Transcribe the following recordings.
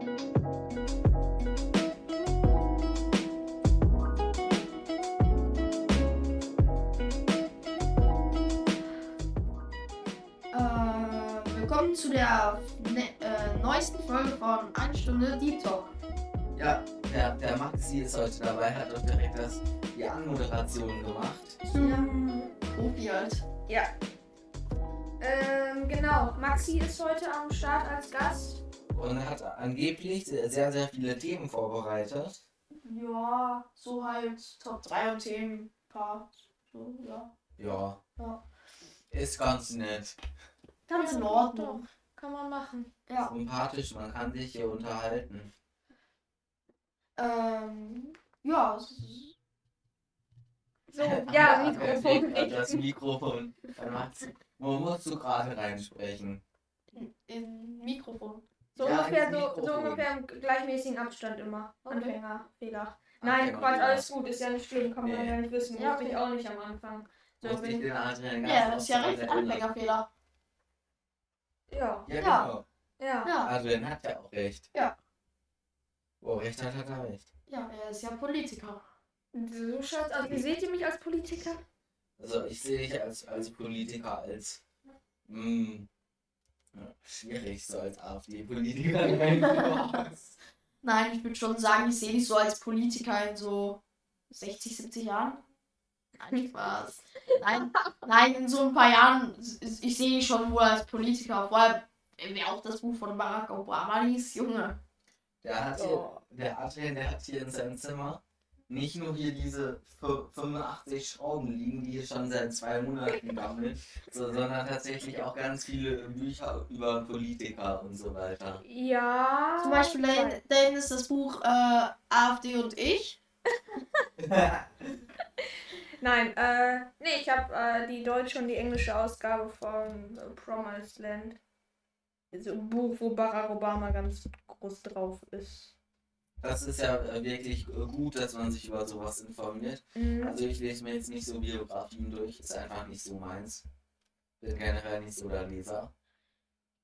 Äh, willkommen zu der ne äh, neuesten Folge von 1 Stunde Deep Talk. Ja, der, der Maxi ist heute dabei, hat doch direkt das, die Anmoderation gemacht. Profi halt. Ja. Ähm, genau. Maxi ist heute am Start als Gast. Und hat angeblich sehr, sehr viele Themen vorbereitet. Ja, so halt Top 3 und Themen. Paar. So, ja. Ja. Ja. Ist ganz nett. Ganz in Ordnung. Kann man machen. Ja. Sympathisch, man kann sich hier unterhalten. Ähm, ja. es ist- So, ja, Mikrofon. Das Mikrofon. Dann macht's- Wo musst du gerade reinsprechen? In, in Mikrofon. So, Ja, ungefähr, so, so ungefähr im gleichmäßigen Abstand immer. Okay. Anfängerfehler. Nein, Anfängerfehler. Quatsch, alles gut. Ist ja nicht schlimm. Kann man Nee. ja nicht wissen. Ja, Wusste ich okay. auch nicht am Anfang. So, ich bin, den Adrian Ja, das ist ja recht. Anfängerfehler. ja, Ja, Ja. genau. ja. Ja. Adrian hat ja auch recht. Ja. Wo er recht hat, hat er recht. Ja, er ist ja Politiker. So schaut's aus. Wie seht ihr mich als Politiker? Also ich sehe dich als, als Politiker als mh, ja, schwierig, so als AfD-Politiker. Nein, ich würde schon sagen, ich sehe dich so als Politiker in so 60, 70 Jahren. Nein, Spaß. Nein, nein, in so ein paar Jahren, ich sehe dich schon nur als Politiker. Vor allem, wer auch das Buch von Barack Obama liest, Junge. der hat hier, der Adrian, der hat hier in seinem Zimmer nicht nur hier diese fü- 85 Schrauben liegen, die hier schon seit zwei Monaten gammeln, so, sondern tatsächlich auch ganz viele Bücher über Politiker und so weiter. Ja. Zum Beispiel, da hinten- da hinten ist das Buch äh, AfD und ich. Nein, äh, nee, ich habe äh, die deutsche und die englische Ausgabe von äh, Promised Land. So ein Buch, wo Barack Obama ganz groß drauf ist. Das ist ja äh, wirklich äh, gut, dass man sich über sowas informiert. Mhm. Also ich lese mir jetzt nicht so Biografien durch, ist einfach nicht so meins. Bin generell nicht so der Leser.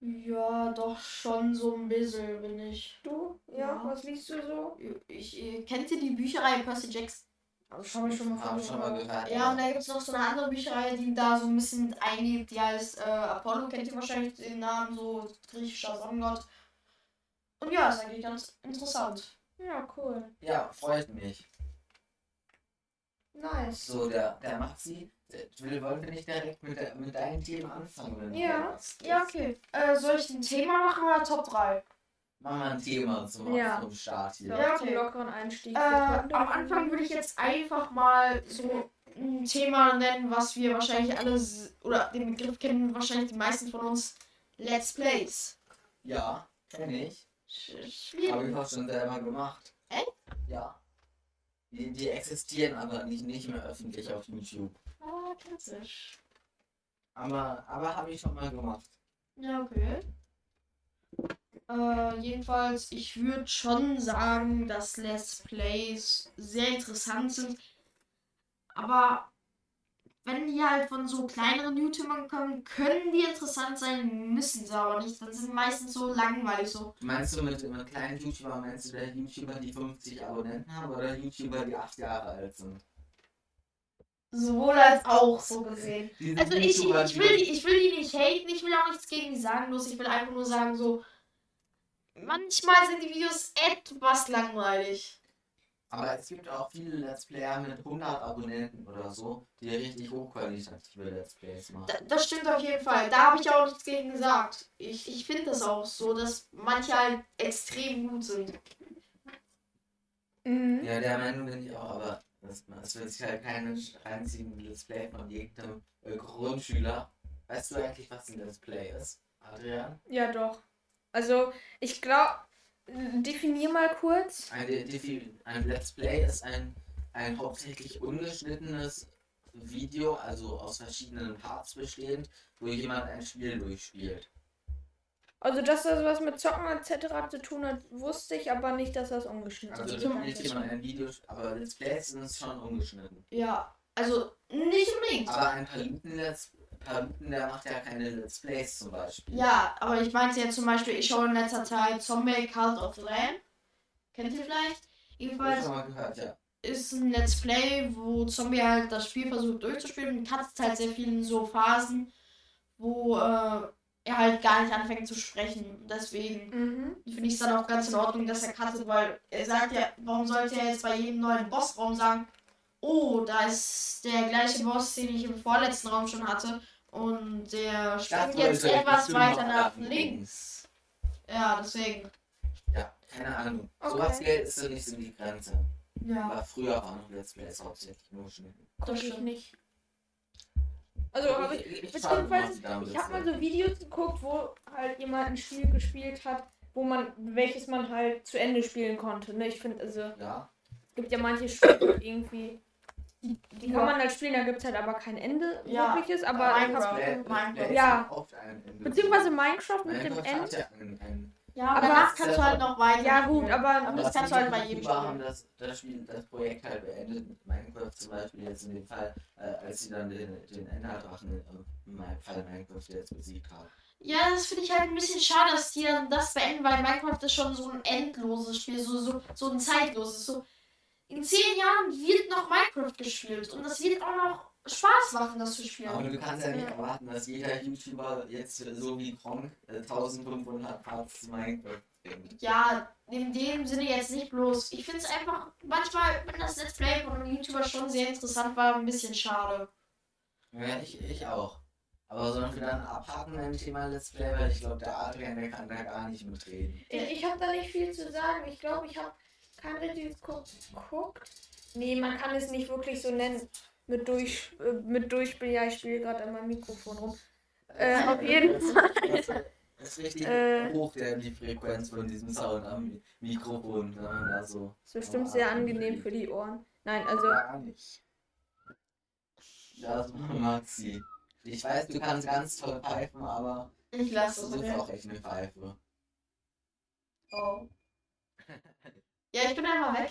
Ja, doch schon so ein bisschen bin ich. Du? Ja, Ja. was liest du so? Ich, äh, kennt ihr die Bücherei Percy Jackson? Das habe ich schon mal Hab von ich schon mal gehört. Ja, und da gibt es noch so eine andere Bücherei, die da so ein bisschen mit eingeht, die heißt äh, Apollo, kennt ihr wahrscheinlich den Namen, so griechischer Sonnengott. Und ja, ist eigentlich ganz interessant. Ja, cool. Ja, freut mich. Nice. So, der, der Maxi, der, will, wollen wir nicht direkt mit, der, mit deinen Themen anfangen? Ja. Ja, okay. Äh, soll ich ein Thema machen oder Top 3? Machen wir ein Thema zum, Ja. zum Start hier. Ja, okay. lockeren Einstieg. Äh, am Anfang würde ich jetzt einfach mal so ein Thema nennen, was wir wahrscheinlich alle, oder den Begriff kennen wahrscheinlich die meisten von uns, Let's Plays. Ja, kenn ich. Sch- Habe ich Schwierig. auch schon selber gemacht. Echt? Ja. Die, die existieren aber nicht, nicht mehr öffentlich auf YouTube. Ah, klassisch. Aber, aber habe ich schon mal gemacht. Ja, okay. Äh, jedenfalls, ich würde schon sagen, dass Let's Plays sehr interessant sind. Aber wenn die halt von so kleineren YouTubern kommen, können die interessant sein, müssen sie aber nicht. Dann sind meistens so langweilig so. Meinst du mit, mit kleinen YouTuber, meinst du der YouTuber, die 50 Abonnenten haben oder YouTuber, die 8 Jahre alt sind? Sowohl als auch so gesehen. Also ich, YouTuber, ich, will die, ich will die nicht haten, ich will auch nichts gegen die sagen, bloß ich will einfach nur sagen, so. Manchmal sind die Videos etwas langweilig. Aber es gibt auch viele Let's Player mit 100 Abonnenten oder so, die richtig hochqualitative Let's Plays machen. Da, das stimmt auf jeden Fall. Da habe ich auch nichts gegen gesagt. Ich, ich finde das auch so, dass manche halt extrem gut sind. Mhm. Ja, der Meinung bin ich auch, aber es, es wird sich halt keine reinziehen Let's Play von äh, Grundschüler. Weißt du eigentlich, was ein Let's Play ist, Adrian? Ja, doch. Also, ich glaube, definier mal kurz. Ein, ein Let's Play ist ein, ein hauptsächlich ungeschnittenes Video, also aus verschiedenen Parts bestehend, wo jemand ein Spiel durchspielt. Also, dass das was mit Zocken etc. zu tun hat, wusste ich, aber nicht, dass das ungeschnitten Also ist. spielt jemand ein Video, aber Let's Plays sind schon ungeschnitten. Ja, also nicht unbedingt. Aber ein Paluten-Let's Paluten, der macht ja keine Let's Plays zum Beispiel. Ja, aber ich meinte jetzt zum Beispiel, ich schaue in letzter Zeit Zombie Cult of the Lamb. Kennt ihr vielleicht? Jedenfalls gehört, ja. ist ein Let's Play, wo Zombie halt das Spiel versucht durchzuspielen und hat halt sehr vielen so Phasen, wo äh, er halt gar nicht anfängt zu sprechen. Deswegen Mhm. finde ich es dann auch ganz in Ordnung, dass er cuttet, weil er sagt ja, warum sollte er jetzt bei jedem neuen Bossraum sagen, oh, da ist der gleiche Boss, den ich im vorletzten Raum schon hatte und der springt jetzt etwas weiter nach links. Ja, deswegen. Ja, keine Ahnung. Okay. Sowas Geld ist so nicht so die Grenze. Ja, Aber früher waren noch Let's Plays hauptsächlich nur Schnitten. das stimmt. nicht. Also habe ich, ich, ich beziehungsweise, ich habe mal so Videos geguckt, wo halt jemand ein Spiel gespielt hat, wo man, welches man halt zu Ende spielen konnte. Ne? Ich finde, also, Ja, es gibt ja manche Spiele irgendwie, die, die kann man halt spielen, da gibt es halt aber kein Ende Ja, wirkliches, aber Minecraft. Let's Plays Ja. haben oft ein Ende. beziehungsweise Minecraft mit dem Minecraft hat End. ja ein, ein Ja, Aber das- kannst du halt noch weiter. Ja gut, spielen. aber Aber das kannst du halt bei jedem YouTuber haben Spiel. das, das Spiel, das Projekt halt beendet. Minecraft zum Beispiel jetzt in dem Fall, äh, als sie dann den, den Enderdrachen, äh, in meinem Fall Minecraft jetzt besiegt haben. Ja, das finde ich halt ein bisschen schade, dass die dann das beenden, weil Minecraft ist schon so ein endloses Spiel, so, so, so ein zeitloses. So, in zehn Jahren wird noch Minecraft gespielt und das wird auch noch Spaß machen, das zu Aber spielen. du kannst ja nicht erwarten, dass jeder YouTuber jetzt so wie Gronk äh, 1500 Parts zu Minecraft bringt. Ja, in dem Sinne jetzt nicht bloß. Ich finde es einfach manchmal, wenn das Let's Play von einem YouTuber schon sehr interessant war, ein bisschen schade. Ja, ich, ich auch. Aber sollen wir dann abhaken beim Thema Let's Play, weil ich glaube, der Adrian, der kann da gar nicht mitreden. Ich, ich habe da nicht viel zu sagen. Ich glaube, ich habe kein richtiges Guck- geguckt. Nee, man kann es nicht wirklich so nennen. Mit, durch, äh, mit Durchspiel, ja, ich spiele gerade an meinem Mikrofon rum. Äh, auf jeden Fall. Das ist richtig Äh. hoch, der, die Frequenz von diesem Sound am Mi- Mikrofon. Wenn man da so Ist bestimmt sehr angenehm für die Ohren. Nein, also, Gar nicht. Das mag sie. Ich weiß, du kannst ganz toll pfeifen, aber Ich das lasse ist es. auch echt eine Pfeife. Oh. Ja, ich bin einfach weg.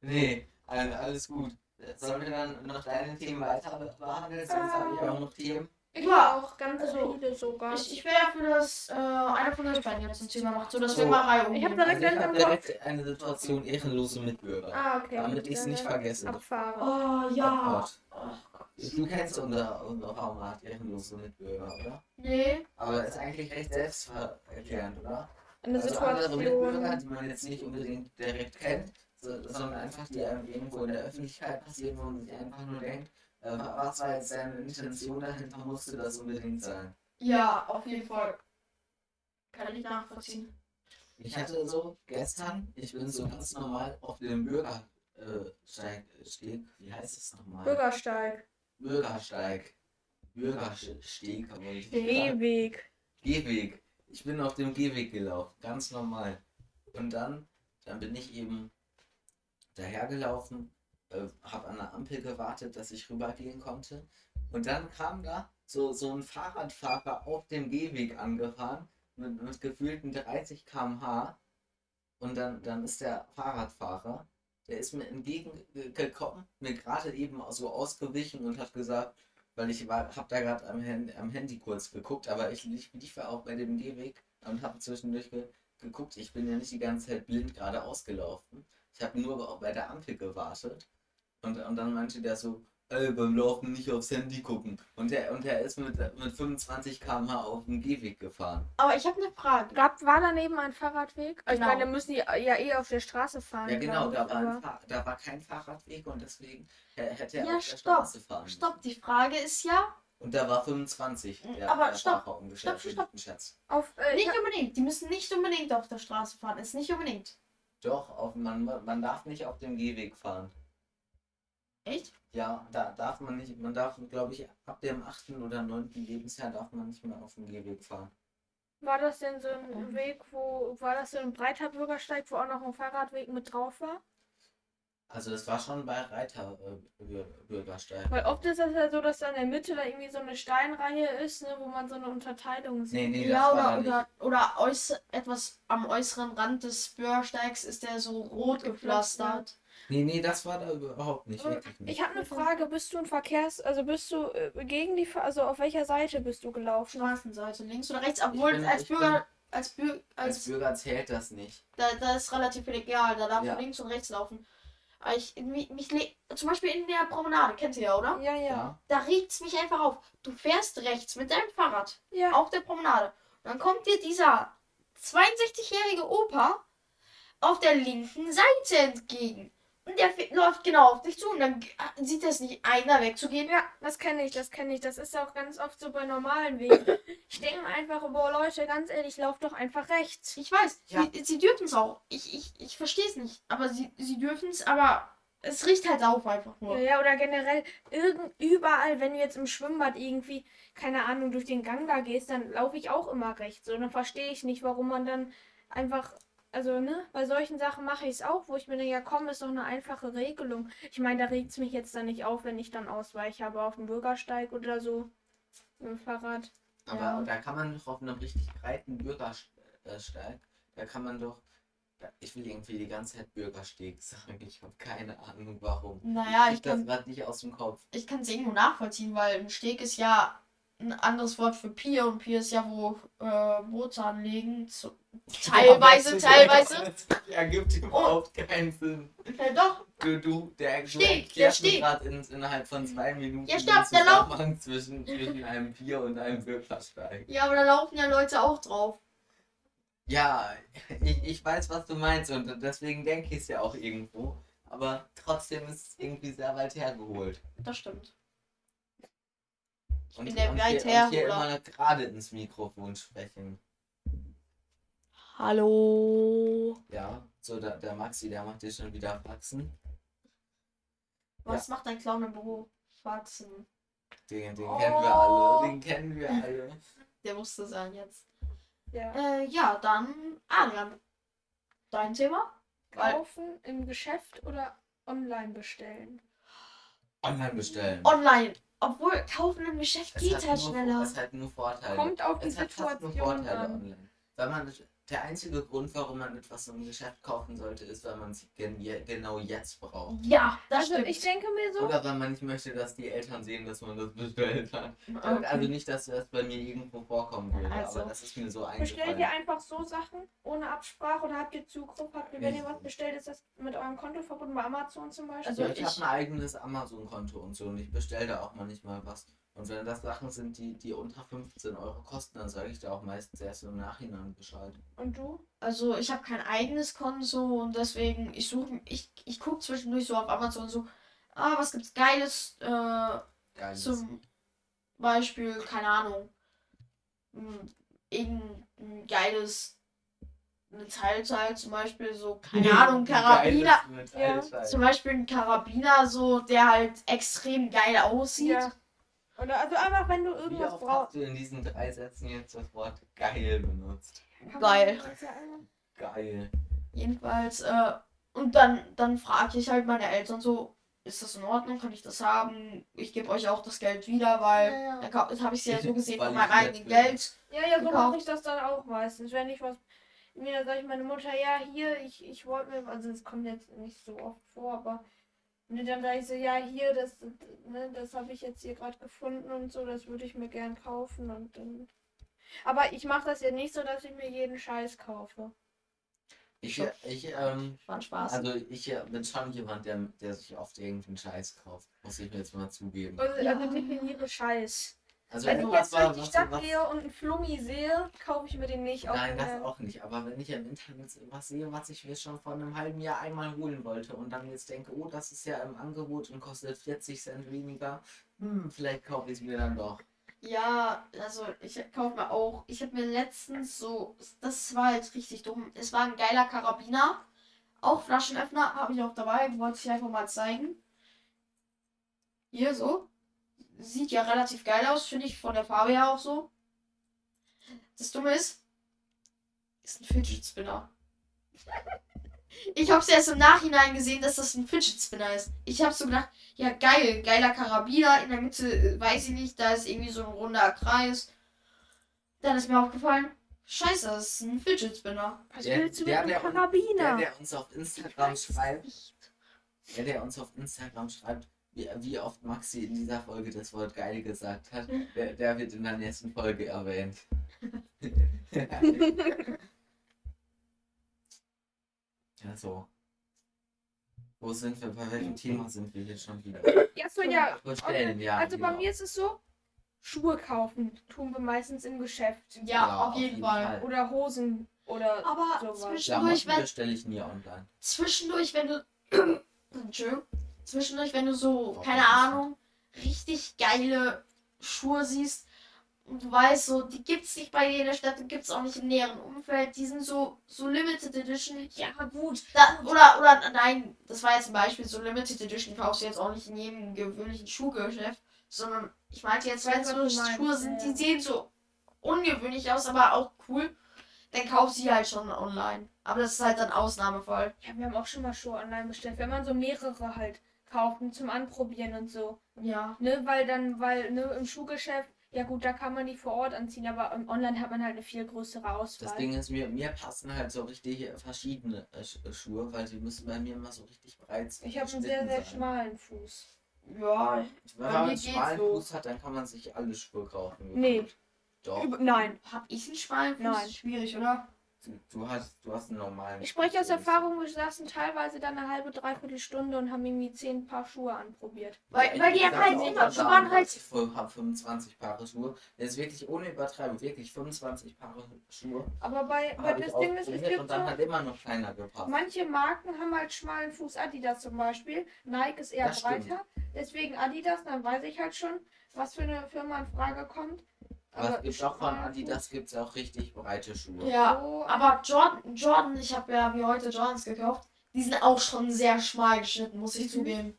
Nee, also alles gut. Sollen wir dann noch deine Themen weiter behandeln? Sonst habe ich auch noch Themen. ich Ja, auch ganz also, viele sogar. Ich, ich wäre für das, äh, einer von euch beiden jetzt ein Thema macht, sodass wir So. mal Reihe Ich hab umgehen. direkt- Also ich habe am direkt eine Situation ehrenlose Mitbürger. ah, okay. Damit ich es nicht vergesse. Abfahre. Oh, ja. Oh Du kennst unser, unser Format ehrenlose Mitbürger, oder? Nee. Aber ist eigentlich recht selbsterklärend, oder? Eine Also andere Mitbürger, Situation. die man jetzt nicht unbedingt direkt kennt, so, sondern einfach die einem irgendwo in der Öffentlichkeit passieren, wo man sich einfach nur denkt, äh, was war jetzt seine Intention dahinter, musste das unbedingt sein. Ja, auf jeden Fall. Kann ich nachvollziehen. Ich hatte so gestern, ich bin so ganz normal auf dem Bürgersteig, äh, Steg, wie heißt das nochmal? Bürgersteig. Bürgersteig. Ich Gehweg. Gehweg. Ich bin auf dem Gehweg gelaufen, ganz normal. Und dann, dann bin ich eben dahergelaufen, äh, habe an der Ampel gewartet, dass ich rübergehen konnte. Und dann kam da so, so ein Fahrradfahrer auf dem Gehweg angefahren mit, mit gefühlten 30 km/h. Und dann, dann ist der Fahrradfahrer, der ist mir entgegengekommen, mir gerade eben so ausgewichen und hat gesagt, weil ich war, hab da gerade am, am Handy kurz geguckt, aber ich lief, lief ja auch bei dem Gehweg und habe zwischendurch ge, geguckt. Ich bin ja nicht die ganze Zeit blind geradeaus gelaufen. Ich habe nur bei der Ampel gewartet. Und, und dann meinte der so, ey, beim Laufen nicht aufs Handy gucken. Und der, und der ist mit, mit 25 km/h auf dem Gehweg gefahren. Aber ich habe eine Frage. Gab, war daneben ein Fahrradweg? Also Genau. Ich meine, da müssen die ja eh auf der Straße fahren. Ja, genau, da ich, war, ein aber- da war kein Fahrradweg und deswegen hätte er Ja, auf der stopp, Straße fahren müssen. Stopp, die Frage ist ja. Und da war 25. Der, Aber der stopp, stopp, für stopp. Schatz. Auf, äh, ich Nicht unbedingt. Die müssen nicht unbedingt auf der Straße fahren. Ist nicht unbedingt. Doch, auf, man, man darf nicht auf dem Gehweg fahren. Echt? Ja, da darf man nicht, man darf, glaube ich, ab dem 8. oder 9. Lebensjahr darf man nicht mehr auf dem Gehweg fahren. War das denn so ein Weg, wo, war das so ein breiter Bürgersteig, wo auch noch ein Fahrradweg mit drauf war? Also das war schon bei Reiter äh. Weil oft ist das ja so, dass da in der Mitte da irgendwie so eine Steinreihe ist, ne, wo man so eine Unterteilung sieht. Nee, nee, das ja, war oder, oder, oder äußer, etwas am äußeren Rand des Bürgersteigs ist der so rot gepflastert. Nee, nee, das war da überhaupt nicht. Nicht. Ich habe eine Frage, bist du ein Verkehrs... Also bist du äh, gegen die... Also auf welcher Seite bist du gelaufen? Straßenseite, links oder rechts, obwohl bin- als Bürger, als Bürger, Als als, Bürger zählt das nicht. da, da ist relativ egal, da darf Ja. man links und rechts laufen. Ich, mich, zum Beispiel in der Promenade, kennt ihr ja, oder? Ja, ja. Ja. Da regt es mich einfach auf. Du fährst rechts mit deinem Fahrrad Ja. auf der Promenade. Und dann kommt dir dieser 62-jährige Opa auf der linken Seite entgegen. Und der läuft genau auf dich zu und dann g- sieht es nicht einer wegzugehen. Ja, das kenne ich, das kenne ich. Das ist auch ganz oft so bei normalen Wegen. Ich denke mir einfach, boah Leute, ganz ehrlich, lauf doch einfach rechts. Ich weiß, Ja. sie, sie dürfen es auch. Ich, ich, ich verstehe es nicht. Aber sie, sie dürfen es, aber es riecht halt auf einfach nur. Ja, oder generell irgend überall, wenn du jetzt im Schwimmbad irgendwie, keine Ahnung, durch den Gang da gehst, dann laufe ich auch immer rechts. Und dann verstehe ich nicht, warum man dann einfach, also ne, bei solchen Sachen mache ich es auch, wo ich mir denke, ja komm, ist doch eine einfache Regelung. Ich meine, da regt es mich jetzt dann nicht auf, wenn ich dann ausweiche, aber auf dem Bürgersteig oder so mit dem Fahrrad. Aber Ja. da kann man doch auf einem richtig breiten Bürgersteig, da kann man doch. Ich will irgendwie die ganze Zeit Bürgersteg sagen. Ich habe keine Ahnung warum. Naja, ich ich krieg das kann gerade nicht aus dem Kopf. ich kann es irgendwo nachvollziehen, weil ein Steg ist ja ein anderes Wort für Pier und Pier ist ja, wo äh, Boote anlegen. Zu, teilweise, Ja, teilweise. Das ergibt überhaupt keinen Sinn. Ja, doch, Du, du, der, Steg. gerade in, innerhalb von zwei Minuten Ja, stopp, der Lauf- Zusammenhang zwischen, zwischen einem Pier und einem Bürgersteig. ja, aber da laufen ja Leute auch drauf. Ja, ich, ich weiß, was du meinst und deswegen denke ich es ja auch irgendwo. Aber trotzdem ist es irgendwie sehr weit hergeholt. Das stimmt. Ich Und, bin der und weit hier, immer gerade ins Mikrofon sprechen. Hallo. Ja, so der, der Maxi, der macht dir schon wieder Faxen. Was macht ein Clown im Büro? Faxen. Den, den Oh. kennen wir alle, den kennen wir alle. Der musste sein jetzt. Ja. Äh, ja, dann Adrian. Dein Thema? Weil Kaufen im Geschäft oder online bestellen? Online bestellen. online. Obwohl, kaufen im Geschäft Es geht halt nur, schneller. Es hat nur Vorteile. Kommt auf die es hat fast nur Situation Vorteile an. online. Weil man, der einzige Grund, warum man etwas im Geschäft kaufen sollte, ist, weil man es gen genau jetzt braucht. Ja, das Also stimmt. ich denke mir so, Oder weil man nicht möchte, dass die Eltern sehen, dass man das bestellt hat. Okay. Also nicht, dass das bei mir irgendwo vorkommen würde, Also, aber das ist mir so bestellt eingefallen. ihr einfach so Sachen ohne Absprache oder habt ihr Zugriff? Habt ihr, wenn ihr Nee. was bestellt, ist das mit eurem Konto verbunden bei Amazon zum Beispiel? Also ich, ich- habe ein eigenes Amazon-Konto und so und ich bestelle da auch manchmal was. Und wenn das Sachen sind, die, die unter 15 Euro kosten, dann sage ich da auch meistens erst im Nachhinein Bescheid. Und du? Also ich habe kein eigenes Konto und deswegen, ich suche, ich, ich gucke zwischendurch so auf Amazon so, ah, was gibt's Geiles, äh, Geiles. zum Beispiel, keine Ahnung, m, irgendein geiles Metallteil, zum Beispiel so, keine Ahnung, Karabiner, Ja. Zum Beispiel ein Karabiner, so, der halt extrem geil aussieht. Ja. Oder also einfach, wenn du Wie irgendwas oft brauchst. hast du in diesen drei Sätzen jetzt das Wort geil benutzt? Geil. Geil. Jedenfalls, äh, und dann, dann frage ich halt meine Eltern so, ist das in Ordnung? Kann ich das haben? Ich gebe euch auch das Geld wieder, weil Ja, ja. das habe ich ja so gesehen Weil von ich meinem nett eigenen bin. Geld. Ja, ja, so mache ich das dann auch meistens. Wenn ich was. Mir sage ich meine Mutter, ja, hier, ich, ich wollte mir, also es kommt jetzt nicht so oft vor, aber ne, dann sage ich so, ja, hier, das, ne, das habe ich jetzt hier gerade gefunden und so, das würde ich mir gern kaufen und dann. Aber ich mache das ja nicht so, dass ich mir jeden Scheiß kaufe. Ich, ich, ähm, War ein Spaß. also ich äh, bin schon jemand, der, der sich oft irgendeinen Scheiß kauft. Muss ich mir jetzt mal zugeben. Also, Ja. also definiere Scheiß. Also Wenn ich etwas jetzt durch die Stadt was- gehe und einen Flummi sehe, kaufe ich mir den nicht. Nein, das auch nicht. Aber wenn ich im Internet was sehe, was ich mir schon vor einem halben Jahr einmal holen wollte und dann jetzt denke, oh, das ist ja im Angebot und kostet 40 Cent weniger, hm, vielleicht kaufe ich es mir dann doch. Ja, also ich kaufe mir auch. Ich habe mir letztens so, das war halt richtig dumm. Es war ein geiler Karabiner. Auch Flaschenöffner habe ich auch dabei. Wollte ich einfach mal zeigen. Hier so. Sieht ja relativ geil aus, finde ich von der Farbe her auch so. Das Dumme ist, ist ein Fidget Spinner. Ich habe es erst im Nachhinein gesehen, dass das ein Fidget Spinner ist. Ich habe so gedacht, ja geil, geiler Karabiner. In der Mitte, äh, weiß ich nicht, da ist irgendwie so ein runder Kreis. Dann ist mir aufgefallen, scheiße, das ist ein Fidget Spinner. Was Der- willst du der- mit einem der- Karabiner? Der, der uns auf Instagram schreibt, der, der uns auf Instagram schreibt, wie, wie oft Maxi in dieser Folge das Wort geil gesagt hat, der, der wird in der nächsten Folge erwähnt. ja, so. Wo sind wir? Bei welchem Thema sind wir hier schon wieder? Ja, so ja. Bestellen, ja. Also bei genau. mir ist es so, Schuhe kaufen tun wir meistens im Geschäft. Ja, auf jeden Fall. Oder Hosen oder Aber sowas. zwischendurch, Klamotten wenn, bestelle ich nie online. zwischendurch, wenn du. Entschuldigung. Zwischendurch, wenn du so, keine? Ahnung, richtig geile Schuhe siehst und du weißt, so, die gibt's nicht bei jeder Stadt, die gibt's auch nicht im näheren Umfeld, die sind so, so Limited Edition. Ja, gut. Da, oder, oder, nein, das war jetzt ein Beispiel, so Limited Edition kaufst du jetzt auch nicht in jedem gewöhnlichen Schuhgeschäft, sondern ich meinte jetzt, wenn es so du Schuhe sind, die sehen so ungewöhnlich aus, aber auch cool, dann kauf sie halt schon online. Aber das ist halt dann Ausnahmefall. Ja, wir haben auch schon mal Schuhe online bestellt. Wenn man so mehrere halt kauft und zum Anprobieren und so. Ja. Ne, weil dann, weil, ne, im Schuhgeschäft, ja gut, da kann man die vor Ort anziehen, aber im Online hat man halt eine viel größere Auswahl. Das Ding ist, mir, mir passen halt so richtig verschiedene äh, Sch- äh, Schuhe, weil die müssen bei mir immer so richtig breit ich habe einen sehr, sehr sein. schmalen Fuß. Ja, Wenn man einen schmalen so. Fuß hat, dann kann man sich alle Schuhe kaufen. Nee. Doch. Über, nein. hab ich einen schmalen Fuß? Nein. Schwierig, oder? Du, du, hast, du hast einen normalen Ich spreche aus. Erfahrung, wir saßen teilweise dann eine halbe, dreiviertel Stunde und haben irgendwie zehn Paar Schuhe anprobiert. Weil, weil die haben halt immer, die waren halt, Ich habe 25 Paare Schuhe. Das ist wirklich ohne Übertreibung, wirklich 25 Paare Schuhe. Aber bei, bei das Ding ist, es gibt und dann so, hat immer noch kleiner gepasst. manche Marken haben halt schmalen Fuß, Adidas zum Beispiel. Nike ist eher Das stimmt. breiter. Deswegen Adidas, dann weiß ich halt schon, was für eine Firma in Frage kommt. Aber es gibt auch von Adidas gibt's auch richtig breite Schuhe. Ja. Aber Jordan, Jordan, ich habe ja wie heute Jordans gekauft, die sind auch schon sehr schmal geschnitten, muss ich Mhm. zugeben.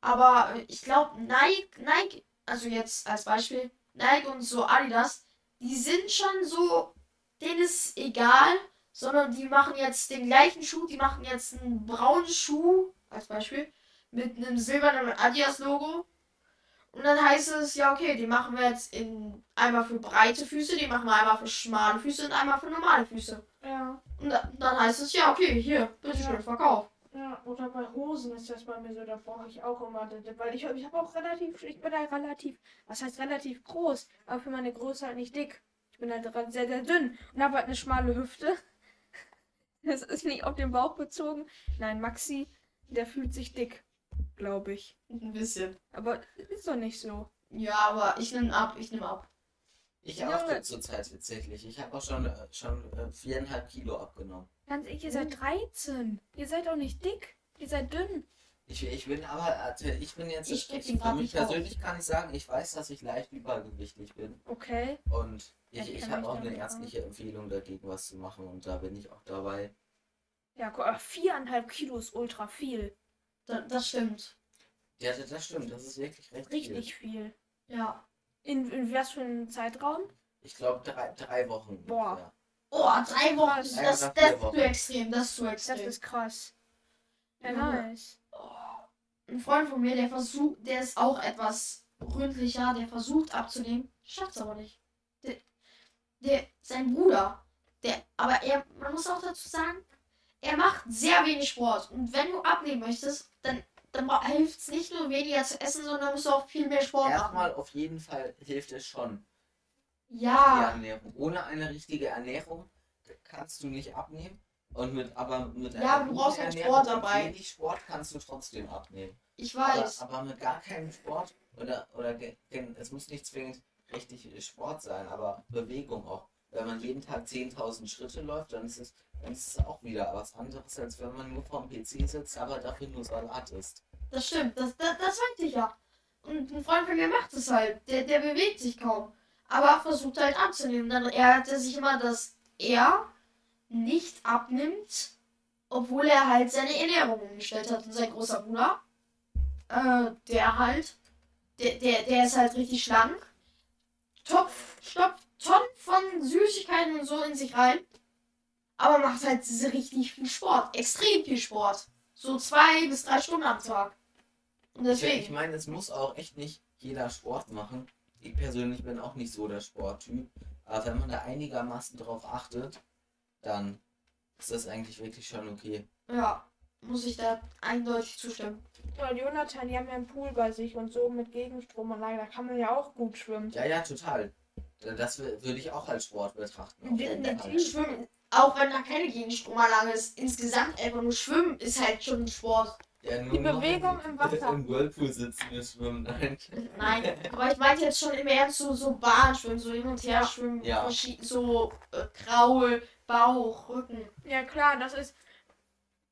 Aber ich glaube, Nike, Nike, also jetzt als Beispiel, Nike und so Adidas, die sind schon so, denen ist egal, sondern die machen jetzt den gleichen Schuh, die machen jetzt einen braunen Schuh, als Beispiel, mit einem silbernen Adidas-Logo. Und dann heißt es, ja, okay, die machen wir jetzt in einmal für breite Füße, die machen wir einmal für schmale Füße und einmal für normale Füße. ja, Und da, dann heißt es, ja, okay, hier, bitteschön, Ja. Verkauf. ja, oder bei Hosen ist das bei mir so, da brauche ich auch immer, weil ich, ich habe auch relativ, ich bin halt relativ, was heißt relativ groß, aber für meine Größe halt nicht dick. Ich bin halt sehr, sehr dünn und habe halt eine schmale Hüfte. Das ist nicht auf den Bauch bezogen. Nein, Maxi, der fühlt sich dick, glaube ich. Ein bisschen. Aber ist doch nicht so. Ja, aber ich nehme ab, ich nehme ab. Ich auch Junge. zurzeit tatsächlich. Ich habe auch schon, äh, schon äh, viereinhalb Kilo abgenommen. Ganz ehrlich, ihr seid 13. Ihr seid auch nicht dick. Ihr seid dünn. Ich, ich bin aber, also ich bin jetzt, Ich ich, für mich nicht auf. persönlich kann ich sagen, ich weiß, dass ich leicht übergewichtig bin. Okay. Und Ich ich, ich habe auch eine ärztliche Empfehlung dagegen, was zu machen. Und da bin ich auch dabei. Ja, guck, viereinhalb Kilo ist ultra viel. Da, das stimmt. Ja, das, das stimmt. Das ist wirklich recht Richtig viel. Ja. In, in was für einem Zeitraum? viel. Ich glaube, drei, drei Wochen. Boah. ungefähr. Oh, drei Wochen, das, Ja, das, das ist zu extrem, das ist zu Das extrem. ist krass. Ja, nice. Ein Freund von mir, der versucht, der ist auch etwas ründlicher, der versucht abzunehmen, schafft's aber nicht. Der, der, sein Bruder, der, aber er, man muss auch dazu sagen, er macht sehr wenig Sport. Und wenn du abnehmen möchtest, dann, dann hilft es nicht nur weniger zu essen, sondern musst du auch viel mehr Sport machen. Erstmal auf jeden Fall hilft es schon. Ja. Ohne eine richtige Ernährung kannst du nicht abnehmen. Und mit, aber mit Ja, einer aber du brauchst halt Ernährung Sport dabei. wenig Sport kannst du trotzdem abnehmen. ich Aber, weiß. aber mit gar keinem Sport oder, oder es muss nicht zwingend richtig Sport sein, aber Bewegung auch. Wenn man jeden Tag 10.000 Schritte läuft, dann ist, es, dann ist es auch wieder was anderes, als wenn man nur vorm PC sitzt, aber dafür nur Salat isst. Das stimmt, das, das, das weiß ich ja. Und ein Freund von mir macht es halt. Der, der bewegt sich kaum. Aber versucht halt abzunehmen. Dann ärgert er sich immer, dass er nicht abnimmt, obwohl er halt seine Ernährung umgestellt hat. Und sein großer Bruder, äh, der halt, der, der, der ist halt richtig schlank. Topf, stopft Tonnen von Süßigkeiten und so in sich rein. Aber macht halt diese richtig viel Sport. Extrem viel Sport. So zwei bis drei Stunden am Tag. Und Ich, ich deswegen. meine, es muss auch echt nicht jeder Sport machen. Ich persönlich bin auch nicht so der Sporttyp. Aber wenn man da einigermaßen drauf achtet, dann ist das eigentlich wirklich schon okay. Ja. muss ich da eindeutig zustimmen. Ja, Jonathan, die haben ja einen Pool bei sich und so mit Gegenstromanlage, da kann man ja auch gut schwimmen. Ja, ja, total. Das wür- würde ich auch als Sport betrachten. Natürlich Schwimmen, auch wenn da keine Gegenstromanlage ist, insgesamt einfach nur Schwimmen ist halt schon ein Sport. Ja, nur Die Bewegung im Wasser. Im Whirlpool sitzen wir schwimmen. Nein. Nein, aber ich meinte jetzt schon im Ernst so, so Bahnschwimmen, so hin und her schwimmen, Ja. so äh, Kraul, Bauch, Rücken. Ja klar, das ist.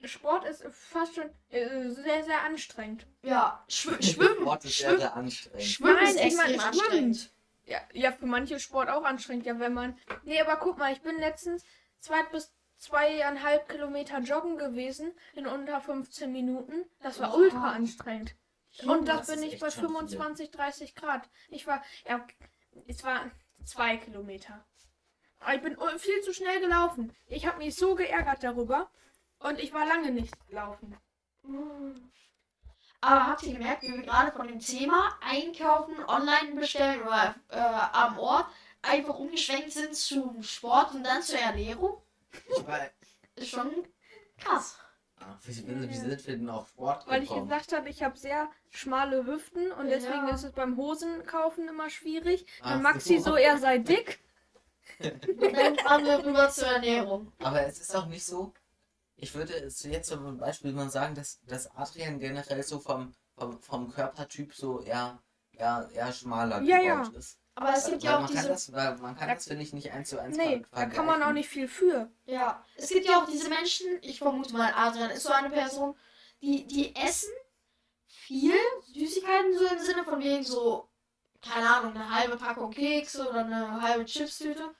Sport ist fast schon äh, sehr, sehr anstrengend. Ja, Schw Schwimmen. Sport ist sehr, Schwimmen, sehr anstrengend. Schwimmen Nein, ist extrem anstrengend. Ja, ja, für manche Sport auch anstrengend, ja, wenn man. Nee, aber guck mal, ich bin letztens zwei bis zweieinhalb Kilometer joggen gewesen in unter 15 Minuten. Das war Wow. ultra anstrengend. Und das, das bin ich bei schon viel. 25, 30 Grad. Ich war, ja, es war zwei Kilometer. Aber ich bin viel zu schnell gelaufen. Ich habe mich so geärgert darüber. Und ich war lange nicht gelaufen. Aber habt ihr gemerkt, wie wir gerade von dem Thema Einkaufen, online bestellen oder äh, am Ort einfach umgeschwenkt sind zum Sport und dann zur Ernährung? Ich war, Ist schon krass. Ah, wie, sind wir denn auf Sport Weil ich gekommen? gesagt habe, ich habe sehr schmale Hüften und deswegen Ja. ist es beim Hosenkaufen immer schwierig. Ach Dann Maxi so. so, er sei dick. Und dann fahren wir rüber zur Ernährung. Aber es ist auch nicht so. Ich würde es jetzt zum Beispiel mal sagen, dass, dass Adrian generell so vom, vom, vom Körpertyp so eher, eher, eher schmaler Ja, gebaut ja. ist. Aber es Weil- gibt ja auch man kann diese. das, weil man kann Da- das finde ich nicht eins zu eins Nee, da kann man auch nicht viel für. Ja, es gibt ja auch diese Menschen, ich vermute mal, Adrian ist so eine Person, die, die essen viel Süßigkeiten, so im Sinne von wegen so, keine Ahnung, eine halbe Packung Kekse oder eine halbe Chipstüte.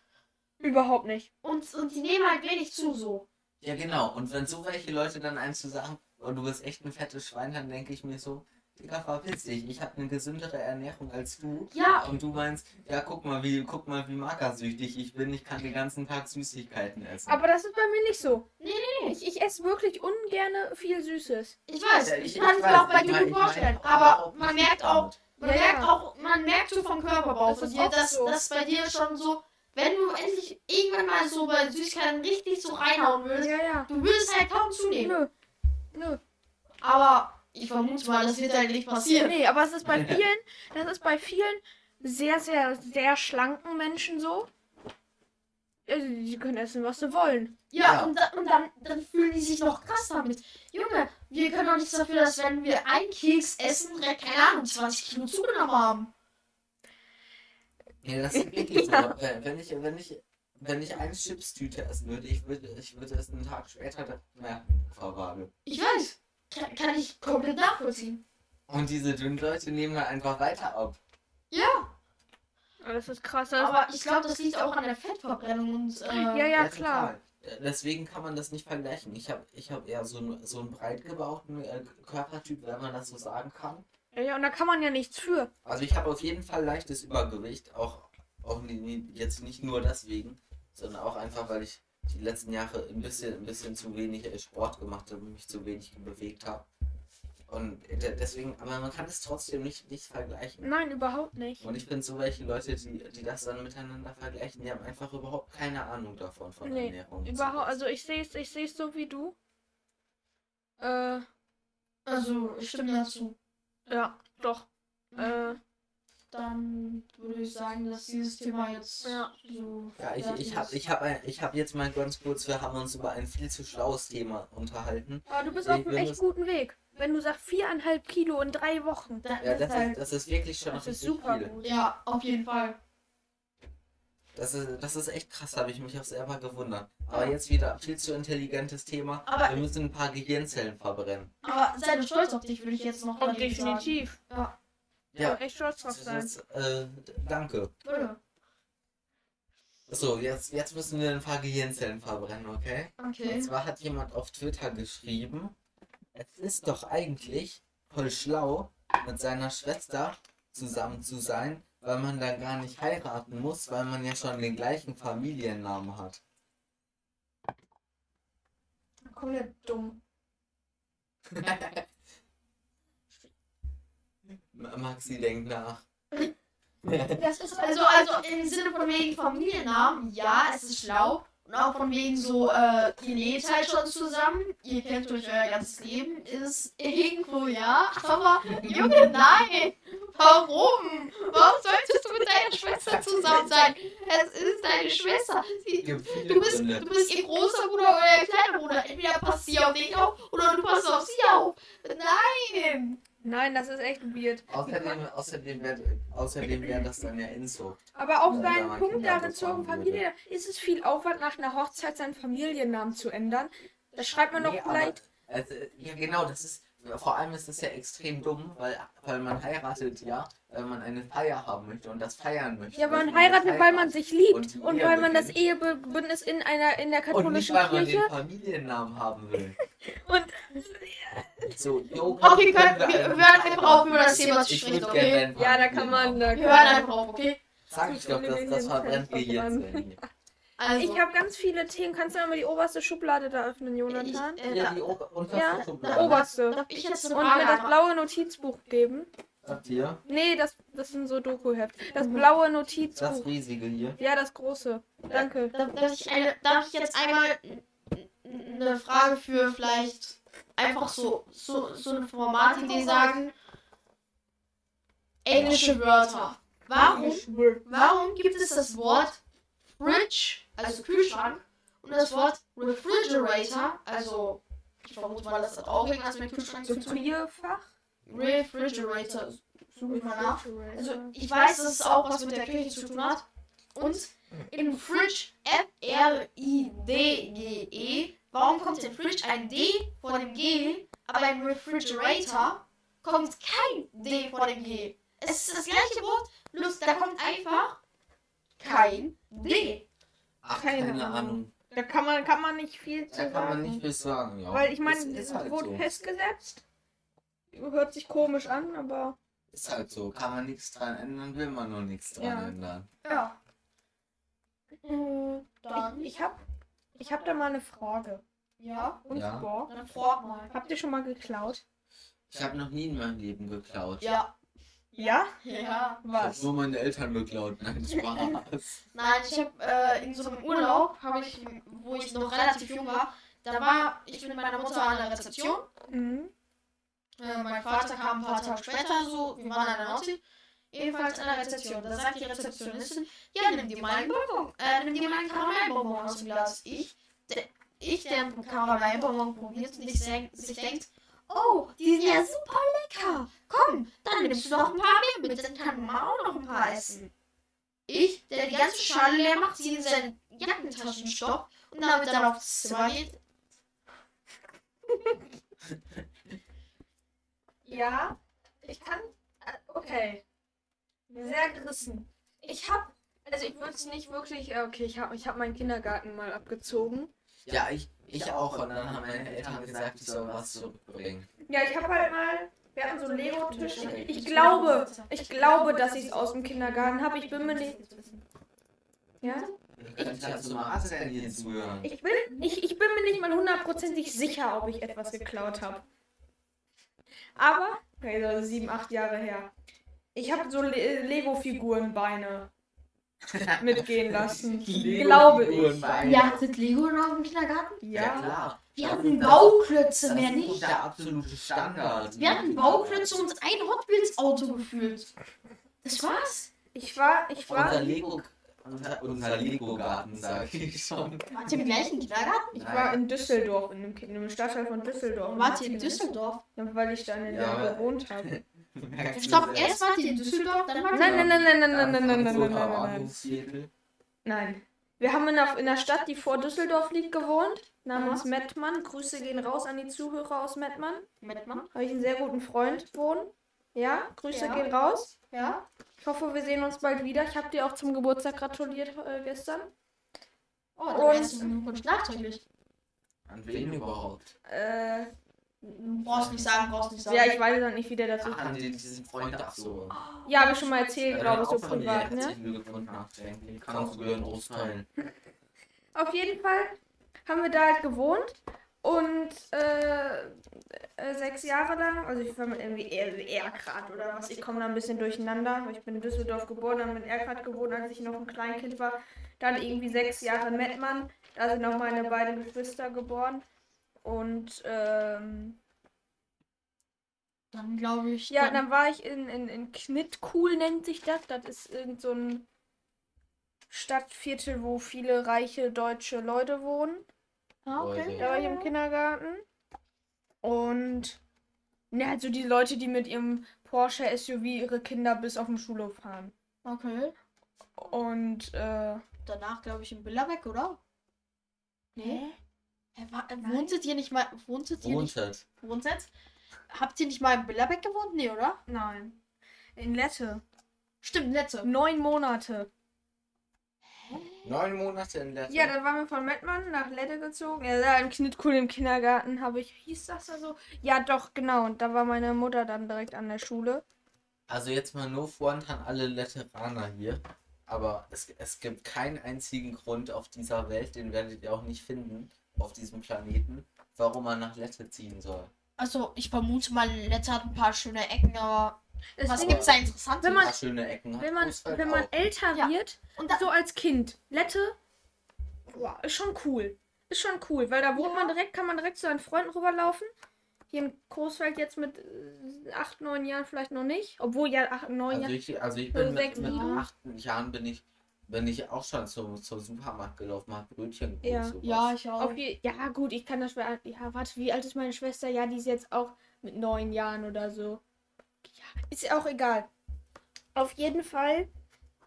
Überhaupt nicht. Und, und die nehmen halt wenig zu, so. Ja, genau. Und wenn so welche Leute dann eins zu sagen, oh, du bist echt ein fettes Schwein, dann denke ich mir so, Digga, verpiss dich. Ich habe eine gesündere Ernährung als du. Ja, Und du meinst, ja, guck mal, wie, guck mal, wie magersüchtig ich bin. Ich kann den ganzen Tag Süßigkeiten essen. Aber das ist bei mir nicht so. Nee, nee, Ich, ich esse wirklich ungern viel Süßes. ich weiß, Ja, ich ich- kann es mir auch bei dir gut ich mein vorstellen. auch Aber man merkt auch, man Ja, merkt ja. auch, man merkt so vom Körperbau Das von dir, dass, so. dass bei dir schon so, wenn du endlich irgendwann mal so bei Süßigkeiten richtig so reinhauen würdest, Ja, ja. du würdest halt kaum zunehmen. Nö. Nö. Aber ich vermute mal, das wird halt nicht passieren. Nee, aber es ist bei vielen, das ist bei vielen sehr, sehr, sehr schlanken Menschen so. Also, Die können essen, was sie wollen. Ja, Ja. und, da, und dann, dann fühlen die sich noch krass damit. Junge, wir können doch nichts dafür, dass wenn wir einen Keks essen, keine Ahnung, 20 Kilo zugenommen haben. Ja, das ist wirklich so. Wenn wenn ich, wenn ich, wenn ich eine Chipstüte essen würde, ich würde, ich würde es einen Tag später merken, Frau Waage. Ich weiß. Kann, kann ich komplett nachvollziehen. Und diese dünnen Leute nehmen dann einfach weiter ab. Ja, Aber das ist krass. Das aber ich glaube, das liegt auch an der Fettverbrennung und. Äh, ja, ja, klar. total. Äh, Deswegen kann man das nicht vergleichen. Ich habe ich hab eher so, einen- so einen breit gebauten äh, Körpertyp, wenn man das so sagen kann. Ja, ja, und da kann man ja nichts für. Also ich habe auf jeden Fall leichtes Übergewicht, auch, auch jetzt nicht nur deswegen, sondern auch einfach, weil ich die letzten Jahre ein bisschen, ein bisschen zu wenig Sport gemacht habe und mich zu wenig bewegt habe. Und de- deswegen, aber man kann es trotzdem nicht, nicht vergleichen. Nein, überhaupt nicht. Und ich finde so welche Leute, die, die das dann miteinander vergleichen, die haben einfach überhaupt keine Ahnung davon von Nee, Ernährung. Überhaupt, also ich sehe es ich seh's so wie du. Äh, Also, ich stimme dazu. ja, doch. Äh, Dann würde ich sagen, dass dieses Thema jetzt Ja. so. Ja, ich, ich habe ist. ich hab ein, ich hab jetzt mal ganz kurz, wir haben uns über ein viel zu schlaues Thema unterhalten. aber du bist Ich auf einem echt das- guten Weg. Wenn du sagst viereinhalb Kilo in drei Wochen. Da- Ja, das das ist halt, ist, das ist wirklich schon Das ist super viel. gut. ja, auf jeden Fall. Das ist, das ist echt krass, habe ich mich auch selber gewundert. Aber Ja. jetzt wieder viel zu intelligentes Thema. Aber- wir müssen ein paar Gehirnzellen verbrennen. Aber sei doch stolz auf dich, würde ich jetzt noch Und dagegen sagen. definitiv. Ja, Ja, Ja. Echt stolz drauf sein. äh, danke. würde. So, jetzt, jetzt müssen wir ein paar Gehirnzellen verbrennen, okay? Und Okay. zwar hat jemand auf Twitter geschrieben, es ist doch eigentlich voll schlau, mit seiner Schwester zusammen zu sein, weil man dann gar nicht heiraten muss, weil man ja schon den gleichen Familiennamen hat. Komplett dumm. Maxi denkt nach. Das ist Also, also im Sinne von wegen Familiennamen, ja, es ist schlau. Und auch von wegen so, äh, ihr lebt halt schon zusammen, ihr kennt euch euer ganzes Leben, ist irgendwo ja, aber Junge, nein! Warum? Warum solltest du mit deiner Schwester zusammen sein? Es ist deine Schwester. Sie, du, bist, du bist ihr großer Bruder oder ihr kleiner Bruder. Entweder passt sie auf dich auf oder du passt auf sie auf. Nein! Nein, das ist echt weird. Außerdem, außerdem wäre außerdem wär das dann ja Inzucht. Aber auch da man Punkt Kinder da bezogen, bekommen Familie, ist es viel Aufwand, nach einer Hochzeit seinen Familiennamen zu ändern? Da schreibt man doch Nee, aber- vielleicht. Also, ja, genau, das ist. Vor allem ist das ja extrem dumm, weil, weil man heiratet, ja, weil man eine Feier haben möchte und das feiern möchte. Ja, man Das heiratet, weil man heiratet. sich liebt Und und weil man das. Ehebündnis in einer in der Und nicht, katholischen weil man Kirche den Familiennamen haben will. und So, jo, Okay, können, wir wir hören einfach auf, über das Thema zu sprechen, okay? ja, da kann man. Da Wir hören einfach auf, okay? Sag ich doch, das, das verbrennt Gehirn. Also, ich habe ganz viele Themen. Kannst du mal die oberste Schublade da öffnen, Jonathan? Ich, äh, Ja, die Ober Ja, Schublade. oberste. darf ich jetzt Und mir das blaue Notizbuch geben. Habt ihr? Nee, das, das sind so Dokuheft. Das Mhm. blaue Das Notizbuch. riesige hier. Ja, das große. Danke. Darf, darf, ich eine, darf ich jetzt einmal eine Frage für vielleicht einfach so, so, so eine Formatidee sagen? Englische Wörter. Warum, warum gibt es das Wort Fridge, also Kühlschrank, und das Wort Refrigerator, also ich vermute mal, das hat auch irgendwas mit Kühlschrank zu tun. Gefrierfach? Refrigerator, suche ich mal nach. Also ich weiß, dass es auch was mit der Küche zu tun hat. Und in Fridge, F-R-I-D-G-E, warum kommt in Fridge ein D vor dem G, aber in Refrigerator kommt kein D vor dem G? Es ist das gleiche Wort, bloß da kommt einfach kein D. Ach, Keine keine, Ahnung. Ahnung. Da kann man, kann man nicht viel zu Da kann man sagen. nicht viel sagen, ja. Weil ich meine, es halt wurde so. festgesetzt. Hört sich komisch an, aber. Ist halt so. Kann man nichts dran ändern, will man nur nichts dran Ja. ändern. Ja. Äh, Dann, Ich hab, ich hab da mal eine Frage. ja, Und Ja. zwar, dann frag mal. habt ihr schon mal geklaut? Ich habe noch nie in meinem Leben geklaut. Ja. Ja? Ja. Ich hab Was? nur meine Eltern geklaut. Nein, Spaß. Nein, ich habe äh, in so einem Urlaub, habe ich, wo ich noch relativ jung war, da war ich mit meiner Mutter an der Rezeption. Mhm. Äh, mein Vater kam ein paar Tage später, so, wir waren an der Nordsee. Ebenfalls an der Rezeption. Da sagt die Rezeptionistin, ja, nimm dir mal einen Bonbon, äh, nimm dir mal einen Karamellbonbon aus dem Glas. Ich, der, ich, der einen Karamellbonbon probiert und sich denkt, oh, die sind ja super lecker. Komm, dann nimmst du noch ein paar mehr mit, dann kann man auch noch ein paar essen. Ich, der die ganze Schale leer macht, sie in seinen Jackentaschen stoppt und damit dann aufs Zimmer geht. Ja, ich kann. äh, Okay. Sehr gerissen. Ich hab. Also ich würde es nicht wirklich. äh, Okay, ich habe ich hab meinen Kindergarten mal abgezogen. Ja, ich, ich auch. Und dann haben meine Eltern gesagt, ich soll was zurückbringen. Ja, ich habe halt mal. Wir hatten so einen Lego-Tisch. Ich glaube, ich glaube, dass ich es aus dem Kindergarten habe. Ich bin mir nicht. Ja? Ich Marcel hier zuhören. Ich bin, ich, ich bin mir nicht mal hundertprozentig sicher, ob ich etwas geklaut habe. Aber, okay, so sieben, acht Jahre her. Ich habe so Le Lego-Figurenbeine mitgehen lassen. Glaube ich. Ihr hattet Lego noch im Kindergarten? Ja, Ja. klar. Wir hatten Das- Bauklötze, Das mehr ist nicht. der absolute Standard. Wir hatten Bauklötze und ein Hot Wheels Auto gefühlt. Das war's. Ich war, ich Unser war, Lego, unser, unser Lego-Garten, sag ich schon. Wart ihr im gleichen Kindergarten? ich war in Düsseldorf, in einem, in einem Stadtteil von Düsseldorf. Wart ihr in Düsseldorf? Ja, weil ich da in der Ja, gewohnt habe. Ich glaube, erst wart ihr in Düsseldorf, dann wart ihr Nein, nein, nein, nein, nein, nein, nein, nein, nein, nein, nein, nein. Nein. Wir haben in der, in der Stadt, die vor Düsseldorf liegt, gewohnt, namens Mettmann. Grüße gehen raus an die Zuhörer aus Mettmann. Mettmann. Habe ich einen sehr guten Freund wohnen. Ja, Grüße Ja. gehen raus. Ja. Ich hoffe, wir sehen uns bald wieder. Ich habe dir auch zum Geburtstag gratuliert äh, gestern. Oh, dann Und- Glückwunsch nachträglich. An wen überhaupt? Äh, Brauchst nicht sagen, brauchst nicht sagen. ja, ich weiß dann nicht, wie der dazu an kam. den, diesen Freund, ach so. Ja, habe ich schon mal erzählt, Ja, glaube ich, so auch privat, ne? Glückwunsch nachträglich. Kannst du gehören austeilen. Auf jeden Fall haben wir da halt gewohnt und äh, äh, sechs Jahre lang, also ich war mit irgendwie Er- Erkrad oder was, ich komme da ein bisschen durcheinander, weil ich bin in Düsseldorf geboren, dann in Erkrad gewohnt, als ich noch ein Kleinkind war, dann irgendwie sechs Jahre in Mettmann. Da sind auch meine beiden Geschwister geboren. Und ähm, Dann glaube ich. ja, dann, dann war ich in, in, in Knittkul, nennt sich das. Das ist irgend so ein Stadtviertel, wo viele reiche deutsche Leute wohnen. ah, okay. Da war ich im Kindergarten. Und ja, also die Leute, die mit ihrem Porsche SUV ihre Kinder bis auf den Schulhof fahren. Okay. Und äh, Danach glaube ich in Billerbeck, oder? Hä? Hä, Wohntet ihr nicht mal. Wohntet ihr nicht. Wohnsitz. Wohnsitz? Habt ihr nicht mal in Billerbeck gewohnt? Nee, oder? Nein. In Lette. Stimmt, letzte. Neun Monate. Neun Monate in Lettland. Ja, dann waren wir von Mettmann nach Lette gezogen. Ja, da im Knittkul im Kindergarten habe ich. Hieß das da so? Ja, doch, genau. Und da war meine Mutter dann direkt an der Schule. Also jetzt mal nur Front an alle Letteraner hier. Aber es, es gibt keinen einzigen Grund auf dieser Welt, den werdet ihr auch nicht finden, auf diesem Planeten, warum man nach Lette ziehen soll. Also, ich vermute mal, Lette hat ein paar schöne Ecken, aber. Das was Ding gibt's da Interessantes? Wenn man- Ein paar schöne Ecken hat wenn man, wenn man auch. älter Ja. wird, Und da, so als Kind, Lette, boah, ist schon cool. Ist schon cool, weil da wohnt Ja. man direkt, kann man direkt zu seinen Freunden rüberlaufen. Hier im Großfeld jetzt mit äh, acht, neun Jahren vielleicht noch nicht. Obwohl ja acht, neun Also Jahre. ich, also ich bin sechs, mit, mit sieben. acht Jahren bin ich, bin ich auch schon zum, zum Supermarkt gelaufen, hab Brötchen geholt, Ja. sowas. ja, ich auch. Je, ja, gut, ich kann das. Ja, warte, wie alt ist meine Schwester? Ja, die ist jetzt auch mit neun Jahren oder so. Ja, ist ja auch egal. Auf jeden Fall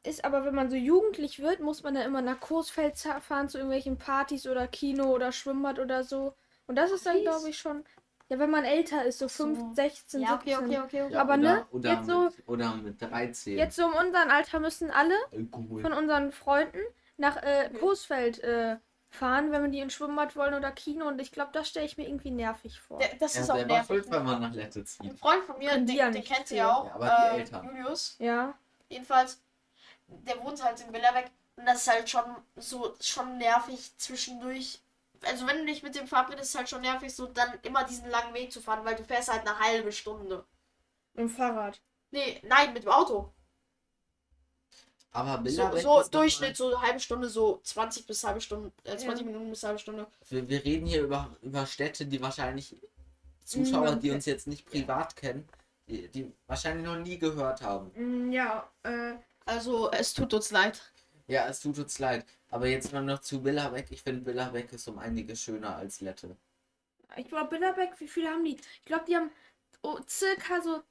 ist aber, wenn man so jugendlich wird, muss man dann immer nach Coesfeld za- fahren zu irgendwelchen Partys oder Kino oder Schwimmbad oder so. Und das ist dann, glaube ich, schon. Ja, wenn man älter ist, so So. 5, 16, ja, okay, 17. okay, okay. okay. Ja, aber oder, ne, Oder, jetzt so- mit, oder mit 13. Jetzt so um unseren Alter müssen alle Alkohol. von unseren Freunden nach äh, Coesfeld äh, fahren, wenn wir die ins Schwimmbad wollen oder Kino. Und ich glaube, das stelle ich mir irgendwie nervig vor. Der- Das Ja, ist auch nervig. schuld, wenn man nach Lette Ein zieht. Freund von mir, den, die ja den nicht kennt ihr zählen. auch, Ja, aber die äh, Eltern. Julius. Ja. Jedenfalls, der wohnt halt in Billerbeck und das ist halt schon so schon nervig zwischendurch. Also wenn du dich mit dem verabredest, ist es halt schon nervig, so dann immer diesen langen Weg zu fahren, weil du fährst halt eine halbe Stunde. Im Fahrrad. Nee, nein, mit dem Auto. Aber So, Bilderbeck so noch Durchschnitt, so eine halbe Stunde, so 20 bis halbe Stunde, äh, 20 Ja. Minuten bis halbe Stunde. Wir, wir reden hier über, über Städte, die wahrscheinlich Zuschauer, Niemand die uns jetzt nicht privat kennen, die, die wahrscheinlich noch nie gehört haben. Mm, Ja, äh, Also es tut uns leid. Ja, es tut uns leid. Aber jetzt mal noch zu Billerbeck. Ich finde Billerbeck ist um einiges schöner als Lette. ich glaube, Bilderbeck, wie viele haben die? Ich glaube, die haben oh, circa so.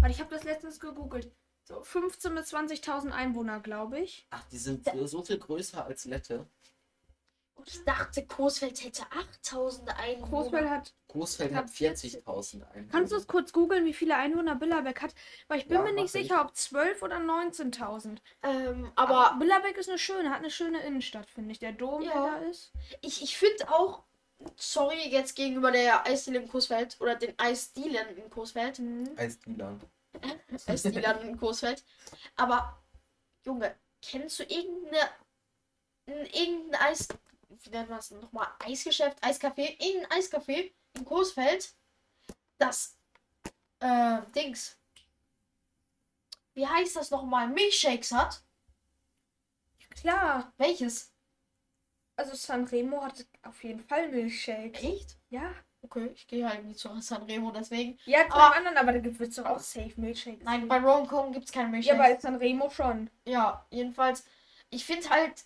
Warte, ich habe das letztens gegoogelt. So 15.000 bis 20.000 Einwohner, glaube ich. Ach, die sind so- so viel größer als Lette. Ich dachte, Coesfeld hätte 8000 Einwohner. Großfeld hat. Ich hat hab 40.000 Einwohner. Kannst du es kurz googeln, wie viele Einwohner Billerbeck hat? Weil ich bin Ja, mir nicht mach ich. sicher, ob 12 oder 19.000. Ähm, Aber aber Billerbeck ist eine schöne, hat eine schöne Innenstadt, finde ich. Der Dom, Ja. der da ist. ich, ich finde auch, sorry, jetzt gegenüber der Eisdiele in Coesfeld oder den Eisdielen in Coesfeld, Mhm. Eisdealer. Eisdealern in Coesfeld, aber Junge, kennst du irgendeine, n- irgendein Eis, wie nennt man es nochmal, Eisgeschäft, Eiscafé, irgendein Eiscafé in Coesfeld, das, äh, Dings, wie heißt das nochmal, Milchshakes hat? Klar. Welches? Also Sanremo hat auf jeden Fall Milchshake. Echt? Ja. Okay, ich gehe halt nie zu Sanremo, deswegen. Ja, zu Aber- anderen, aber da gibt es doch auch Safe Milchshake. Nein, bei Rowan Cone gibt es keine Ja, Milchshakes. bei Sanremo schon. Ja, jedenfalls, ich finde halt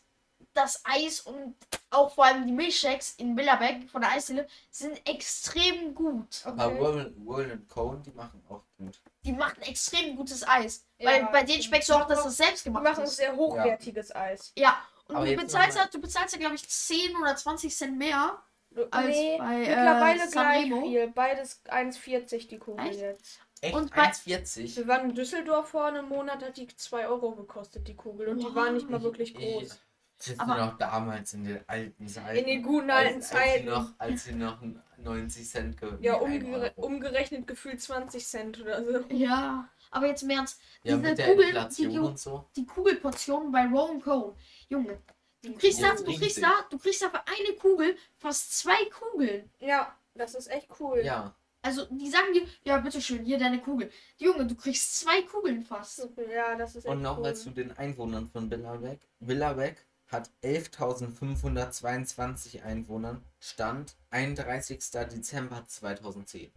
das Eis und auch vor allem die Milchshakes in Billerbeck von der Eisdiele sind extrem gut. Aber Okay. Whirl, Whirl and Cone, die machen auch gut. Die machen extrem gutes Eis. Ja, weil bei denen stimmt. schmeckst du auch, dass das selbst Die gemacht machen ist. sehr hochwertiges Eis. Ja, und Aber du bezahlst, halt, du bezahlst ja, glaube ich, 10 oder 20 Cent mehr. Als nee, bei, äh, mittlerweile gleich Sanremo. viel. Beides 1,40 die Kugel Echt? jetzt. Echt? Und bei- 1,40? Wir waren in Düsseldorf vor einem Monat, hat die 2 Euro gekostet, die Kugel. Und die Wow. war nicht mal wirklich Ich- groß. Das ist Aber- noch damals in den alten Zeiten. In den guten alten als, Zeiten. Als sie noch, als sie noch 90 Cent ge Ja, umgere Euro. umgerechnet gefühlt 20 Cent oder so. Ja, aber jetzt im Ernst, Ja, diese mit der Kugel, Inflation die, und so. die Kugelportionen bei Rowan Cone. Junge, du kriegst, da, du, kriegst da, du kriegst da für eine Kugel fast zwei Kugeln. Ja, das ist echt cool. Ja. Also, die sagen dir, ja, bitteschön, hier deine Kugel. Junge, du kriegst zwei Kugeln fast. Ja, das ist echt Und nochmal cool. zu den Einwohnern von Billerbeck. Billerbeck hat 11.522 Einwohner. Stand 31. Dezember 2010.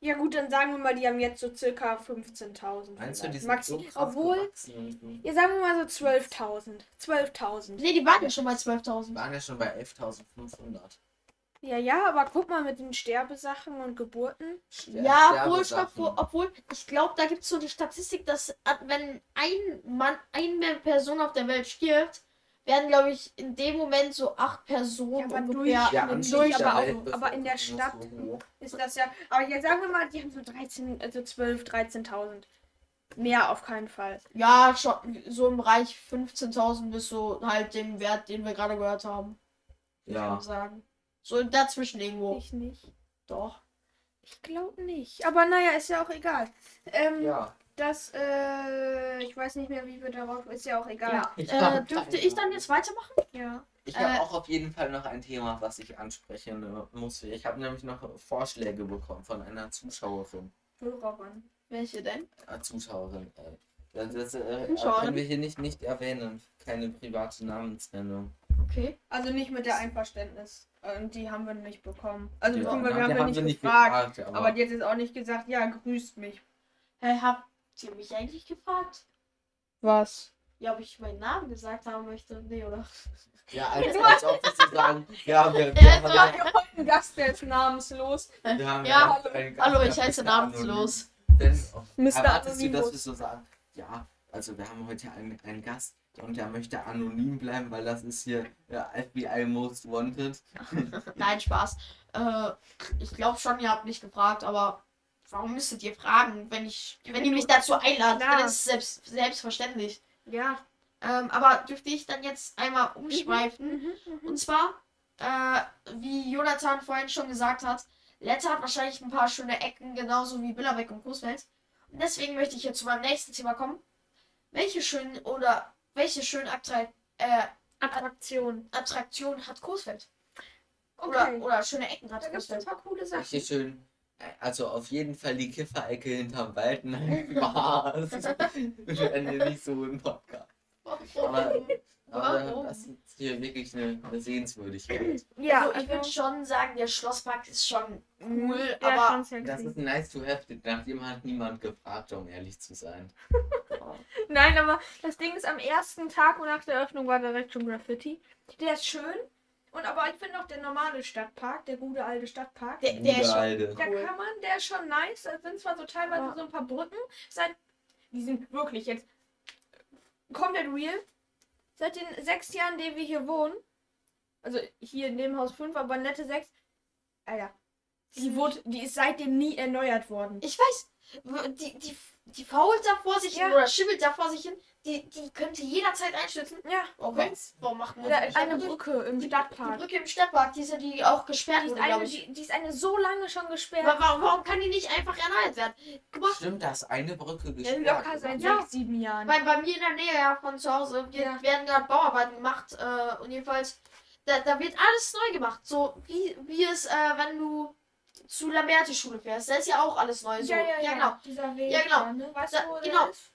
Ja gut, dann sagen wir mal, die haben jetzt so circa 15.000. Meinst du, die vielleicht. sind Maxi so krass Obwohl, ja sagen wir mal so 12.000. 12.000. Nee, die waren ja schon bei 12.000. waren ja schon bei 11.500. Ja, ja, aber guck mal mit den Sterbesachen und Geburten. Ster- Ja, obwohl, obwohl, obwohl, ich glaube, da gibt es so die Statistik, dass äh, wenn ein Mann, eine Person auf der Welt stirbt, werden, glaube ich, in dem Moment so acht Personen Ja, aber ungefähr. Ja, durch- sich durch, der aber, auch, aber in der Stadt so ist das ja. Aber jetzt sagen wir mal, die haben so 13, also 12, 13.000. Mehr auf keinen Fall. Ja, schon so im Bereich 15.000 bis so halt dem Wert, den wir gerade gehört haben. Ja. sagen. So dazwischen irgendwo. Ich nicht. Doch. Ich glaube nicht. Aber naja, ist ja auch egal. Ähm, Ja. Das, äh, ich weiß nicht mehr, wie wir darauf. Ist ja auch egal. Ich Äh, hab dürfte keine ich dann jetzt weitermachen? Ja. Ich habe Äh, auch auf jeden Fall noch ein Thema, was ich ansprechen äh, muss. Ich habe nämlich noch Vorschläge bekommen von einer Zuschauerin. Hörerin. Welche denn? Äh, Zuschauerin. Äh, das das äh, können wir hier nicht, nicht erwähnen. Keine private Namensnennung. Okay. Also nicht mit der Einverständnis. Und die haben wir nicht bekommen. Also Ja, beziehungsweise na, wir haben wir nicht gefragt. gefragt, aber die hat jetzt auch nicht gesagt, ja, grüßt mich. Hä, habt ihr mich eigentlich gefragt? Was? Ja, ob ich meinen Namen gesagt haben möchte? Nee, oder? Ja, als, als ob wir so sagen, ja, wir, wir, Ja, haben, ja, haben einen Gast, der ist namenslos. wir haben Ja, ja Gast, Hallo, der ich heiße namenslos. Denn, Mr. erwartest du, dass wir so sagen, ja, also wir haben heute einen, einen Gast und der möchte anonym bleiben, weil das ist hier der FBI Most Wanted. Nein, Spaß. Äh, ich glaube schon, ihr habt mich gefragt, aber warum müsstet ihr fragen, wenn ich, wenn ihr mich dazu einladet? Klar. Dann ist es selbst, selbstverständlich. Ja. Ähm, aber dürfte ich dann jetzt einmal umschweifen? Mhm. Und zwar, äh, wie Jonathan vorhin schon gesagt hat, Letta hat wahrscheinlich ein paar schöne Ecken, genauso wie Billerbeck und Großfeld. Und deswegen möchte ich jetzt zu meinem nächsten Thema kommen. Welche schönen oder welche schönen Attra äh, Attraktion. Attraktionen hat Großfeld? Okay. Oder, oder schöne Ecken hat da gibt es ein Großfeld? paar coole Sachen. Richtig schön. Also auf jeden Fall die Kifferecke hinterm Wald. Nein, Spaß. Wir enden nicht so im Podcast. Aber, aber Warum? das ist hier wirklich eine, eine Sehenswürdigkeit. Ja, also ich würde schon sagen, der Schlosspark ist schon cool, ja, aber schon. Das ist nice to have. Nach dem hat niemand gefragt, um ehrlich zu sein. Nein, aber das Ding ist, am ersten Tag nach der Eröffnung war direkt schon Graffiti. Der ist schön. Und aber ich finde auch der normale Stadtpark, der gute alte Stadtpark, der, der ist schon. Alte. da cool. kann man, der ist schon nice. Da sind zwar so teilweise Ja. so ein paar Brücken. Seit, die sind wirklich jetzt komplett real. Seit den sechs Jahren, die wir hier wohnen, also hier in dem Haus fünf, aber nette sechs, Alter, die, wurde, die ist seitdem nie erneuert worden. Ich weiß, die, die, die fault da vor sich hin Ja. oder schimmelt da vor sich hin. Die, die könnte jederzeit einstürzen. Ja, Okay. Was? Warum machen wir da das ist eine Brücke im Die Stadtpark. Brücke im Stadtpark, diese, die auch gesperrt Die ist, wurde, eine, die, die ist eine so lange schon gesperrt. Wa- Warum, warum kann die nicht einfach erneuert werden? Guck mal, Stimmt, das eine Brücke Ja, gesperrt. locker seit Ja. sechs, sieben Jahren. bei, bei mir in der Nähe ja, von zu Hause wir, Ja. werden gerade Bauarbeiten gemacht äh, und jedenfalls, da, da wird alles neu gemacht. So wie, wie es, äh, wenn du zu Lamberti-Schule fährst, da ist ja auch alles neu. So. ja, ja, ja, genau. Dieser Weg. Ja, genau. Da, ne? Weißt Da- du, wo genau. der ist?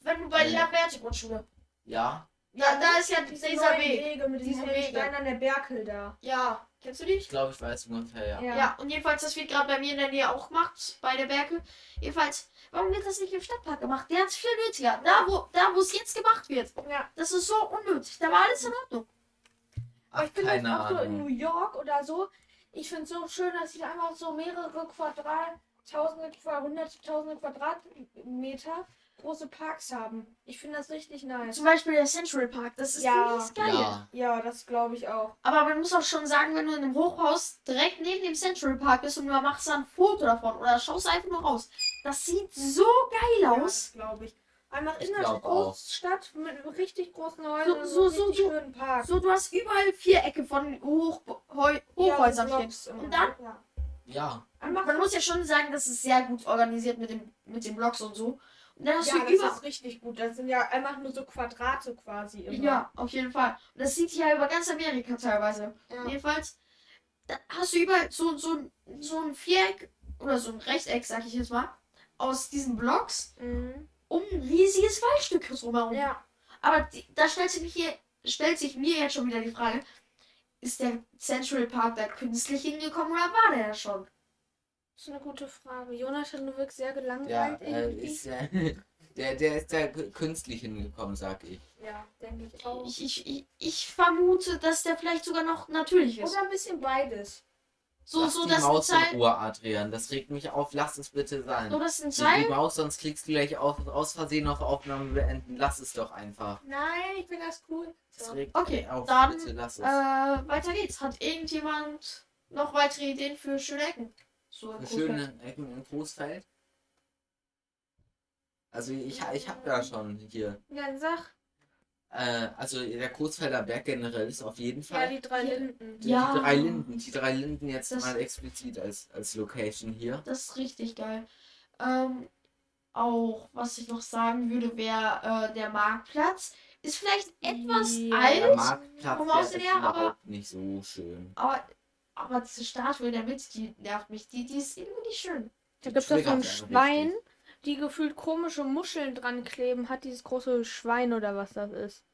Wenn du bei Ja. Lamberti-Grundschule. Ja, Da, da ist ja Diese dieser neuen Weg. Wege mit diesen Wege. An der Berkel da. Ja, kennst du die? ich glaube, ich weiß ungefähr, ja. Ja. Ja, und jedenfalls, das wird gerade bei mir in der Nähe auch gemacht, bei der Berke. Jedenfalls, warum wird das nicht im Stadtpark gemacht? Der hat es viel nötiger. Da, wo da wo es jetzt gemacht wird. ja. Das ist so unnötig. Da war alles in Ordnung. Ach, Aber ich das keine auch so in Ahnung. New York oder so. Ich finde es so schön, dass sie da einfach so mehrere Quadrat, tausende, hunderte, tausende Quadratmeter große Parks haben. Ich finde das richtig nice. Zum Beispiel der Central Park. Das ist Ja. mies geil. Ja. Ja, das glaube ich auch. Aber man muss auch schon sagen, wenn du in einem Hochhaus direkt neben dem Central Park bist und du machst da ein Foto davon oder schaust einfach nur raus. Das sieht so geil Ja, aus. das glaube ich. Einmal Ich in der auch. Großstadt mit richtig großen Häusern so- so, so- so- schönen Park. So, du hast überall Vierecke von Hoch, Heu, Hochhäusern stehen. Und dann Ja. Ja, Einfach Man muss ja schon sagen, das ist sehr gut organisiert mit, dem, mit den Blocks und so. Und dann hast ja, du das über. ist richtig gut. Das sind ja einfach nur so Quadrate quasi immer. Ja, auf jeden Fall. Und das sieht ja über ganz Amerika teilweise. Ja. Jedenfalls, dann hast du überall so, so, ein- so ein Viereck oder so ein Rechteck, sag ich jetzt mal, aus diesen Blocks Mhm. Um ein riesiges Waldstück drumherum. Ja. Aber die, da stellst du dich hier stellt sich mir jetzt schon wieder die Frage, ist der Central Park da künstlich hingekommen oder war der schon? Das ist eine gute Frage. Jonathan, du wirkst sehr Ja, gelangweilt äh, irgendwie. ist ja, der, der ist da künstlich hingekommen, sag ich. ja, denke ich auch. Ich, ich, ich, ich vermute, dass der vielleicht sogar noch natürlich ist. Oder ein bisschen beides. So, Lass so die ein Maus in Teil. Ruhe, Adrian. Das regt mich auf. Lass es bitte sein. So dass ein Die. Maus, sonst klickst du gleich auf, aus Versehen auf Aufnahme beenden. Lass es doch einfach. Nein, ich bin das cool. Das So. regt Okay, mich auf. dann, bitte lass es. Äh, weiter geht's. Hat irgendjemand noch weitere Ideen für schöne Ecken? So Großfeld. schöne Ecken im Großfeld. Also ich, ich habe ja schon hier. Ja, sag. Äh, also der Coesfelder Berg generell ist auf jeden Ja, Fall. die drei Ja. Linden. die, Ja. die drei Linden, die drei Linden jetzt Das- mal explizit als, als Location hier. Das ist richtig geil. Ähm, auch, was ich noch sagen würde, wäre äh, der Marktplatz. Ist vielleicht etwas Ja. Der alt, Marktplatz vom der Aussehen ist her, aber- überhaupt nicht so schön. aber, aber diese Statue in der Mitte, die nervt mich. Die, die ist irgendwie nicht schön. Da Die gibt es so ein Schwein, richtig. Die gefühlt komische Muscheln dran kleben hat. Dieses große Schwein oder was das ist.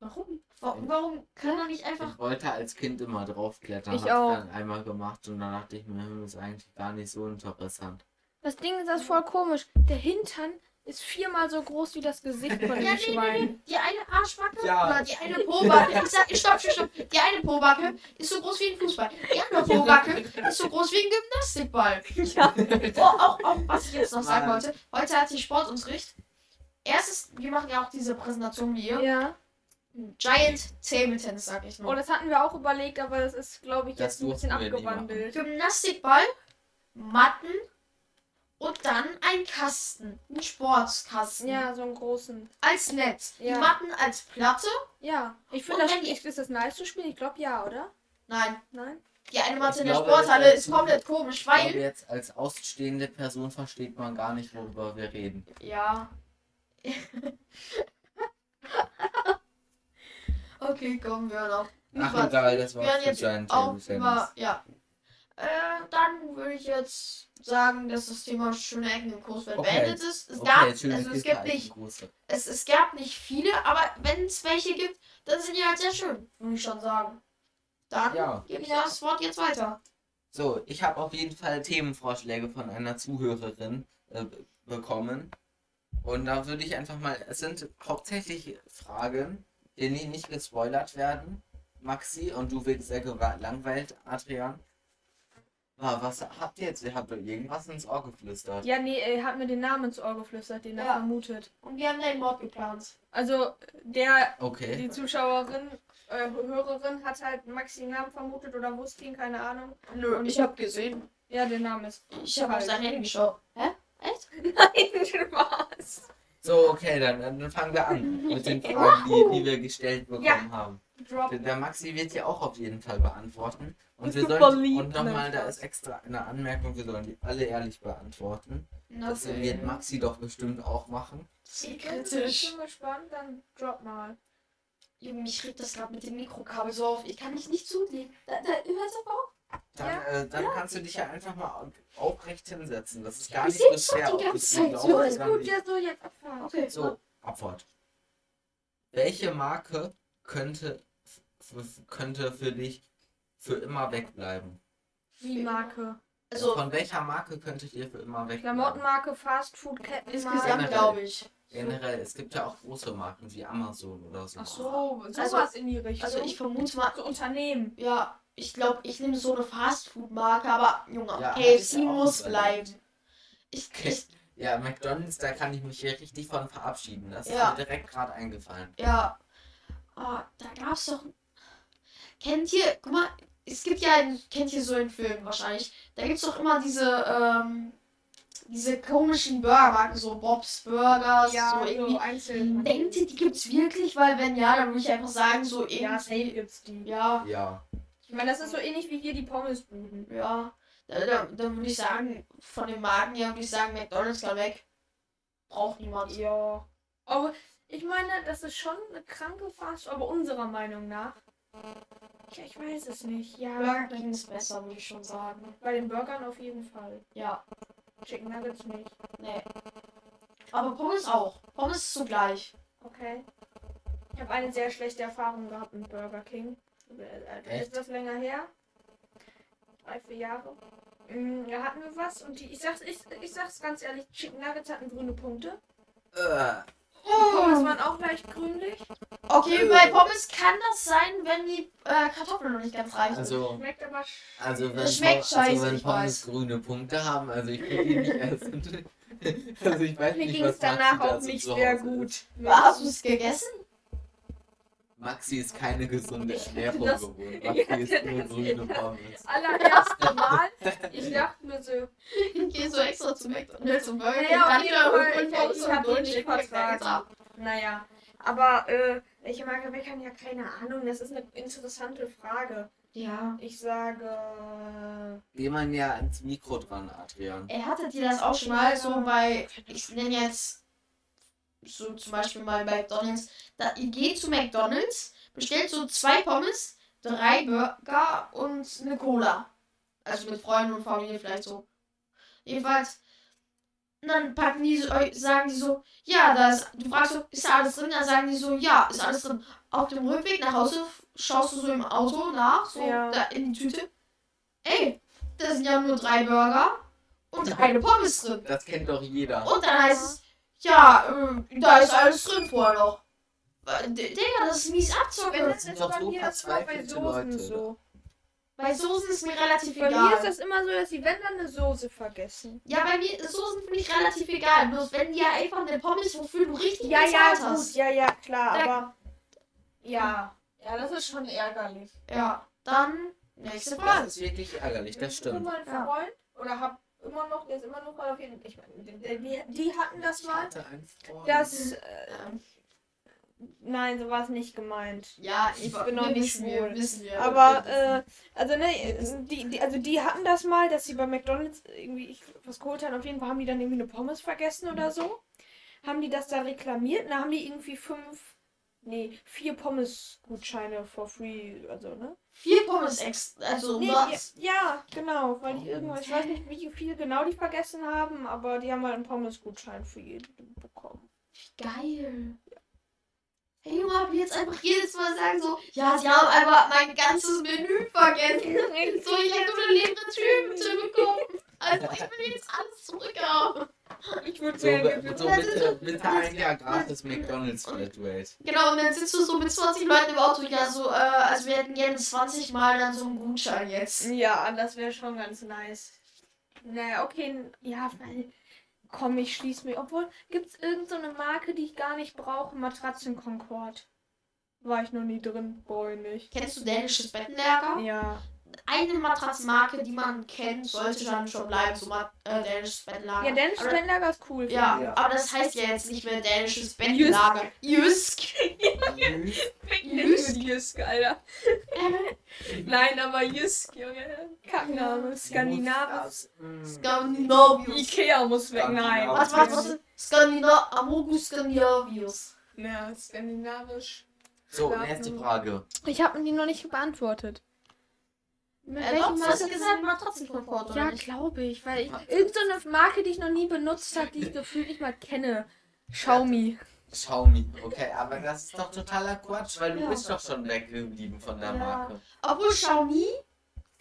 Warum? Warum, warum kann er nicht einfach. Ich wollte als Kind immer draufklettern. Ich hab's auch. dann einmal gemacht und dann dachte ich mir, hm, ist eigentlich gar nicht so interessant. Das Ding ist das voll komisch. Der Hintern ist viermal so groß wie das Gesicht von Ja, dem nee, nee, Schwein. nee. Die eine Arschbacke Ja. oder die eine Pobacke. Ich sag, stopp, stopp, stopp. Die eine Pobacke ist so groß wie ein Fußball. Die andere Pobacke ist so groß wie ein Gymnastikball. Ja. Oh, auch, auch, was ich jetzt noch sagen wollte. Heute hatte ich Sportunterricht. Erstes, wir machen ja auch diese Präsentation wie hier. Ja. Giant Table Tennis, sag ich Oh, nur. das hatten wir auch überlegt, aber das ist, glaube ich, Das jetzt ein bisschen abgewandelt. Gymnastikball, Matten und dann ein Kasten. Ein Sportskasten. Ja, so einen großen. Als Netz. Die Ja. Matten als Platte. Ja. Ich finde, das die- ist das nice zu spielen. Ich glaube ja, oder? Nein, Nein? die eine Matte Ich in der glaube, Sporthalle das- ist komplett komisch, Ich glaube, weil. jetzt als ausstehende Person versteht man gar nicht, worüber wir reden. Ja. okay, kommen wir noch. Ach, egal, das war Wir werden für jetzt über. Ja. Äh, dann würde ich jetzt sagen, dass das Thema schöne Ecken im Kursfeld Okay. beendet ist. Es Okay, gab, also es gibt nicht, es, es gab nicht viele, aber wenn es welche gibt, dann sind die halt sehr schön, würde ich schon sagen. Dann Ja. gebe ich das Wort jetzt weiter. So, ich habe auf jeden Fall Themenvorschläge von einer Zuhörerin äh, bekommen. Und da würde ich einfach mal, es sind hauptsächlich Fragen, die nicht gespoilert werden. Maxi, und du wirkst sehr gelangweilt, Adrian. Ah, was habt ihr jetzt? Ihr habt irgendwas ins Ohr geflüstert. Ja, nee, er hat mir den Namen ins Ohr geflüstert, den er Ja. vermutet. Und wir haben den Mord geplant. Also, der, Okay. die Zuschauerin, äh, Hörerin hat halt Maxi den Namen vermutet oder wusste ihn, keine Ahnung. Nö, Und ich habe gesehen. Ja, der Name ist. Ich habe auf sein Handy geschaut. Hä? Echt? Nein, Spaß. So, okay, dann, dann fangen wir an mit den Fragen, die, die wir gestellt bekommen Ja. haben. Drop. Der, Maxi wird die auch auf jeden Fall beantworten. Und Bist wir du sollen, verliebt? und nochmal, Nein, da ist extra eine Anmerkung, wir sollen die alle ehrlich beantworten. Das Okay. wird Maxi doch bestimmt auch machen. Sehr Ich bin kritisch. gespannt, dann drop mal. Junge, mich regt das gerade mit dem Mikrokabel so auf. Ich kann mich nicht zulegen. Da, da, hörst du auf? Dann, Ja, äh, dann kannst du dich ja einfach mal au- aufrecht hinsetzen. Das ist gar Ich nicht so schwer. die ganze Zeit so. ist gut, ja, so, jetzt abfahren. Okay. So, Abfahrt. Welche Marke könnte, könnte für dich für immer wegbleiben? Wie Marke? Also, Von welcher Marke könntet ihr für immer wegbleiben? Klamottenmarke, Fastfood-Ketten. insgesamt glaube ich. Generell, es gibt ja auch große Marken wie Amazon oder so. Ach so, sowas Also- in die Richtung. Also, ich vermute mal, so Unternehmen. ja, ich glaube, ich nehme so eine Fastfood-Marke, aber Junge, Ja, KFC muss bleiben. Ich, ich, Ja, McDonalds, da kann ich mich hier richtig von verabschieden. Das Ja. ist mir direkt gerade eingefallen. ja. Ah, da gab's doch. Kennt ihr, guck mal, es gibt ja, einen, kennt ihr so einen Film wahrscheinlich. Da gibt's doch immer diese, ähm, diese komischen Burgermarken, so Bob's Burgers, so irgendwie. einzeln. Denkt ihr, die gibt's wirklich? Weil wenn ja, dann würde ich einfach sagen, so Ja, safe irgendwie. gibt's die. Ja, Ja. Ich meine, das ist so ähnlich wie hier die Pommesbuden. ja. Da, da, dann würde ich sagen, von den Marken her würde ich sagen, McDonalds kann weg. Braucht niemand. Ja. Aber ich meine, das ist schon eine kranke Fast, aber unserer Meinung nach. Ja, ich weiß es nicht. Ja, Burger King ist besser, würde ich schon sagen. bei den Burgern auf jeden Fall. Ja, Chicken Nuggets nicht. nee. Aber Pommes auch. Pommes ist zugleich. Okay. habe eine sehr schlechte Erfahrung gehabt mit Burger King. Äh, Echt? Ist das länger her? Drei, vier Jahre. Mm, Da hatten wir was und die, ich sag's, ich, ich sag's ganz ehrlich, Chicken Nuggets hatten grüne Punkte. Äh, Die Pommes Oh. waren auch leicht grünlich. Okay, bei Pommes kann das sein, wenn die äh, Kartoffeln noch nicht ganz reichen. also, Schmeckt aber sch- also wenn, Das schmeckt Pom- also scheiße, wenn ich Pommes weiß. grüne Punkte haben, also ich finde die nicht erst. also ich weiß mir nicht, ging was es danach Maxi auch dazu nicht zu sehr Hause gut. Hast du es gegessen? Maxi ist keine gesunde Ernährung Das- gewohnt. Ja, Maxi ist nur grüne Pommes. Allererste Mal. Ich dachte mir so, Ich gehe so extra zu McDonalds und Burger. Naja, auf dann jeden wieder Fall, irgendwo ich- Pommes ich und Chicken vertragen. Naja. Aber äh, welche Marke meckern ja keine Ahnung. Das ist eine interessante Frage. Ja. Ich sage. Geh mal ja ins Mikro dran, Adrian. Er hatte dir das auch schon mal so bei, ich nenne jetzt so zum Beispiel mal bei McDonalds. Da, ihr geht zu McDonalds, bestellt so zwei Pommes, drei Burger und eine Cola. Also mit Freunden und Familie vielleicht so. Jedenfalls. Und dann packen die so, äh, sagen die so, ja, da ist, du fragst so, ist da alles drin? Dann sagen die so, ja, ist alles drin. Auf dem Rückweg nach Hause schaust du so im Auto nach, so Ja. da in die Tüte. Ey, da sind ja nur drei Burger und eine Pommes drin. Das kennt doch jeder. Und dann heißt es, ja, ähm, da ist alles drin vorher noch. Äh, Digga, das ist mies Wenn abzocken. das jetzt doch bei so mir ist, bei Soßen Leute. so. Bei Soßen ist mir relativ Bei mir ist egal. das immer so, dass sie, wenn dann eine Soße vergessen. Ja, bei mir Soßen finde ich relativ egal. Bloß wenn die ja einfach eine Pommes, wofür du richtig Ja, ja, bezahlt gut, hast. ja, ja, klar, Da- aber. Ja. Ja, das ist schon ärgerlich. Ja, dann nächste Das Frage. ist wirklich ärgerlich, das stimmt. mal einen Ja. Freund oder hab immer noch, der ist immer noch auf jeden ich meine, die, die hatten das Ich mal. Das, äh, nein, so war es nicht gemeint. ja, Ich bin noch nicht schwul. Wir. Aber, äh, also ne, die, die, also die hatten das mal, dass sie bei McDonalds irgendwie ich, was geholt haben. Auf jeden Fall haben die dann irgendwie eine Pommes vergessen oder so. Haben die das da reklamiert und da haben die irgendwie fünf, nee, vier Pommes-Gutscheine for free, also, ne? Vier Pommes extra. Also Nee, was? die, ja, genau, weil die irgendwas, ich weiß nicht, wie viel genau die vergessen haben, aber die haben halt einen Pommes-Gutschein für jeden bekommen. Geil. Hey Junge, hab ich jetzt einfach jedes Mal sagen so, ja, sie haben einfach mein ganzes Menü vergessen. So, ich hätte nur eine leere Tüte bekommen. Also ich will jetzt alles zurückhaben. Ich würde So, mir so bitte, bitte ein Jahr gratis McDonalds Flatrate. Genau, und dann sitzt du so mit 20 Leuten im Auto, ja, so, äh, also wir hätten gerne 20 Mal dann so einen Gutschein jetzt. Ja, das wäre schon ganz nice. Naja, okay, ja, weil. Komm, ich schließe mich. Obwohl, gibt es irgendeine so Marke, die ich gar nicht brauche? Matratzen Concord. War ich noch nie drin, brauche ich nicht. Kennst du dänisches Bettenlager? Ja. Eine Matratzenmarke, die man kennt, sollte dann schon bleiben, so Mat äh, dänisches Bettenlager. Ja, dänisches Aber- Bettenlager ist cool. Ja, Ja. aber das heißt ja jetzt nicht mehr dänisches Bettenlager. Jysk. Jüsk. Jüsk, Alter. Nein, aber Jüsk, Junge. Kackname. Skandinavisch. Skandinavius. Ikea muss weg. Nein. Was, was, was? Skandina Amogus Skandinavius. Ja, skandinavisch. So, nächste Frage. Ich habe die noch nicht beantwortet. Mit Äh, doch, du hast gesagt Matratzenkomfort, oder Ja, nicht? glaube ich, weil ich irgendeine so eine Marke, die ich noch nie benutzt habe, die ich gefühlt nicht mal kenne. Xiaomi. Xiaomi, okay, aber das ist doch totaler Quatsch, weil du Ja. bist doch schon weggeblieben von der Ja. Marke. Obwohl Xiaomi,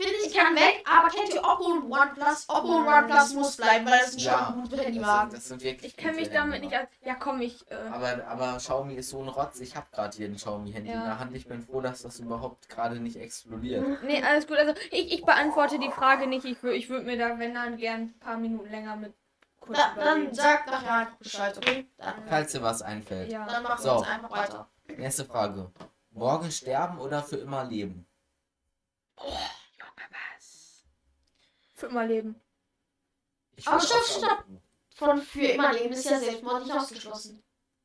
finde ich, kann weg, aber kennt ihr Oppo und OnePlus? Oppo und OnePlus muss bleiben, weil das sind Ja, schon gute Das Handymarken. sind, das sind wirklich Ich kenne mich damit nicht als. Ja, komm, ich. Äh, Aber, aber Xiaomi ist so ein Rotz. Ich habe gerade hier ein Xiaomi-Handy Ja. in der Hand. Ich bin froh, dass das überhaupt gerade nicht explodiert. nee, alles gut. Also, ich, ich beantworte die Frage nicht. Ich, wür- ich würde mir da, wenn dann, gern ein paar Minuten länger mit kurz Da, dann sag nachher einfach Bescheid, okay? Dann, Falls dir was einfällt. Ja. dann machen So. wir jetzt einfach weiter. Nächste Frage. Morgen sterben oder für immer leben? Für immer leben. Ich Aber stopp, stopp. Von für immer leben ist ja Selbstmord nicht ausgeschlossen.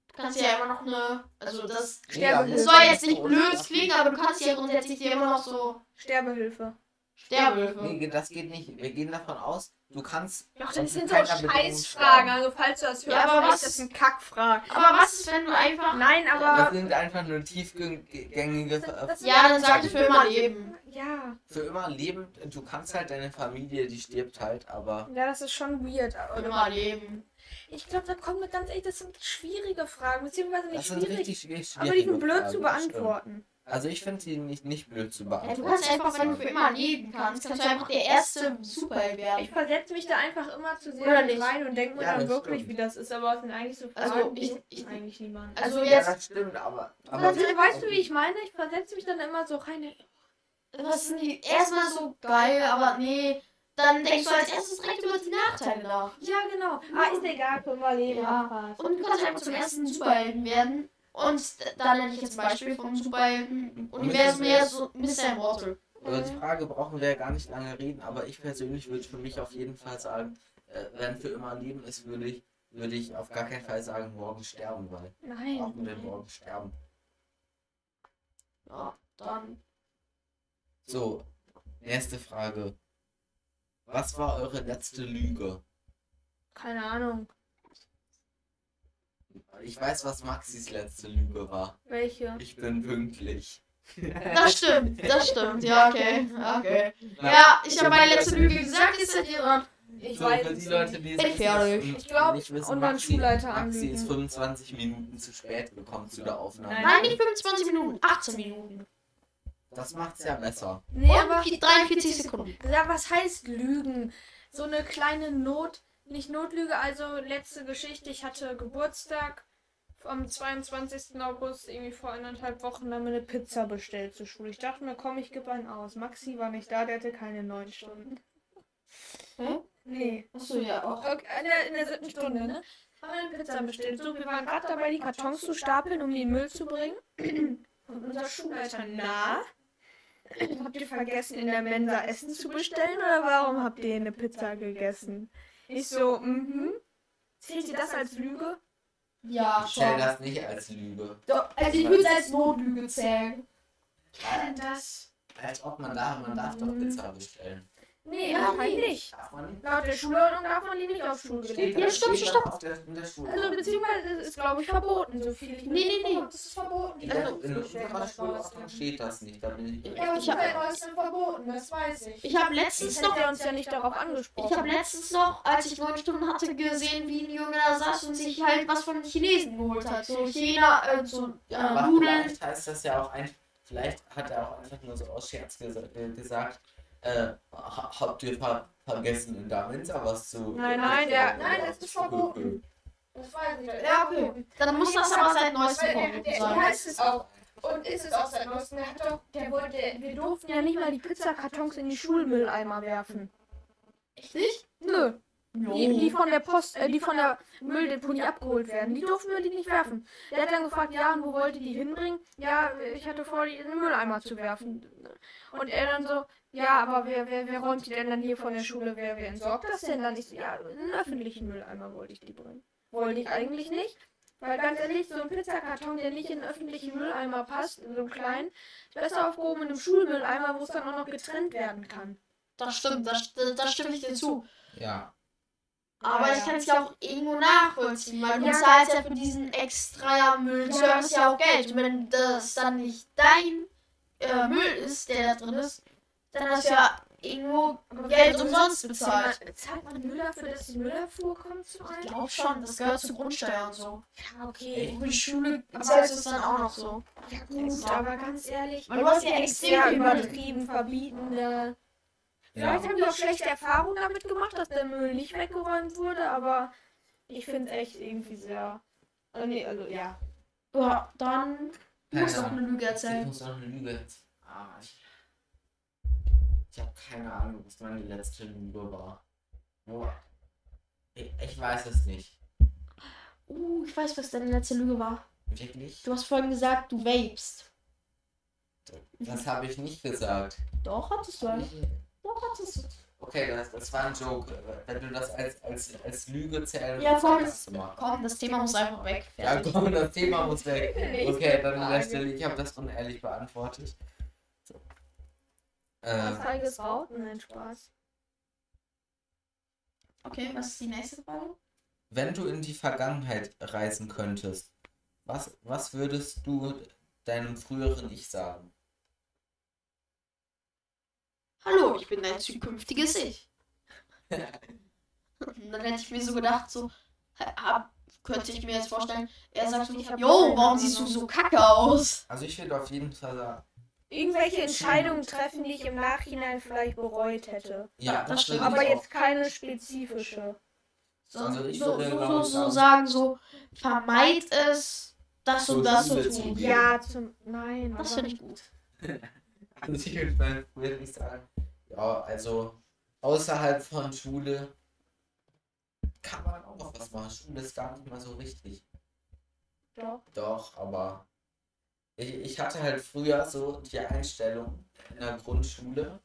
Du kannst ja immer noch eine. Also das. Sterbehilfe. Das soll jetzt nicht blöd klingen, aber du kannst ja grundsätzlich dir immer noch so Sterbehilfe. Sterbehilfe. Nee, das geht nicht. Wir gehen davon aus, du kannst. Doch, das sind so Scheißfragen. Also, falls du das hörst, Ja, aber was- das sind Kackfragen. Aber was ist, wenn du einfach. Nein, Das aber. sind einfach nur tiefgängige. Das sind- Ja, dann sag ich für immer leben. Ja. Für immer leben. Du kannst halt deine Familie, die stirbt halt, aber. Ja, das ist schon weird. Für immer leben. Ich glaube, da kommen wir ganz ehrlich, das sind schwierige Fragen, beziehungsweise nicht Das sind schwierig, richtig schwierig. aber die sind blöd Fragen, zu das stimmt. Also ich finde die nicht, nicht blöd zu Ja, beantworten. du kannst einfach, wenn du für immer leben kannst, kannst du einfach der erste Superheld Ich werden. versetze mich da einfach immer zu Oder sehr nicht? rein und denke mir Ja, dann wirklich, stimmt. wie das ist, aber es sind eigentlich so Fragen, Also, ich- ich- eigentlich niemand. Also ja, jetzt, das stimmt, aber... aber Also, weißt du, wie ich meine? Ich versetze mich dann immer so rein. was sind die erstmal so geil, aber nee, dann denkst du als erstes direkt über die Nachteile nach. Ja, genau. Ah, ist egal, können wir leben. Ja. Passt. Und du kannst einfach zum ersten Superhelden werden. Und da nenne ich jetzt Beispiel vom Superhelden-Universum her so Mr. Immortal. Über die Frage brauchen wir ja gar nicht lange reden, aber ich persönlich würde für mich auf jeden Fall sagen, äh, wenn für immer Leben ist, würde ich, würde ich auf gar keinen Fall sagen, morgen sterben, weil Nein. brauchen wir morgen sterben. Ja, dann. So, nächste Frage. Was war eure letzte Lüge? Keine Ahnung. Ich weiß, was Maxis letzte Lüge war. Welche? Ich bin pünktlich. Das stimmt, das stimmt. Ja, okay. okay. Ja, ich habe meine letzte Lüge gesagt, jetzt seid ihr dran. Ich so, weiß die Leute, die fertig. wissen, Ich glaub, nicht wissen, unseren Maxi, Schulleiter Maxi ist anlügen. 25 Minuten zu spät gekommen zu der Aufnahme. Nein. Nein, nicht 25 Minuten, 18 Minuten. Das macht's ja besser. Nee, Und aber. 43 Sekunden. Ja, was heißt Lügen? So eine kleine Not, nicht Notlüge, also letzte Geschichte, ich hatte Geburtstag am 22. August, irgendwie vor eineinhalb Wochen, haben wir eine Pizza bestellt zur Schule. Ich dachte mir, komm, ich gebe einen aus. Maxi war nicht da, der hatte keine neun Stunden. Hä? Nee. Achso, ja, auch. Okay, in, der, in der siebten Stunde, ne? Haben wir eine Pizza bestellt. So, wir waren gerade dabei, die Kartons zu stapeln, um die in den Müll zu bringen. Und unser Schulleiter, na? Habt ihr vergessen, in der Mensa Essen zu bestellen oder warum habt ihr eine Pizza gegessen? Ich so, mhm. Zählt ihr das als Lüge? Ja, Ich stell schon. das nicht als Lüge. Doch, also ich würde es als Notlüge zählen. denn das? Als ob man darf, man darf doch Pizza bestellen. Nee, Ja, anscheinend nee. nicht. Darf man nicht? Laut der Schulordnung darf man die nicht auf. Ja, das stimmt, steht stimmt. doch Auf der, in der Schule. Also beziehungsweise es ist, glaube ich, verboten, so viel ich Nee, nee, nee. Das ist verboten. in, also, in unserer Schulordnung steht das nicht. Da bin ich Ja, aber Ich hab- Schulleiter ist dann verboten, das weiß ich. Ich habe letztens noch uns ja nicht darauf angesprochen. Ich habe letztens noch, als ich neun Stunden hatte, gesehen, wie ein Junge da saß und sich halt was von den Chinesen geholt hat. So China, äh, so äh, Aber Nudeln. vielleicht heißt das ja auch ein, vielleicht hat er auch einfach nur so aus Scherz äh, gesagt, äh, ha habt ihr ver vergessen in der Mensa was zu. Nein, nein, der- nein, das ist verboten. Das weiß ich. Ja, okay. Dann muss das aber seit neuestem der, verboten der, sein. heißt es auch. Und ist es auch seit neuestem. Der hat doch, der wollte, wir durften ja nicht mal die Pizzakartons in die Schulmülleimer werfen. Echt nicht? Nö. Die, die von der Post, äh, die von der Mülldeponie abgeholt werden, die durften wir die nicht werfen. Der hat dann gefragt, ja, und wo wollt ihr die hinbringen? Ja, ich hatte vor, die in den Mülleimer zu werfen. Und er dann so, ja, aber wer, wer, wer räumt die denn dann hier von der Schule? Wer, wer entsorgt das denn dann? Ich so, ja, in den öffentlichen Mülleimer wollte ich die bringen. Wollte ich eigentlich nicht. Weil ganz ehrlich, so ein Pizzakarton, der nicht in den öffentlichen Mülleimer passt, in so einem kleinen, ist besser aufgehoben in einem Schulmülleimer, wo es dann auch noch getrennt werden kann. Das stimmt, das, das stimme ich dir zu. Ja. Aber Ja, ich ja. kann es ja auch irgendwo nachvollziehen, weil du Ja. zahlst ja für diesen extra Müllservice ja auch Geld. Und wenn das dann nicht dein äh, Müll ist, der da drin ist, dann hast du ja irgendwo Geld umsonst bezahlt. Zahlt man Müll dafür, dass die Müllabfuhr kommt zu Ich einem? glaube schon, das gehört zur Grundsteuer und so. Ja, okay. Für die Schule zahlst du es dann auch noch so. Ja gut, aber ganz ehrlich, Weil du hast ja extrem sehr viel Verbietende. Ja. Vielleicht haben die auch schlechte Erfahrungen damit gemacht, dass der Müll nicht weggeräumt wurde, aber ich finde es echt irgendwie sehr. Also, nee, also ja. Ja, dann musst du noch Ahnung. eine Lüge Ich erzählen. muss noch eine Lüge jetzt. Ah, ich ich habe keine Ahnung, was meine letzte Lüge war. Ich, ich weiß es nicht. Uh, ich weiß, was deine letzte Lüge war. Wirklich? Du hast vorhin gesagt, du vapest. Das habe ich nicht gesagt. Doch, hattest du eigentlich. Okay, das, das war ein Joke. Wenn du das als, als, als Lüge zählst, Ja, komm. machen. Komm, das Thema muss einfach weg. Ja, Fertig. komm, das Thema muss weg. Okay, dann an der. Stelle, ich habe das unehrlich beantwortet. So. Was Äh, Feiges Rauten, nein, Spaß. Okay, was ist die nächste Frage? wenn du in die Vergangenheit reisen könntest, was, was würdest du deinem früheren Ich sagen? Hallo, ich bin dein zukünftiges Ich. Und dann hätte ich mir so gedacht, so, hab, könnte ich mir jetzt vorstellen, er sagt so, jo, warum siehst du so kacke aus? Also ich würde auf jeden Fall sagen, Irgendwelche Entscheidungen treffen, die ich im Nachhinein vielleicht bereut hätte. ja, das stimmt. Aber auch. jetzt keine spezifische. So, Also ich so, würde, so, glaub so, sagen- so, vermeid es, das So und das zu tun. Ja, zum. Nein. Das finde ich gut. Also ich würde nicht sagen, ja, also außerhalb von Schule kann man auch noch was machen. Schule ist gar nicht mal so wichtig. Doch. Doch, aber ich, ich hatte halt früher so die Einstellung in der Grundschule.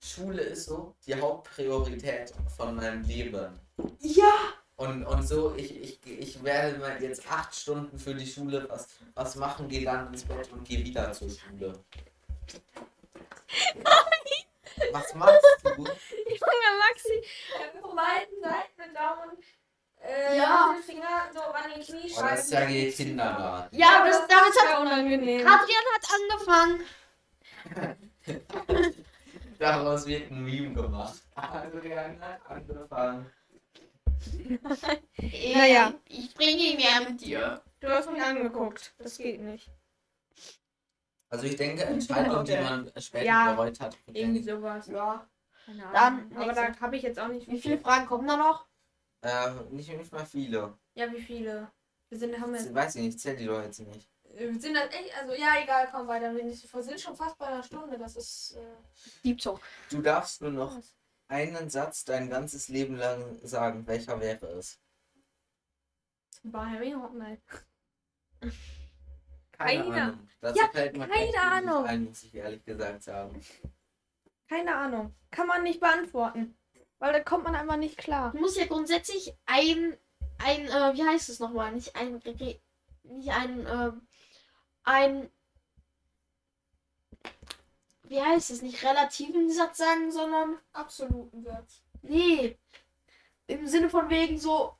Schule ist so die Hauptpriorität von meinem Leben. Ja! Und, und so, ich, ich, ich werde mal jetzt acht Stunden für die Schule was, was machen, gehe dann ins Bett und gehe wieder zur Schule. Was machst du? Junge Maxi, äh, von beiden Seiten den Daumen. Äh, Ja. mit dem Finger so an den Knie Oh, das ist ja die Kindergarten. Ja, aber das, damit hat ja unangenehm. Adrian hat angefangen. Daraus wird ein Meme gemacht. Adrian hat angefangen. Naja. Ich bringe mehr mit dir. Du hast mich angeguckt. Das geht nicht. Also ich denke, Entscheidungen, die man später Ja. bereut hat. Irgendwie sowas. Ja. Keine Dann Ahnung. Aber da habe ich jetzt auch nicht Wie viele Fragen kommen da noch? Äh, nicht, nicht mal viele. Ja, wie viele? Wir sind, haben Ich jetzt, weiß ich nicht, zählt die doch jetzt nicht. äh, wir sind das echt, also ja, egal, komm weiter. Wir sind schon fast bei einer Stunde. Das ist. Äh, Deep Talk. Du darfst nur noch was. einen Satz dein ganzes Leben lang sagen. Welcher wäre es? Bei Harry Hot Night. Keine Keine- Ahnung. Das Ja, fällt mir keine echt nicht Ahnung. Ein, muss ich ehrlich gesagt sagen. Keine Ahnung. Kann man nicht beantworten. Weil da kommt man einfach nicht klar. Du musst ja grundsätzlich ein, ein, äh, wie heißt es nochmal? Nicht ein, nicht ein, ähm, ein, wie heißt es? Nicht relativen Satz sagen, sondern, Absoluten Satz. nee, im Sinne von wegen so,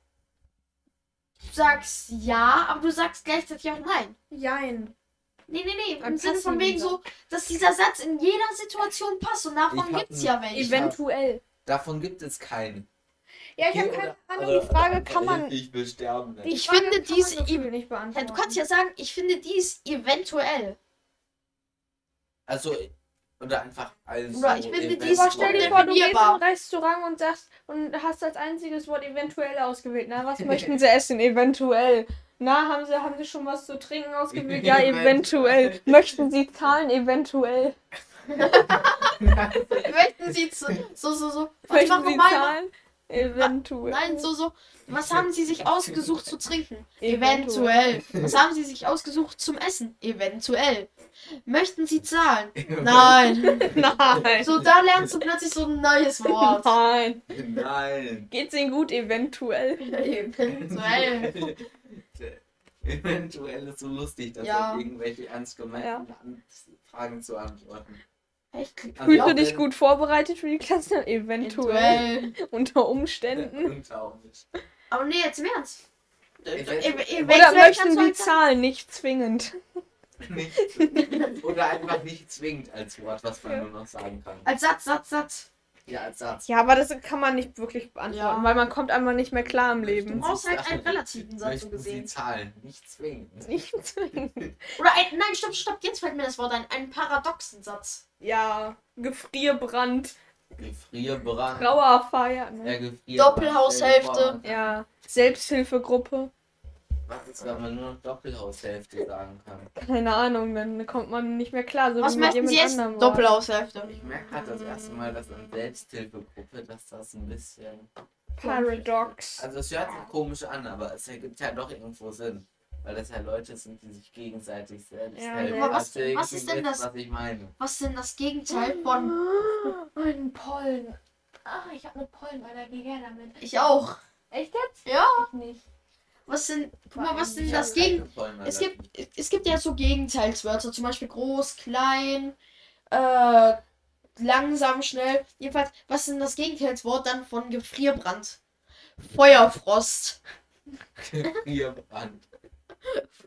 sagst ja, aber du sagst gleichzeitig auch nein. Jein. Nee, nee, nee, im Sinne von wegen so, dass dieser Satz in jeder Situation passt und davon gibt's einen ja welche. Eventuell. Davon gibt es keinen. Ja, ich habe keine oder- Ahnung. oder- Die Frage oder kann man. Ich will sterben. Die Ich Frage finde gefühlt Ev- nicht Ja, beantworten. du kannst ja sagen, ich finde dies eventuell. Also, oder einfach als. Oder ich finde die- Aber stell dir vor, du gehst ein Restaurant und sagst und hast als einziges Wort eventuell ausgewählt. Na, was möchten sie essen? Eventuell. Na, haben sie, haben sie schon was zu trinken ausgewählt? Ja, eventuell. möchten sie zahlen? Eventuell. Möchten Sie zu, so, so, so. Was Möchten machen sie wir zahlen? Eventuell. Nein, so, so. Was haben Sie sich ausgesucht zu trinken? Eventuell. Was haben Sie sich ausgesucht zum Essen? Eventuell. Möchten Sie zahlen? Nein. Nein. So, da lernst du plötzlich so ein neues Wort. Nein. Nein. Geht's ihnen gut? Eventuell. Eventuell. Eventuell ist so lustig, dass Ja. auf irgendwelche ernst gemeinten An- Fragen zu antworten. Also Fühlst auch du dich gut vorbereitet für die Klasse? Eventuell. Eventuell. Unter Umständen. Auch nicht. Aber nee, jetzt im Ernst. Eventuell. Ev- Oder möchten sie halt zahlen? Nicht zwingend. Nicht. Oder einfach nicht zwingend als Wort, was man Ja. nur noch sagen kann. Als Satz, Satz, Satz. Ja, als Satz. Ja, aber das kann man nicht wirklich beantworten, Ja. weil man kommt einmal nicht mehr klar im Leben. Du brauchst halt einen relativen Satz so gesehen. zahlen, nicht zwingend. Nicht zwingend. Oder ein, nein, stopp, stopp, jetzt fällt mir das Wort ein. Einen paradoxen Satz. Ja, Gefrierbrand, Gefrierbrand. Trauerfeier. Ne? Ja, Gefrierbrand. Doppelhaushälfte. Ja, Selbsthilfegruppe. Was ist, wenn man nur noch Doppelhaushälfte sagen kann? Keine Ahnung, dann kommt man nicht mehr klar. So Was möchten Sie Wort. Doppelhaushälfte. Ich merke gerade das erste Mal, dass an Selbsthilfegruppe, dass das ein bisschen. Paradox. Also es hört sich komisch an, aber es ergibt ja doch irgendwo Sinn. Weil das ja Leute sind, die sich gegenseitig selbst Ja, helfen. aber was- was ist denn das- Was ich meine. Was ist denn das Gegenteil von. Ein Pollen. Ah, ich habe eine Pollenallergie, her damit. Ich auch. Echt jetzt? Ja. Ich nicht. Was sind. Guck mal, was sind Ich das Gegen. Es gibt, es gibt ja so Gegenteilswörter, zum Beispiel groß, klein, äh, langsam, schnell. Jedenfalls, was ist denn das Gegenteilswort dann von Gefrierbrand? Feuerfrost. Gefrierbrand.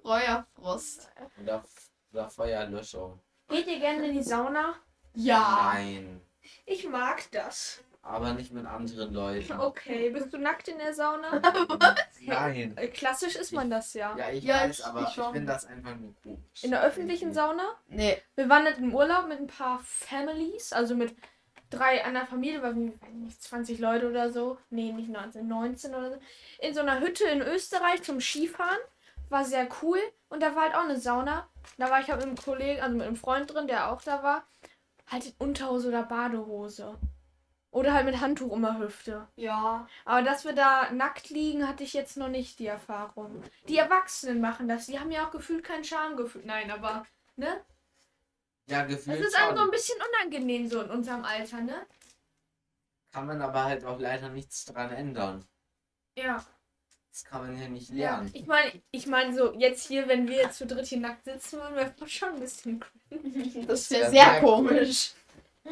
Feuerfrost. Oder, oder Feuerlöschung. Geht ihr gerne in die Sauna? Ja. Nein. Ich mag das. Aber nicht mit anderen Leuten. Okay, bist du nackt in der Sauna? Nein. Äh, Klassisch ist man das ja. Ja, ich Ja, weiß, ich- aber ich ich, schon. finde das einfach nur gut. In der öffentlichen Sauna? Nee. Wir waren halt im Urlaub mit ein paar Families, also mit drei einer Familie, weil wir weiß nicht, 20 Leute oder so. Nee, nicht 19, 19 oder so. In so einer Hütte in Österreich zum Skifahren. War sehr cool. Und da war halt auch eine Sauna. Da war ich halt mit einem Kollegen, also mit einem Freund drin, der auch da war. Halt in Unterhose oder Badehose. Oder halt mit Handtuch um der Hüfte. Ja. Aber dass wir da nackt liegen, hatte ich jetzt noch nicht die Erfahrung. Die Erwachsenen machen das. Die haben ja auch gefühlt kein Schamgefühl. Nein, aber, ne? Ja, Das gefühlt ist einem so ein bisschen unangenehm so in unserem Alter, ne? Kann man aber halt auch leider nichts dran ändern. Ja. Das kann man ja nicht ja. lernen. Ich meine, ich meine so, jetzt hier, wenn wir jetzt zu dritt hier nackt sitzen würden, das schon ein bisschen cringe. Das Ja, wäre sehr sehr komisch.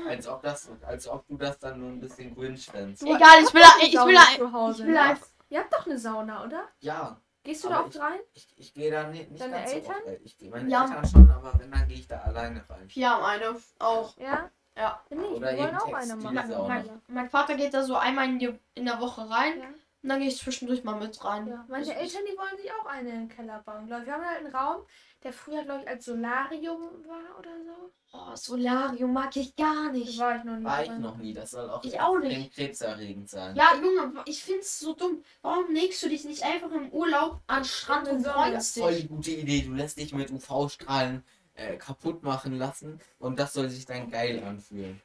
Als ob, das, als ob du das dann nur ein bisschen cringe fändest. Egal, ich will, ich will, ich zu Hause, will ne? einfach. Ihr habt doch eine Sauna, oder? Ja, Gehst du da oft rein? ich, ich gehe da nicht, nicht Deine ganz Eltern? so oft. Ich gehe meine Ja. Eltern schon, aber wenn, dann gehe ich da alleine rein. Wir haben eine. Auch. Ja? Ja. Bin ich. Oder Wir wollen eben auch eine machen. Sauna. Mein, mein Vater geht da so einmal in, die, in der Woche rein. Ja. Und dann gehe ich zwischendurch mal mit rein. Ja, meine Ich- Eltern, die wollen sich auch eine in den Keller bauen. Glaub ich. Wir haben halt einen Raum, der früher, glaube ich, als Solarium war oder so. Oh, Solarium mag ich gar Da nicht. war ich noch nie. War ich drin. noch nie. Das soll auch Ich auch nicht. krebserregend sein. Ja, Junge, ich find's so dumm. Warum legst du dich nicht einfach im Urlaub an Strand und Sonne. freust Voll dich? die gute Idee. Du lässt dich mit UV-Strahlen äh, kaputt machen lassen und das soll sich dann geil anfühlen.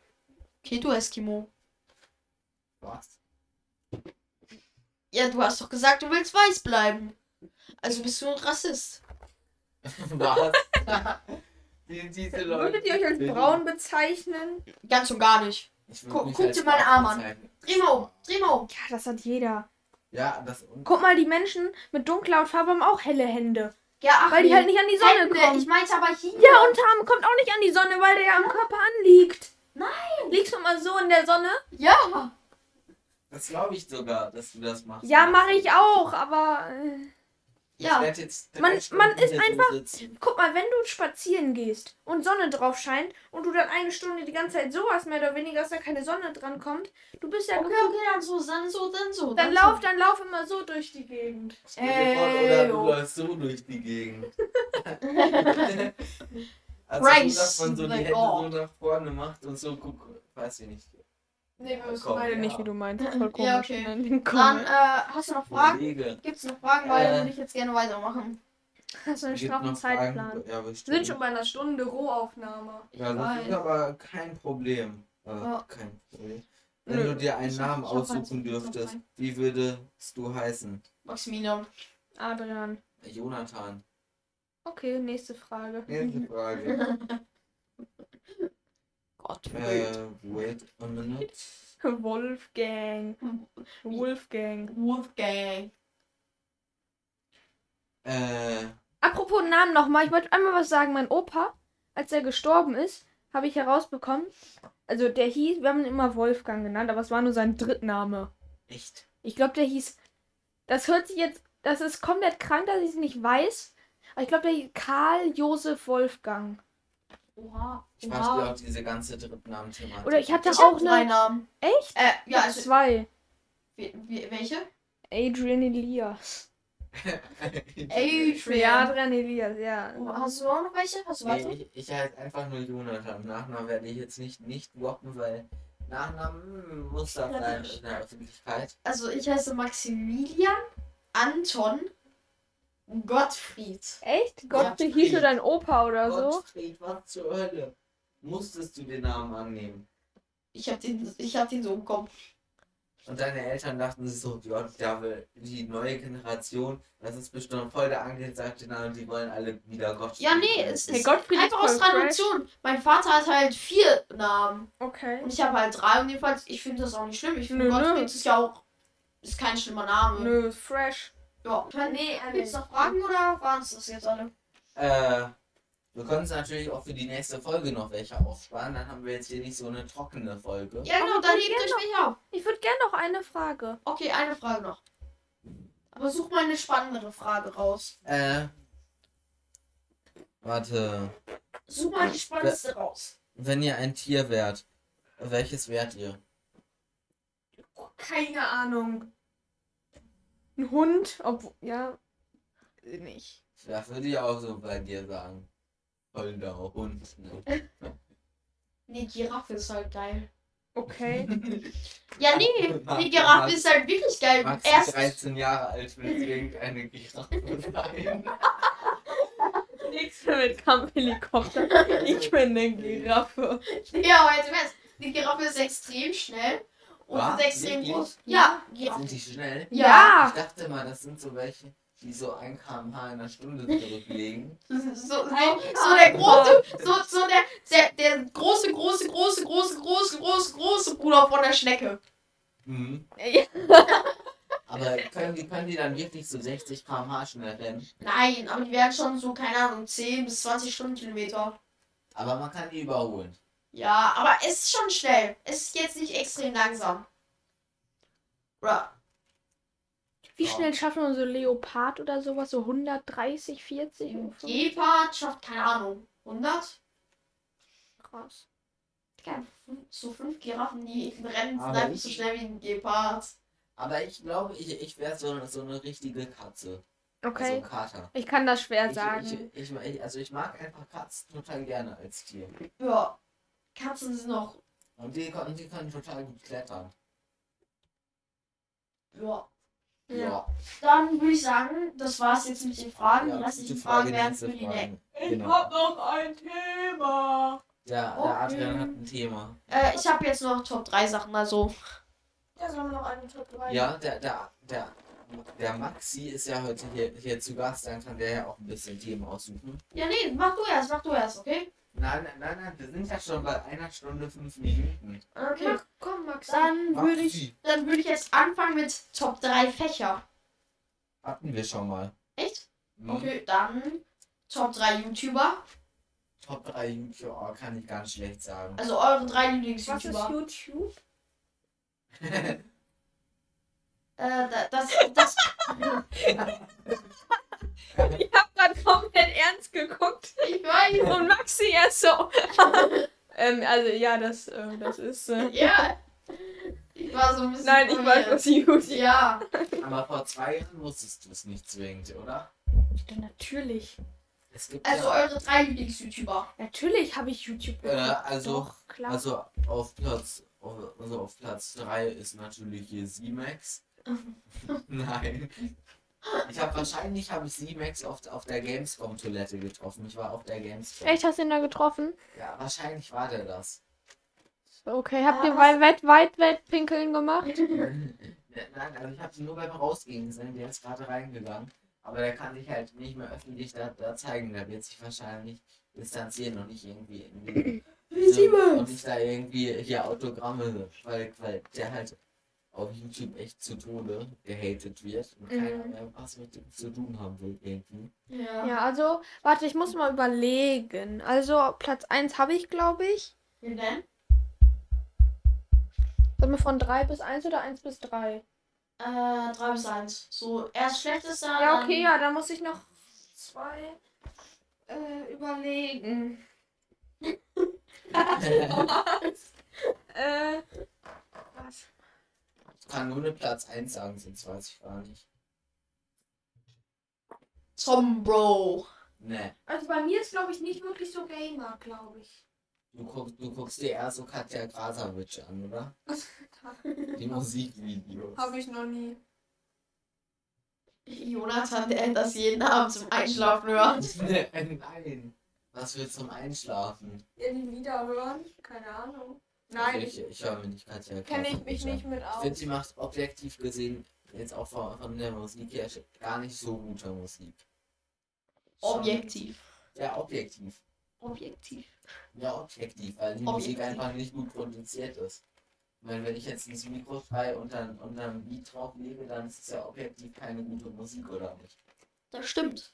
Okay, du Eskimo. Was? Ja, du hast doch gesagt, du willst weiß bleiben. Also bist du ein Rassist. Was? Die, diese Leute. Würdet ihr euch als braun bezeichnen? Ganz und gar nicht. Guck- guck dir meinen braun Arm an. Dreh mal um, dreh mal um. Ja, das hat jeder. Ja, das und Guck mal, die Menschen mit dunkler Hautfarbe haben auch helle Hände. Ja, ach Weil die halt nicht an die Sonne Hände, kommen. Ich meinte aber hier. Ja, Unterarm kommt auch nicht an die Sonne, weil der ja am Körper anliegt. Nein. Liegst du mal so in der Sonne? Ja. Das glaube ich sogar, dass du das machst. Ja, mache ich auch, aber. Äh, Ich Ja. Man- man ist einfach- sitzen. guck mal, wenn du spazieren gehst und Sonne drauf scheint und du dann eine Stunde die ganze Zeit so hast, mehr oder weniger, dass da keine Sonne dran kommt, du bist ja Okay, okay, dann so, dann so, dann so. Dann lauf, dann lauf immer so durch die Gegend. Ey, Oder du jo. läufst so durch die Gegend. also so, dass man so die like, Hände oh. so nach vorne macht und so guck, weiß ich nicht. Nee, wir wissen beide ja. nicht. du meinst. Voll Ja, okay. Dann Dann, äh, hast du noch Fragen? Kollege. Gibt's noch Fragen, weil Äh. würde ich jetzt gerne weitermachen. hast du einen Gibt straffen Zeitplan. Ja, Wir sind schon bei einer Stunde Rohaufnahme. Ja, das weiß. ist aber kein Problem. Äh, Ja. Kein Problem. Wenn Nö. du dir einen Ich- Namen halt aussuchen dürftest, wie würdest du heißen? Maximilian. Adrian. Jonathan. Okay, nächste Frage. Nächste Frage. Gott, äh, wait a minute. Wolfgang. Wolfgang. Wolfgang. Äh, Apropos Namen nochmal, ich wollte einmal was sagen. Mein Opa, als er gestorben ist, habe ich herausbekommen. Also der hieß, wir haben ihn immer Wolfgang genannt, aber es war nur sein Drittname. echt? Ich glaube, der hieß. Das hört sich jetzt. Das ist komplett krank, dass ich es nicht weiß. Aber ich glaube, der hieß Karl Josef Wolfgang. Oha. Ich weiß Oha. auch diese ganze Drittnamen-Thematik. Oder ich hatte Ich auch hab drei eine. Namen. Echt? Äh, ja, Ja, also, zwei. wie, wie, welche? Adrian Elias. Adrian. Adrian Elias, ja. Oh, hast du auch noch welche? Hast du Nee, ich, ich heiße einfach nur Jonathan. Nachnamen werde ich jetzt nicht, nicht droppen, weil Nachnamen hm, muss da sein in der Öffentlichkeit. Also ich heiße Maximilian Anton Gottfried. Echt? Gott, Ja, hieß du dein Opa oder so? Gottfried, was zur Hölle? Musstest du den Namen annehmen? Ich hab den, ich hab den so im Kopf. Und deine Eltern dachten sich so, will die neue Generation, das ist bestimmt voll der angesagte Name die wollen alle wieder Gottfried. Ja, nee, es Hey, ist Gottfried ist einfach aus voll fresh. Tradition. Mein Vater hat halt vier Namen. Okay. Und ich habe halt drei und jedenfalls, ich finde das auch nicht schlimm. Ich finde Nö, nö. Gottfried ist ja auch, ist kein schlimmer Name. Nö, ist fresh. Ja. Nee, Gibt es noch Fragen oder waren es das jetzt alle? Äh, wir können uns natürlich auch für die nächste Folge noch welche aufsparen, dann haben wir jetzt hier nicht so eine trockene Folge. Ja, genau, dann hebt euch welche auf. Ich würde gerne noch eine Frage. Okay, eine Frage noch. Aber such mal eine spannendere Frage raus. Äh, warte. Such mal die spannendste raus. Wenn ihr ein Tier wärt, welches wärt ihr? keine Ahnung. Ein Hund, obwohl, ja, nicht. Das würde ich auch so bei dir sagen. Holder Hund. Ne? Nee, Giraffe ist halt geil. Okay. Ja, nee, die Giraffe ist halt wirklich geil. Max Erst, 13 Jahre alt will irgendeine Giraffe sein. Nichts mehr mit Kampfhelikopter. Ich bin eine Giraffe. ja, aber jetzt Ernst, die Giraffe ist extrem schnell und Was? ist extrem Wirklich? groß. Ja, Giraffe. Sind die schnell? Ja. Ich dachte mal, das sind so welche, die so 1 km/h in einer Stunde zurücklegen. So, so, so, so der große, so, so der, der, der große, große, große, große, große, große, große Bruder von der Schnecke. Mhm. Ja. Aber können die, können die dann wirklich so 60 km/h schnell rennen? Nein, aber die werden schon so, keine Ahnung, 10 bis 20 Stundenkilometer. Aber man kann die überholen. Ja, aber es ist schon schnell. Es ist jetzt nicht extrem langsam. Oder? Wie schnell schaffen wir so Leopard oder sowas? So 130, 40? Ein Gepard schafft, keine Ahnung, 100? Krass. Ja, so fünf Giraffen, die rennen, sind Aber einfach ich- so schnell wie ein Gepard. Aber ich glaube, ich, ich wäre so, so eine richtige Katze. Also Okay. ein Kater. Ich kann das schwer Ich, sagen. ich, ich, ich, also ich mag einfach Katzen total gerne als Tier. Ja, Katzen sind noch, Und die, können- die können total gut klettern. ja. Ja. Dann würde ich sagen, das war's jetzt mit den Fragen. Ja, die restlichen Fragen Frage, werden nächste für die Fragen. nächste. Genau. noch ein Thema. Der, der Okay. Adrian hat ein Thema. Äh, ich habe jetzt noch Top 3 Sachen, also. Ja, sollen wir noch einen Top 3? Ja, der, der, der, der Maxi ist ja heute hier, hier zu Gast, dann kann der ja auch ein bisschen Themen aussuchen. Ja, nee, mach du erst, mach du erst, okay? Nein, nein, nein, nein, wir sind ja schon bei einer Stunde fünf Minuten. Okay. Mach, komm, Max. Dann würde ich, dann würde ich jetzt anfangen mit Top 3 Fächer. Hatten wir schon mal. Echt? Hm? Okay, dann Top 3 YouTuber. Top 3 YouTuber kann ich ganz schlecht sagen. Also eure drei Was ist Lieblings-YouTuber. YouTube? Äh, da- das, das, Ich hab grad komplett ernst geguckt. ich weiß. Und Maxi erst so. ähm, also ja, das, äh, das ist. Äh, Ja. Ich war so ein bisschen. nein, ich weiß, was YouTube Ja. Aber vor zwei Jahren wusstest du es nicht zwingend, oder? Ja, natürlich. Es gibt Also ja, eure drei Lieblings-YouTuber. Natürlich habe ich YouTube äh, also, Doch, klar. also auf Platz, also auf Platz 3 ist natürlich hier Z-Max. Nein. Ich habe wahrscheinlich habe ich Z-Max auf, auf der Gamescom-Toilette getroffen. Ich war auf der Gamescom. Echt, hast du ihn da getroffen? Ja, wahrscheinlich war der das. Okay, habt ihr was- weit, weit, weit, weit pinkeln gemacht? Nein, also ich habe ihn nur beim Rausgehen gesehen, der ist gerade reingegangen. Aber der kann sich halt nicht mehr öffentlich da, da zeigen. Der wird sich wahrscheinlich distanzieren und nicht irgendwie, irgendwie so, und nicht da irgendwie hier Autogramme, weil, weil der halt auf YouTube echt zu Tode gehatet wird und keiner Mhm. mehr was mit ihm zu tun haben will irgendwie. Ja. Ja, also, warte, ich muss mal überlegen. Also, Platz 1 habe ich, glaube ich. Wie denn? Sollen wir von 3 bis 1 oder 1 bis 3? Äh, 3 bis 1. So, erst schlechtester. Ja, okay, dann- ja, dann muss ich noch zwei äh, überlegen. äh, was? Ich kann nur eine Platz 1 sagen, sonst weiß ich gar nicht. Zombro. Ne, Also bei mir ist, glaube ich, nicht wirklich so Gamer, glaube ich. du, guck, du guckst dir eher so Katja Krasavitsch an, oder? Die Musikvideos. Habe ich noch nie. Jonathan, der das jeden Abend zum Einschlafen hört. Nein. Was für zum Einschlafen? Ja, die Lieder hören? Keine Ahnung. Also ich, ich höre mir nicht Katja kenne ich mich nicht mit Ich aus. finde, sie macht objektiv gesehen jetzt auch von, von der Musik her gar nicht so gute Musik. Schon- Objektiv. Ja, objektiv. Objektiv. Ja, objektiv, weil die Objektiv. Musik einfach nicht gut produziert ist. Ich meine, wenn ich jetzt ins Mikro frei und dann, und dann ein Beat drauflege, dann ist es ja objektiv keine gute Musik, oder nicht? Das stimmt.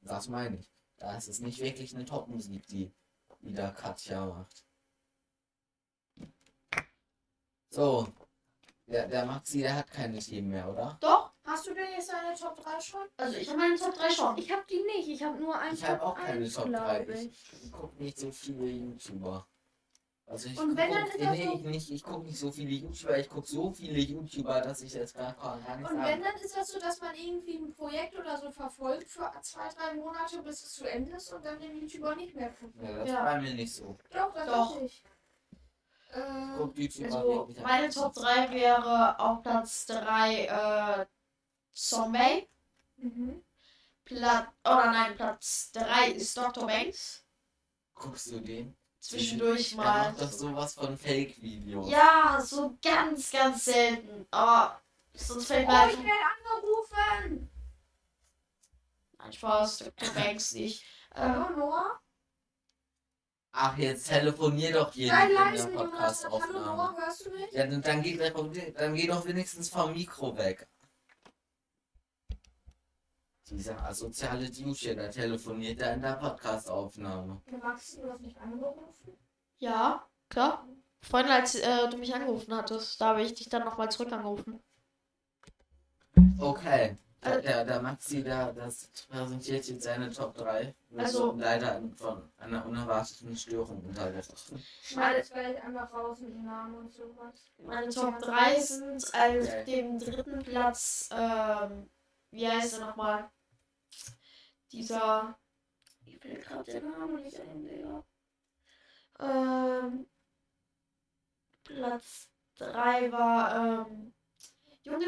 Das meine ich. Da ist es nicht wirklich eine Top-Musik, die, die da Katja macht. So. Der, der Maxi, der hat keine Themen mehr, oder? Doch. Hast du denn jetzt deine Top 3 schon? Also ich habe meine Top 3 schon. Ich habe die nicht. Ich habe nur ein Ich habe auch keine Top 3. glaube Ich, ich gucke nicht so viele YouTuber. Also ich Und wenn, dann guck, ist das nee, so- ich nicht, ich gucke nicht so viele YouTuber, ich gucke so viele YouTuber, dass ich jetzt gar, gar nicht Und sagen wenn, dann ist das so, dass man irgendwie ein Projekt oder so verfolgt für zwei, drei Monate, bis es zu Ende ist und dann den YouTuber nicht mehr guckt. Ja, das Ja. war bei mir nicht so. Doch, das Doch. ich. Äh, YouTuber Also, meine. Top 3 wäre auf Platz 3 äh, Zombie. mhm. Platz, oder nein, Platz 3 ist Dr. Banks. Guckst du den? Zwischendurch Er mal. macht doch sowas von Fake-Videos. Ja, so ganz, ganz selten. Aber sonst fällt mir Oh, ich werde angerufen! Nein, Spaß, Dr. Banks nicht. Äh, Noah? Ach, jetzt telefonier doch hier Sei in leise, der Podcast-Aufnahme. Noah, hörst du mich? Ja, dann, dann, geh, dann geh doch wenigstens vom Mikro weg. Dieser asoziale Dude, der telefoniert da in der Podcast-Aufnahme. Ja, Max, du hast mich angerufen? ja, klar. Vorhin, als äh, du mich angerufen hattest, da habe ich dich dann nochmal zurück angerufen. Okay. Der, der, der Maxi, der, das präsentiert jetzt seine Top 3. Wir Also- leider von einer unerwarteten Störung unterbrochen. Schneid es gleich einfach raus mit dem Namen und sowas. Meine Top 3 sind auf Geil. dem dritten Platz, ähm, wie heißt er nochmal? Dieser. Ich will gerade den Namen nicht ein, Digga. Ähm. Platz 3 war, ähm. Junge,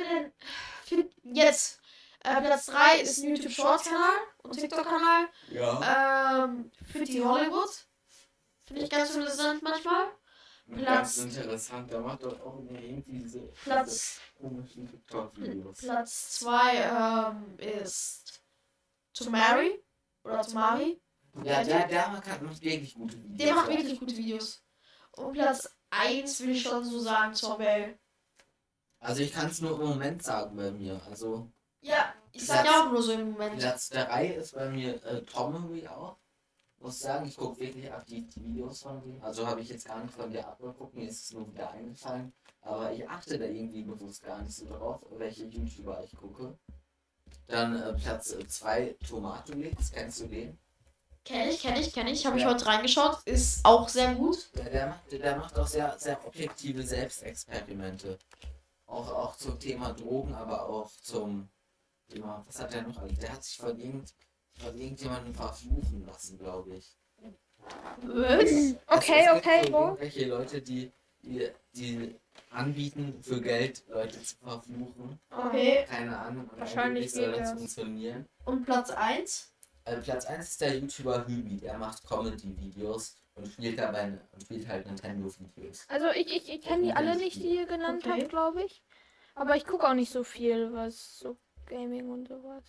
denn. Jetzt! Äh, Platz 3 ist ein YouTube Shorts Kanal und TikTok Kanal. Ja. Ähm, für die Hollywood. Finde ich ganz interessant manchmal. Ganz Platz- interessant, der macht doch auch irgendwie diese Platz komischen TikTok-Videos. Platz 2 ähm, ist Tomari oder Tomari. Ja, der, der macht wirklich gute Videos. Der macht wirklich gute Videos. Und Platz 1 will ich schon so sagen, Zombie. Also ich kann es nur im Moment sagen bei mir. Also Ja, ich sag ja auch nur so im Moment. Platz 3 ist bei mir äh, Tommy auch. Muss sagen, ich gucke wirklich aktiv die Videos von dir. Also habe ich jetzt gar nicht von dir abgeguckt, mir ist es nur wieder eingefallen. Aber ich achte da irgendwie bewusst gar nicht so drauf, welche YouTuber ich gucke. Dann äh, Platz 2 Tomatolix, kennst du den? Kenn ich, kenn ich, kenn ich. Habe ich Ja. heute reingeschaut. Ist auch sehr gut. Der, der, macht, der macht auch sehr, sehr objektive Selbstexperimente. Auch, auch zum Thema Drogen, aber auch zum Thema, was hat der noch alles? Der hat sich von, irgend, von irgendjemandem verfluchen lassen, glaube ich. Was? Okay, es okay, gibt so wo? irgendwelche Leute, die, die, die anbieten, für Geld Leute zu verfluchen. Okay. Keine Ahnung. Und Wahrscheinlich soll das funktionieren. Und Platz 1? Äh, Platz 1 ist der YouTuber Hübi, der macht Comedy-Videos und spielt dabei und spielt halt Nintendo-Videos. Also ich, ich, ich kenne die alle nicht, die ihr genannt Okay. habt, glaube ich. Aber ich gucke auch nicht so viel, was so Gaming und sowas.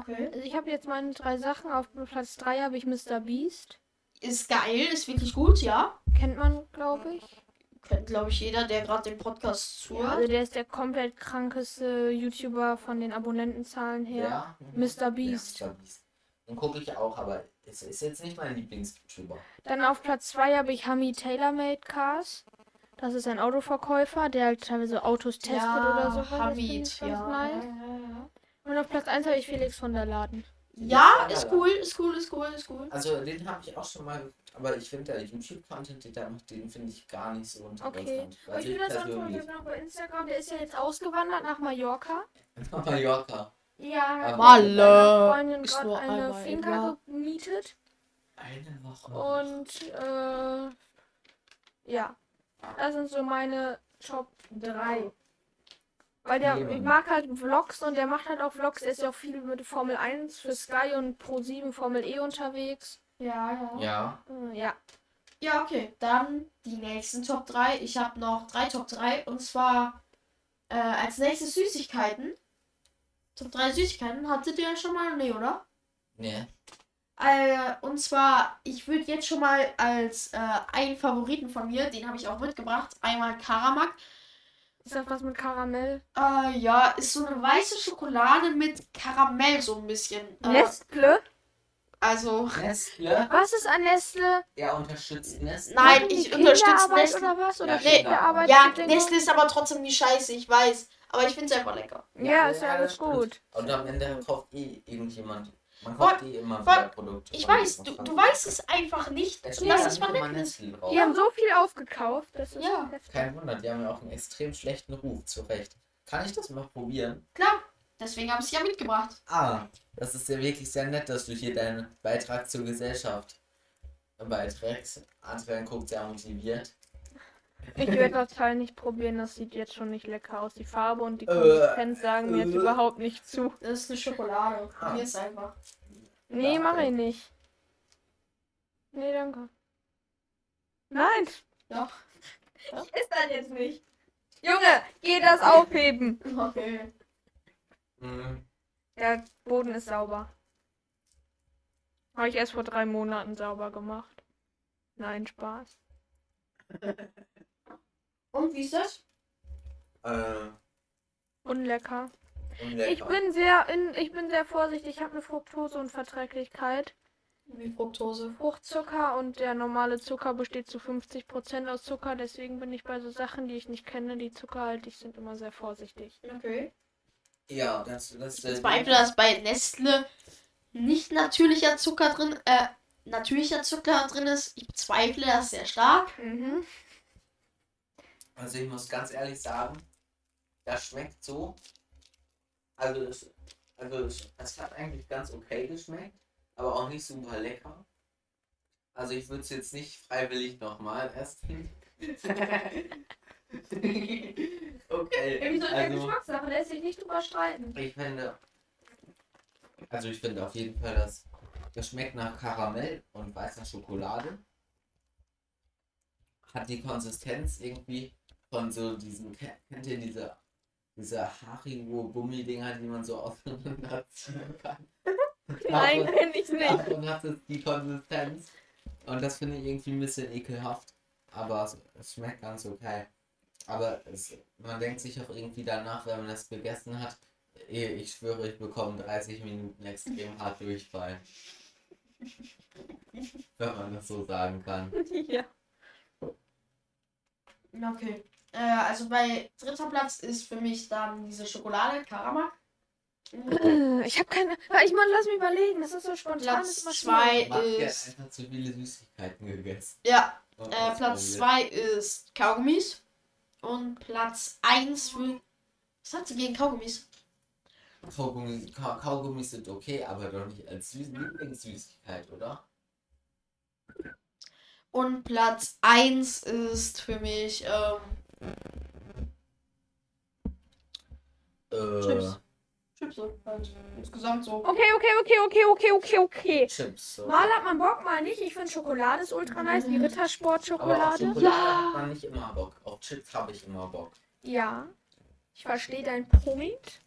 Okay. Also ich habe jetzt meine drei Sachen. Auf Platz 3 habe ich Mr. Beast. Ist geil, ist wirklich gut, ja. Kennt man, glaube ich. Kennt, glaube ich, jeder, der gerade den Podcast Ja, zuhört. also der ist der komplett krankeste YouTuber von den Abonnentenzahlen her. Mr. Beast. Ja, Mr. Beast. Den gucke ich auch, aber es ist jetzt nicht mein Lieblings-YouTuber. Dann auf Platz 2 habe ich Hami TaylorMade Cars. Das ist ein Autoverkäufer, der halt teilweise Autos testet oder sowas. Das finde Hamid, ich ja. nice. Ja, ja, ja. Und auf Platz 1 habe ich Felix von der Laden. Ja, ist cool, ist cool, ist cool, ist cool. Also den habe ich auch schon mal geguckt, aber ich finde der YouTube-Content, den der macht, den finde ich gar nicht so interessant. Okay. Aber Also ich ich finde das persönlich. noch bei Instagram. Der ist ja jetzt ausgewandert nach Mallorca. Nach Mallorca. Ja, Aber- mit seiner Freundin Ist gerade eine Finca gemietet. Eine Woche. Und äh, ja, das sind so meine Top 3. Weil der, Okay, ich mag halt Vlogs und der macht halt auch Vlogs. Der ist ja auch viel mit Formel 1 für Sky und Pro 7 Formel E unterwegs. Ja, ja. Ja. Äh, ja. Ja, okay. Dann die nächsten Top 3. Ich habe noch drei Top 3. Und zwar äh, als nächstes Süßigkeiten. Top 3 Süßigkeiten. Hattet ihr schon mal? Nee, oder? Nee. Äh, und zwar, ich würde jetzt schon mal als äh, einen Favoriten von mir, den habe ich auch mitgebracht, einmal Karamak. Ist das was mit Karamell? Äh, ja, ist so eine weiße Schokolade mit Karamell so ein bisschen. Äh, Nestle? also, Nestle? Was ist an Nestle? Er unterstützt Nestle. Nein, ich unterstütze Kinderarbeit Nestle. oder was? Oder Ja, Kinderarbeit? ja? Nestle ist aber trotzdem die Scheiße, ich weiß. Aber ich finde es einfach lecker. Ja, ist ja alles gut. Und am Ende kauft eh irgendjemand Man kauft eh immer wieder Produkte. Ich weiß, du, du weißt es einfach nicht. Das ja ist verletzt. Nestle drauf. Die haben so viel aufgekauft, das ist Ja. heftig. Kein Wunder, die haben ja auch einen extrem schlechten Ruf, zu Recht. Kann ich das mal probieren? Klar, deswegen habe ich es ja mitgebracht. Ah, das ist ja wirklich sehr nett, dass du hier deinen Beitrag zur Gesellschaft beiträgst. Adrian guckt sehr motiviert. Ich werde das Teil nicht probieren, das sieht jetzt schon nicht lecker aus. Die Farbe und die Äh, Konsistenz sagen mir jetzt äh. überhaupt nicht zu. Das ist eine Schokolade. Ah. Probier es einfach. Nee, Ja, mach okay. ich nicht. Nee, danke. Nein! Doch. Ich esse das jetzt nicht. Junge, geh das aufheben! Okay. Mhm. Der Boden ist sauber. Habe ich erst vor drei Monaten sauber gemacht. Nein, Spaß. Und wie ist das? Äh, Unlecker. unlecker. Ich bin sehr in, ich bin sehr vorsichtig. Ich habe eine Fructoseunverträglichkeit. Wie Fructose. Fruchtzucker und der normale Zucker besteht zu 50% aus Zucker. Deswegen bin ich bei so Sachen, die ich nicht kenne, die zuckerhaltig sind, immer sehr vorsichtig. Okay. Ja, das, das Ich äh, bezweifle, dass bei Nestle nicht natürlicher Zucker drin, äh, natürlicher Zucker drin ist. Ich bezweifle das sehr stark. Mhm. Also ich muss ganz ehrlich sagen, das schmeckt so. Also es, also es, es hat eigentlich ganz okay geschmeckt, aber auch nicht super lecker. Also ich würde es jetzt nicht freiwillig nochmal essen. okay. Also, Geschmackssache? Lässt sich nicht drüber streiten. ich finde. Also ich finde auf jeden Fall, dass das schmeckt nach Karamell und weißer Schokolade. Hat die Konsistenz irgendwie von so diesen, ke- kennt ihr diese, diese Haribo-Gummidinger, die man so auseinanderziehen kann? Nein, Davon- kenn ich nicht. Davon hat es die Konsistenz. Und das finde ich irgendwie ein bisschen ekelhaft. Aber es, es schmeckt ganz okay. Aber es, man denkt sich auch irgendwie danach, wenn man das gegessen hat, eh, ich schwöre, ich bekomme 30 Minuten extrem hart Durchfall. Wenn man das so sagen kann. ja. Okay. Äh, also bei dritter Platz ist für mich dann diese Schokolade, Karamak. Ich habe keine. Ich mal, lass mich überlegen. Das ist so spontan. Platz ist immer zwei schwierig. Macht ja ist. einfach zu viele Süßigkeiten gegessen. Ja, Und äh, Platz ausprobiert. 2 ist Kaugummis. Und Platz 1 für. Was hat sie gegen Kaugummis? Kaugummi, Ka Kaugummis sind okay, aber doch nicht als Süß Lieblingssüßigkeit, oder? Und Platz 1 ist für mich ähm, Äh, Chips. Chips so halt. Insgesamt so. Okay, okay, okay, okay, okay, okay, okay. Chips. So. Mal hat man Bock, mal nicht. Ich finde Schokolade ist ultra nice. Die Rittersport-Schokolade. Schokolade Ja. hat man nicht immer Bock. Auf Chips habe ich immer Bock. Ja. Ich verstehe deinen Point.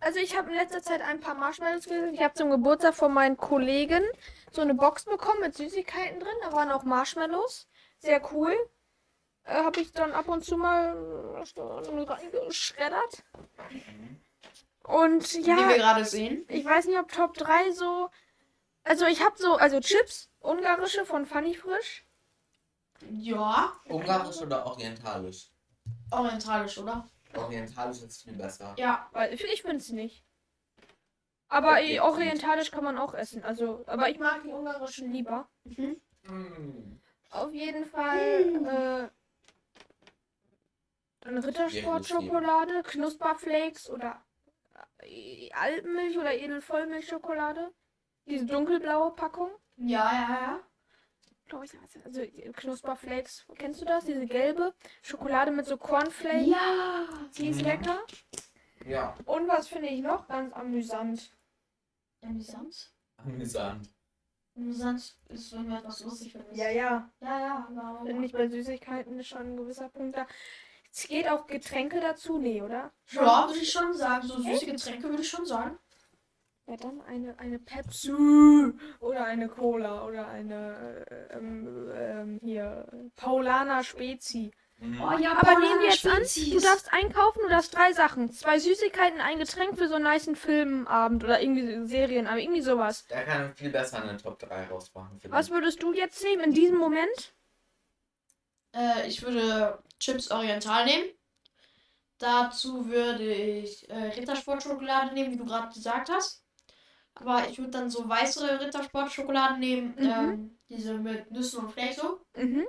Also ich habe in letzter Zeit ein paar Marshmallows gegessen. Ich habe zum Geburtstag von meinen Kollegen so eine Box bekommen mit Süßigkeiten drin. Da waren auch Marshmallows. Sehr cool. Äh, habe ich dann ab und zu mal äh, reingeschreddert. Und Wie wir ja, gerade sehen. ich weiß nicht, ob Top 3 so... Also ich habe so, also Chips, ungarische von Funny Frisch. Ja. Ungarisch oder orientalisch? Orientalisch, oder? Orientalisch ist viel besser. Ja. Weil ich, ich finde es nicht. Aber Okay, eh, orientalisch kann man auch essen. Also, aber ich mag die ungarischen lieber. Mm. Auf jeden Fall äh, eine Rittersport-Schokolade, Knusperflakes oder äh, Alpenmilch oder Edelvollmilchschokolade. Diese dunkelblaue Packung. Ja, ja, ja. Ich, also äh, Knusperflakes, kennst du das? Diese gelbe Schokolade mit so Cornflakes. Ja. Die ist Mhm. lecker. Ja, Und was finde ich noch ganz amüsant? Amüsant? amüsant. Amüsant ist, wenn wir etwas lustig finden. ja. Ja, ja. aber- Finde ich bei Süßigkeiten ist schon ein gewisser Punkt da. Es geht auch Getränke dazu, nee, oder? Ja, würde ich schon sagen. So süße Getränke würde ich schon sagen. Ja, dann eine, eine Pepsi oder eine Cola oder eine äh, ähm, ähm, hier Paulaner Spezi. Mhm. Oh ja, Aber nehmen wir jetzt an, du darfst einkaufen, du darfst drei Sachen. Zwei Süßigkeiten, ein Getränk für so einen niceen Filmabend oder irgendwie Serienabend, irgendwie sowas. Da kann man viel besser eine Top 3 rausmachen. finde Was würdest du jetzt nehmen in diesem Moment? Äh, ich würde Chips Oriental nehmen. Dazu würde ich äh, Rittersport-Schokolade nehmen, wie du gerade gesagt hast. Aber ich würde dann so weiße Rittersport-Schokoladen nehmen. Mhm. Ähm, diese mit Nüssen und Fleisch so. Mhm.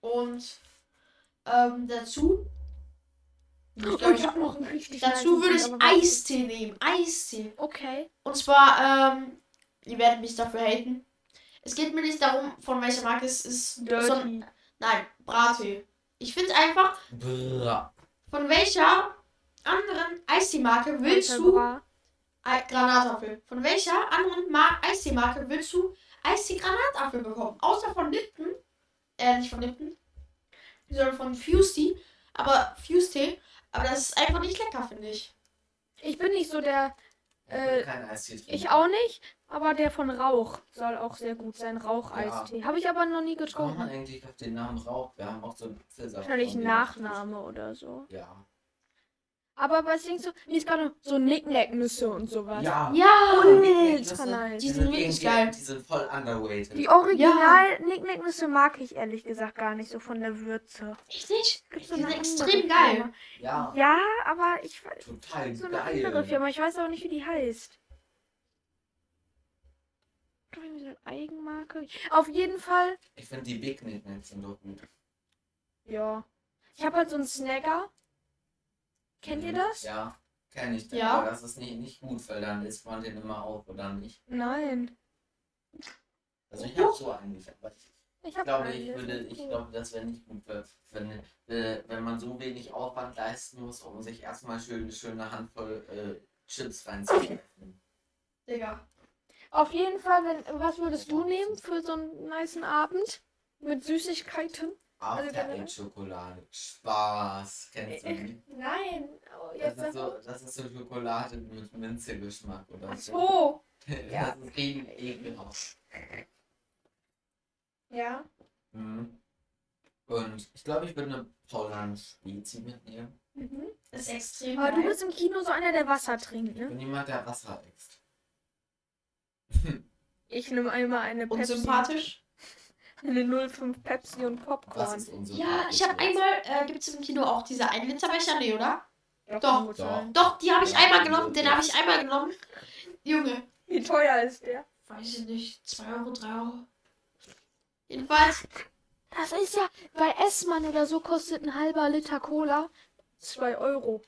Und ähm, dazu. Ich Oh, glaub, ich hab noch richtig dazu würde ich. Eistee nehmen. Eistee. Okay. Und zwar, ähm, ihr werdet mich dafür haten. Es geht mir nicht darum, von welcher Marke es ist. sondern- Dirty. nein, Brattee. Ich finde einfach, Bra. von welcher anderen Eistee-Marke willst du. Ei- Granatapfel? Von welcher anderen Mar Eistee-Marke willst du Eistee-Granatapfel bekommen? Außer von Lipton. Äh, nicht von Lipton. Sondern von Fusty. Aber Fusty. Aber das ist einfach nicht lecker, finde ich. Ich bin nicht so der. Äh. Ich auch nicht, aber der von Rauch soll auch sehr gut sein. Raucheistee. Habe ich aber noch nie Warum getrunken. man eigentlich auf den Namen Rauch? Wir haben auch so einen Apfelsaft. Wahrscheinlich. Nachname oder so. Ja. Aber was denkst du? Mir ist gerade so Nicknack-Nüsse und sowas. Ja. Ja! Ultra nice. Die sind wirklich geil. Die sind voll underrated. Die original Nicknack-Nüsse mag ich ehrlich gesagt gar nicht so von der Würze. Echt nicht? Gibt Die sind extrem geil. Firma. ja, Ja, aber ich weiß total so eine geil. andere Firma. Ich weiß aber nicht, wie die heißt. Irgendwie so eine Eigenmarke. Auf jeden Fall. Ich finde die Big Knickknacks sind doch gut. Ja. Ich habe halt so einen Snagger. Kennt ihr das? Ja, kenne ich. Ja. Aber das ist nicht, nicht gut, weil dann isst man den immer auf, oder nicht? Nein. Also ich habe so einen, aber ich Ich glaube, ich würde, ich glaube, das wäre nicht gut, wenn, äh, wenn man so wenig Aufwand leisten muss, um sich erstmal schön eine schöne Handvoll äh, Chips reinzuwerfen. Digga. Auf jeden Fall, wenn, was würdest du nehmen für so einen niceen Abend? Mit Süßigkeiten? Also After generell? Eight Schokolade. Spaß. Kennst du die? Nein. Oh, Das ist, so, das ist so Schokolade mit Minzegeschmack oder Ach so. so. Das ist richtig ekelhaft. Ja. Mhm. Und ich glaube, ich würde eine Paulaner Spezi mitnehmen. Mhm. Das ist extrem Aber du geil. bist im Kino so einer, der Wasser trinkt, Ich ne? bin jemand, der Wasser isst. Ich nehme einmal eine Und Pepsi. sympathisch. Eine 05 Pepsi und Was Popcorn. Ja, ich habe einmal, äh, gibt es im Kino auch diese 1 Liter Becher? Nee, oder? Doch. Doch. Doch, die habe ich Ja, einmal genommen. Den habe ich einmal genommen. Junge, Wie teuer ist der? weiß ich nicht. 2 Euro, 3 Euro. Jedenfalls, Das ist ja bei Essmann oder so kostet ein halber Liter Cola 2 Euro.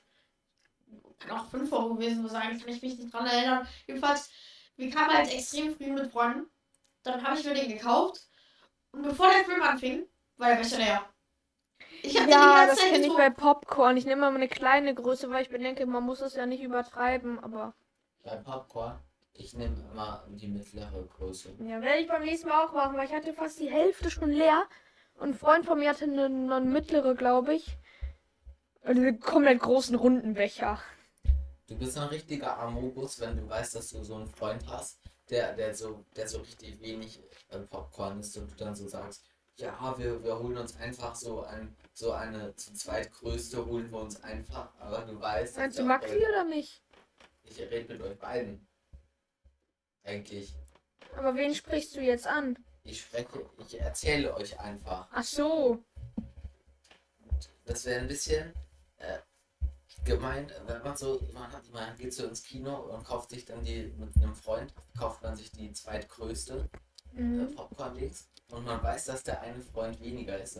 kann auch 5 Euro gewesen sein, kann ich mich nicht dran erinnern. Jedenfalls, wir kamen halt extrem früh mit Freunden. Dann habe ich mir den gekauft. Und bevor der Film anfing, war der Becher leer. Ich die Ja, ganze das Zeit kenne ich bei. Popcorn. Ich nehme immer eine kleine Größe, weil ich bedenke, man muss es ja nicht übertreiben. Aber Bei Popcorn, ich nehme immer die mittlere Größe. ja, werde ich beim nächsten Mal auch machen, weil ich hatte fast die Hälfte schon leer. Und ein Freund von mir hatte eine, eine mittlere, glaube ich. Und Diese komplett großen runden Becher. Du bist ein richtiger Amobus, wenn du weißt, dass du so einen Freund hast, der, der, so, der so richtig wenig äh, Popcorn isst und du dann so sagst, ja, wir, wir holen uns einfach so, ein, so eine zu zweit größte, holen wir uns einfach, aber du weißt... Meinst du Maxi euch- oder mich? Ich rede mit euch beiden. Eigentlich. Aber wen sprichst du jetzt an? Ich spreche, ich erzähle euch einfach. Ach so. Das wäre ein bisschen äh, gemeint, wenn man so, man, hat, man geht so ins Kino und kauft sich dann die, mit einem Freund, kauft man sich die zweitgrößte äh, Mhm. Popcorn-Dings und man weiß, dass der eine Freund weniger ist.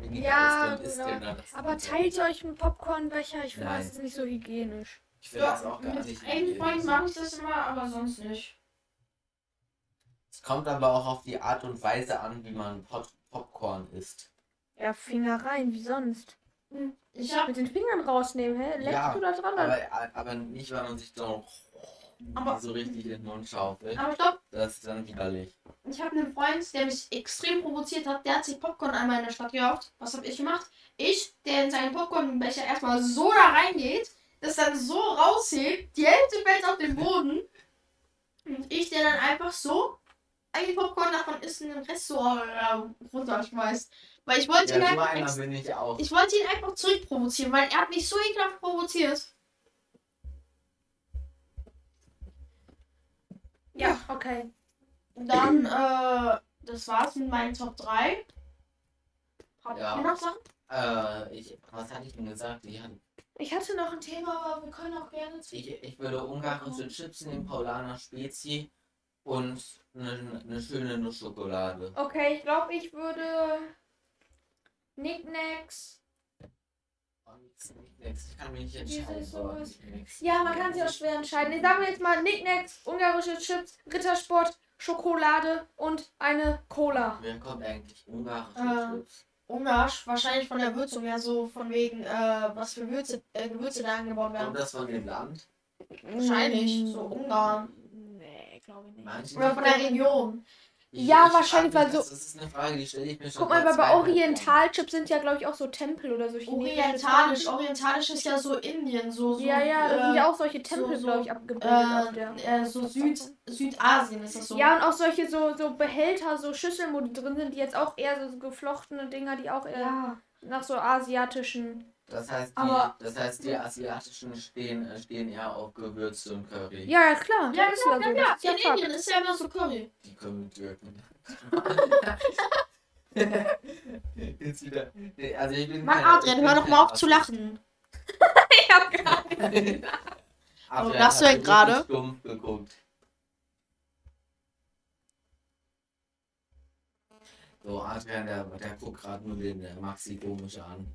Weniger Ja, ist, genau. das Aber Ganze. teilt ihr euch einen Popcornbecher? Ich finde, das ist nicht so hygienisch. Ich finde Ja, das auch gar mit nicht. einem hygienisch. Freund mache ich das immer, aber sonst nicht. Es kommt aber auch auf die Art und Weise an, wie man Pop Popcorn isst. Ja, Finger rein, wie sonst. Ich habe Mit den Fingern rausnehmen, hä? Leckst Ja, du da dran? Aber, aber nicht, wenn man sich so, Aber- so richtig in den Mund schaufelt. aber stopp, Das ist dann widerlich. ich habe einen Freund, der mich extrem provoziert hat. Der hat sich Popcorn einmal in der Stadt gekauft. Was habe ich gemacht? Ich, der in seinen Popcornbecher erstmal so da reingeht, das dann so raushebt, die Hälfte fällt auf den Boden. Und ich, der dann einfach so ein Popcorn davon isst und den Rest so runterschmeißt. Weil ich wollte ihn Ja, so einfach ich. Ich wollte ihn einfach zurückprovozieren, weil er hat mich so ekelhaft provoziert. Ja, okay. Dann, äh, das war's mit meinen Top 3. Habt Ja. ihr noch Sachen? Äh, ich, was hatte ich denn gesagt? Ich hatte, Ich hatte noch ein Thema, aber wir können auch gerne zu. Ich, ich würde ungarische Chips nehmen, Paulaner Spezi und eine, eine schöne Nussschokolade. Okay, ich glaube, ich würde Nicknacks. Oh, nix. Ich kann mich nicht entscheiden. sowas. Ja, man kann sich auch schwer entscheiden. Ich sage jetzt mal Nicknacks, ungarische Chips, Rittersport, Schokolade und eine Cola. Wer kommt eigentlich? Ungarische Äh, Chips. Ungarisch, wahrscheinlich von der Würzung her so von wegen, äh, was für Würze, äh, Gewürze da angebaut werden. Kommt das von dem Land? Wahrscheinlich, so Ungarn. Nee, glaube ich nicht. Manche Oder von der Region. Ja, ich wahrscheinlich, weil so- Das Das ist eine Frage, die stelle ich mir schon Guck mal, weil bei Orientalchips sind ja, glaube ich, auch so Tempel oder so. Orientalisch. Orientalisch ist ja so Indien, so. so Ja, ja, da äh, sind ja auch solche Tempel, so- glaube ich, abgebildet auf äh, der. äh, so Süd, Südasien ist das so. Ja, und auch solche so, so Behälter, so Schüsseln, wo die drin sind, die jetzt auch eher so geflochtene Dinger, die auch eher ja. nach so asiatischen. Das heißt, die, Aber- das heißt, die asiatischen stehen, äh, stehen eher auf Gewürze und Curry. Ja, ja, klar. Ja, das ist ja, so. ist ja in. Indien ist ja immer so Curry. Die können töten. Jetzt wieder. Also ich bin Mann, Adrian, ich bin hör doch mal auf zu lachen. Ich hab gar nicht. Adrian lachst du denn gerade? Dumpf geguckt. So, Adrian, der, der guckt gerade nur den Maxi komisch an.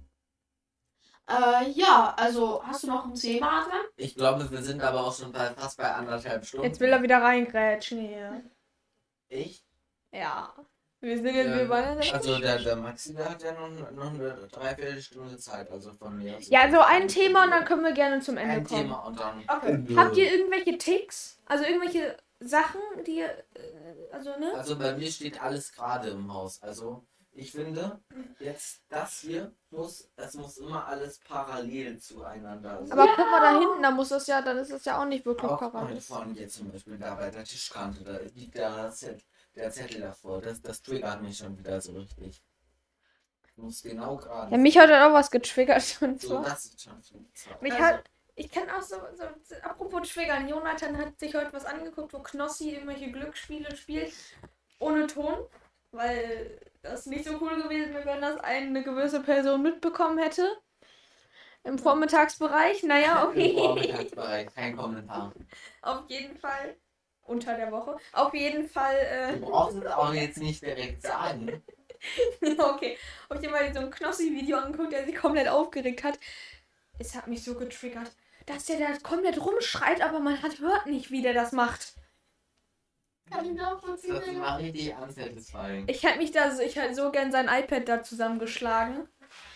Äh, ja, also hast du noch ein Thema, Adrian? Ich glaube, wir sind aber auch schon bei, fast bei anderthalb Stunden. Jetzt will er wieder reingrätschen hier. Ich? Ja. Wir sind jetzt Ja, ja Also der, der Maxi, der hat ja noch, noch eine Dreiviertelstunde Zeit, also von mir. aus- Ja, so ein Thema und dann können wir gerne zum Ende Ein kommen. Thema und dann. Okay. Habt ihr irgendwelche Ticks? Also irgendwelche Sachen, die ihr. äh, Also, ne? Also bei mir steht alles gerade im Haus. Also ich finde, jetzt das hier muss, es muss immer alles parallel zueinander sein. Aber guck mal da hinten, da muss das ja, dann ist es ja auch nicht wirklich auch parallel. heute vorne jetzt zum Beispiel da bei der Tischkante, da liegt der Zettel, der Zettel davor. Das, das triggert mich schon wieder so richtig. Muss genau gerade. Ja, mich hat halt auch was getriggert und so, das ist schon viel. Mich Also- hat. Ich kann auch so, so, so. Apropos Triggern, Jonathan hat sich heute was angeguckt, wo Knossi irgendwelche Glücksspiele spielt. Ohne Ton. Weil das nicht so cool gewesen wäre, wenn das eine gewisse Person mitbekommen hätte. Im Vormittagsbereich. Naja, Im okay. Vormittagsbereich, kein Kommentar. Auf jeden Fall. Unter der Woche. Auf jeden Fall. Äh, Du brauchst es auch jetzt nicht direkt sagen. okay. Hab ich mir mal so ein Knossi-Video angeguckt, der sich komplett aufgeregt hat. Es hat mich so getriggert, dass der da komplett rumschreit, aber man hat hört nicht, wie der das macht. Kann ich nachvollziehen. Das mal richtig unsatisfying. Ich hätte mich da so, ich hätte so gern sein iPad da zusammengeschlagen.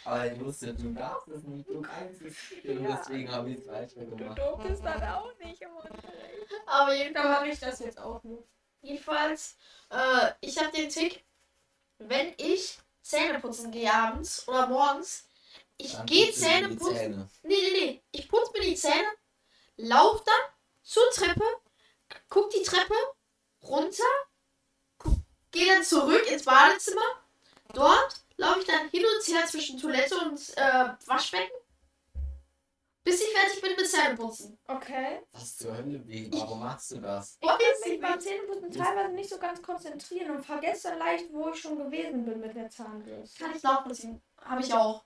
Aber ich wusste, du darfst es nicht, du kannst es nicht. Und Ja. deswegen habe ich es weiter Du gemacht. durftest dann auch nicht im Unterricht. Aber jedenfalls, mache ich das jetzt auch nur. jedenfalls äh, ich habe den Tick, wenn ich Zähne putzen gehe abends oder morgens, ich gehe du Zähne die putzen. Zähne. Nee, nee, nee. Ich putze mir die Zähne, lauf dann zur Treppe, guck die Treppe runter, guck, geh dann zurück ins Badezimmer. Dort laufe ich dann hin und her zwischen Toilette und äh, Waschbecken, bis ich fertig bin mit Zähneputzen. Okay. Was zur Hölle, wie? Warum machst du das? Ich kann mich beim Zähneputzen teilweise nicht so ganz konzentrieren und vergesse dann leicht, wo ich schon gewesen bin mit der Zahnbürste. Kann ich nachvollziehen. Habe ich auch.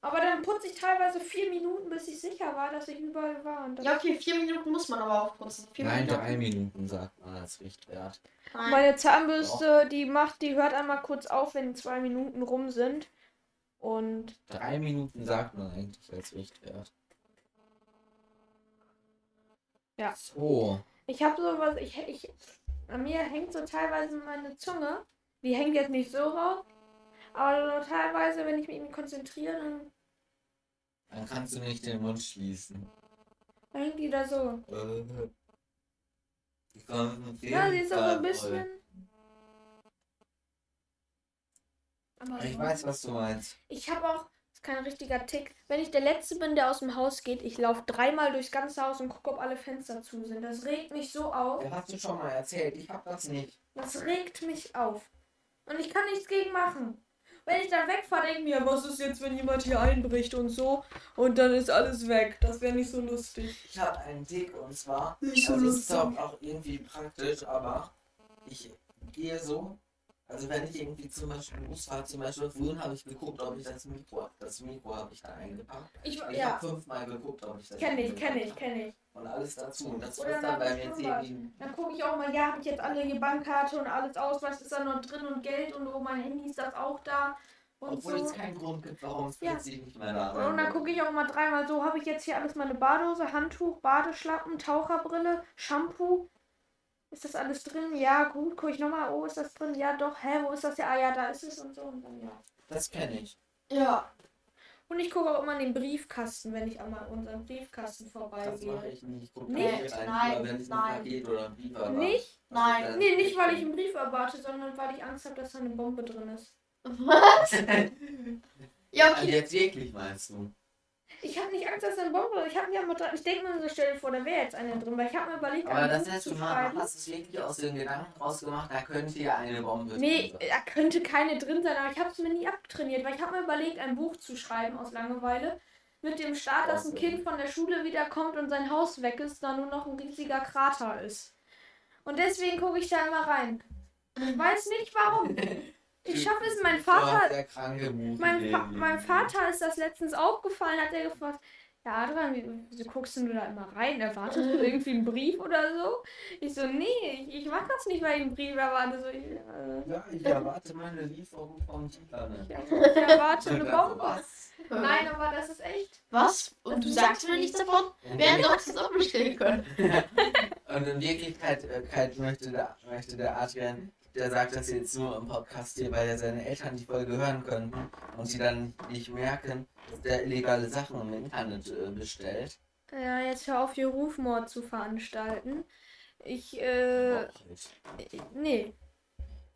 Aber dann putze ich teilweise vier Minuten, bis ich sicher war, dass ich überall war. Ja, okay, vier Minuten muss man aber auch putzen. Vier Nein, Minuten. drei Minuten sagt man als Richtwert. Nein. Meine Zahnbürste, die macht, die hört einmal kurz auf, wenn zwei Minuten rum sind. Und Drei Minuten sagt man eigentlich als Richtwert. Ja. So. ich habe sowas, ich, ich, an mir hängt so teilweise meine Zunge. Die hängt jetzt nicht so raus. Aber teilweise, wenn ich mich konzentriere, dann, Dann kannst du nicht den Mund schließen. dann hängt die da so. Äh, ich konzentriere Ja, sie ist auch ein bisschen. Aber Ich weiß, was du meinst. Ich habe auch, das ist kein richtiger Tick, wenn ich der Letzte bin, der aus dem Haus geht, ich laufe dreimal durchs ganze Haus und gucke, ob alle Fenster zu sind. Das regt mich so auf. Ja, hast du schon mal erzählt. Ich hab das nicht. Das regt mich auf. Und ich kann nichts gegen machen. Wenn ich dann wegfahre, denke ich mir, was ist jetzt, wenn jemand hier einbricht und so? Und dann ist alles weg. Das wäre nicht so lustig. Ich habe einen Tick und zwar. Nicht so also es ist lustig. auch, irgendwie praktisch, aber ich gehe so Also wenn ich irgendwie zum Beispiel war, zum Beispiel vorhin habe ich geguckt, ob ich das Mikro, das Mikro habe ich da eingepackt. Ich, Ich ja, habe fünfmal geguckt, ob ich das kenne ich, kenne ich, kenne ich. Und alles dazu. Und das wird dann nach bei dem mir 10 Schwimmbad. Minuten. Dann gucke ich auch mal, ja, habe ich jetzt alle hier Bankkarte und alles aus, was ist da noch drin und Geld und oh, mein Handy ist das auch da. Und Obwohl so. es keinen Grund gibt, warum es Ja. plötzlich nicht mehr da sein Und dann gucke ich auch mal dreimal so, habe ich jetzt hier alles meine Badehose, Handtuch, Badeschlappen, Taucherbrille, Shampoo. Ist das alles drin? Ja, gut. Gucke ich nochmal, oh, ist das drin? Ja, doch. Hä, wo ist das? Ja, ah, ja, da ist es und so. Und dann ja. Das kenne ich. Ja. Und ich gucke auch immer in den Briefkasten, wenn ich einmal unseren Briefkasten Das mache vorbeigehe. ich nicht. Ich gucke Nicht? rein, Nein, wenn es ein nein. Paket oder ein Brief war. Nicht? Nein. Nee, nicht weil ich einen Brief erwarte, sondern weil ich Angst habe, dass da eine Bombe drin ist. Was? Ja, Also okay. jetzt wirklich meinst du? Ich habe nicht Angst, dass da eine Bombe drin. Ich habe mir dran. Ich denke mir so, dir vor, da wäre jetzt eine drin, weil ich habe mir überlegt, Aber das zu du mal, hast es wirklich aus den Gedanken rausgemacht, da könnte ja eine Bombe drin Nee, sein. da könnte keine drin sein, aber ich habe es mir nie abtrainiert, weil ich habe mir überlegt, ein Buch zu schreiben aus Langeweile. Mit dem Start, dass ein. Kind von der Schule wiederkommt und sein Haus weg ist, da nur noch ein riesiger Krater ist. Und deswegen gucke ich da immer rein. Ich weiß nicht warum. Ich schaffe es, mein Vater, mein, Fa mein Vater ist das letztens aufgefallen, hat er gefragt, ja, Adrian, wie, wieso guckst du da immer rein? Erwartest du irgendwie einen Brief oder so? Ich so, nee, ich, ich mach das nicht, weil ich einen Brief erwarte. So, ich, äh, Ja, ich erwarte meine Lieferung vom Titane. ich erwarte eine Bombe. Was? Nein, aber das ist echt. Was? Und du sagst mir nichts davon? Wir hätten doch zusammen bestellen können. Und in Wirklichkeit äh, möchte, der, möchte der Adrian, der sagt das jetzt nur im Podcast hier, weil er seine Eltern die Folge hören könnten und sie dann nicht merken, dass der illegale Sachen im Internet äh, bestellt. Ja, jetzt hör auf, hier Rufmord zu veranstalten. Ich, äh. Auch nicht. Nee,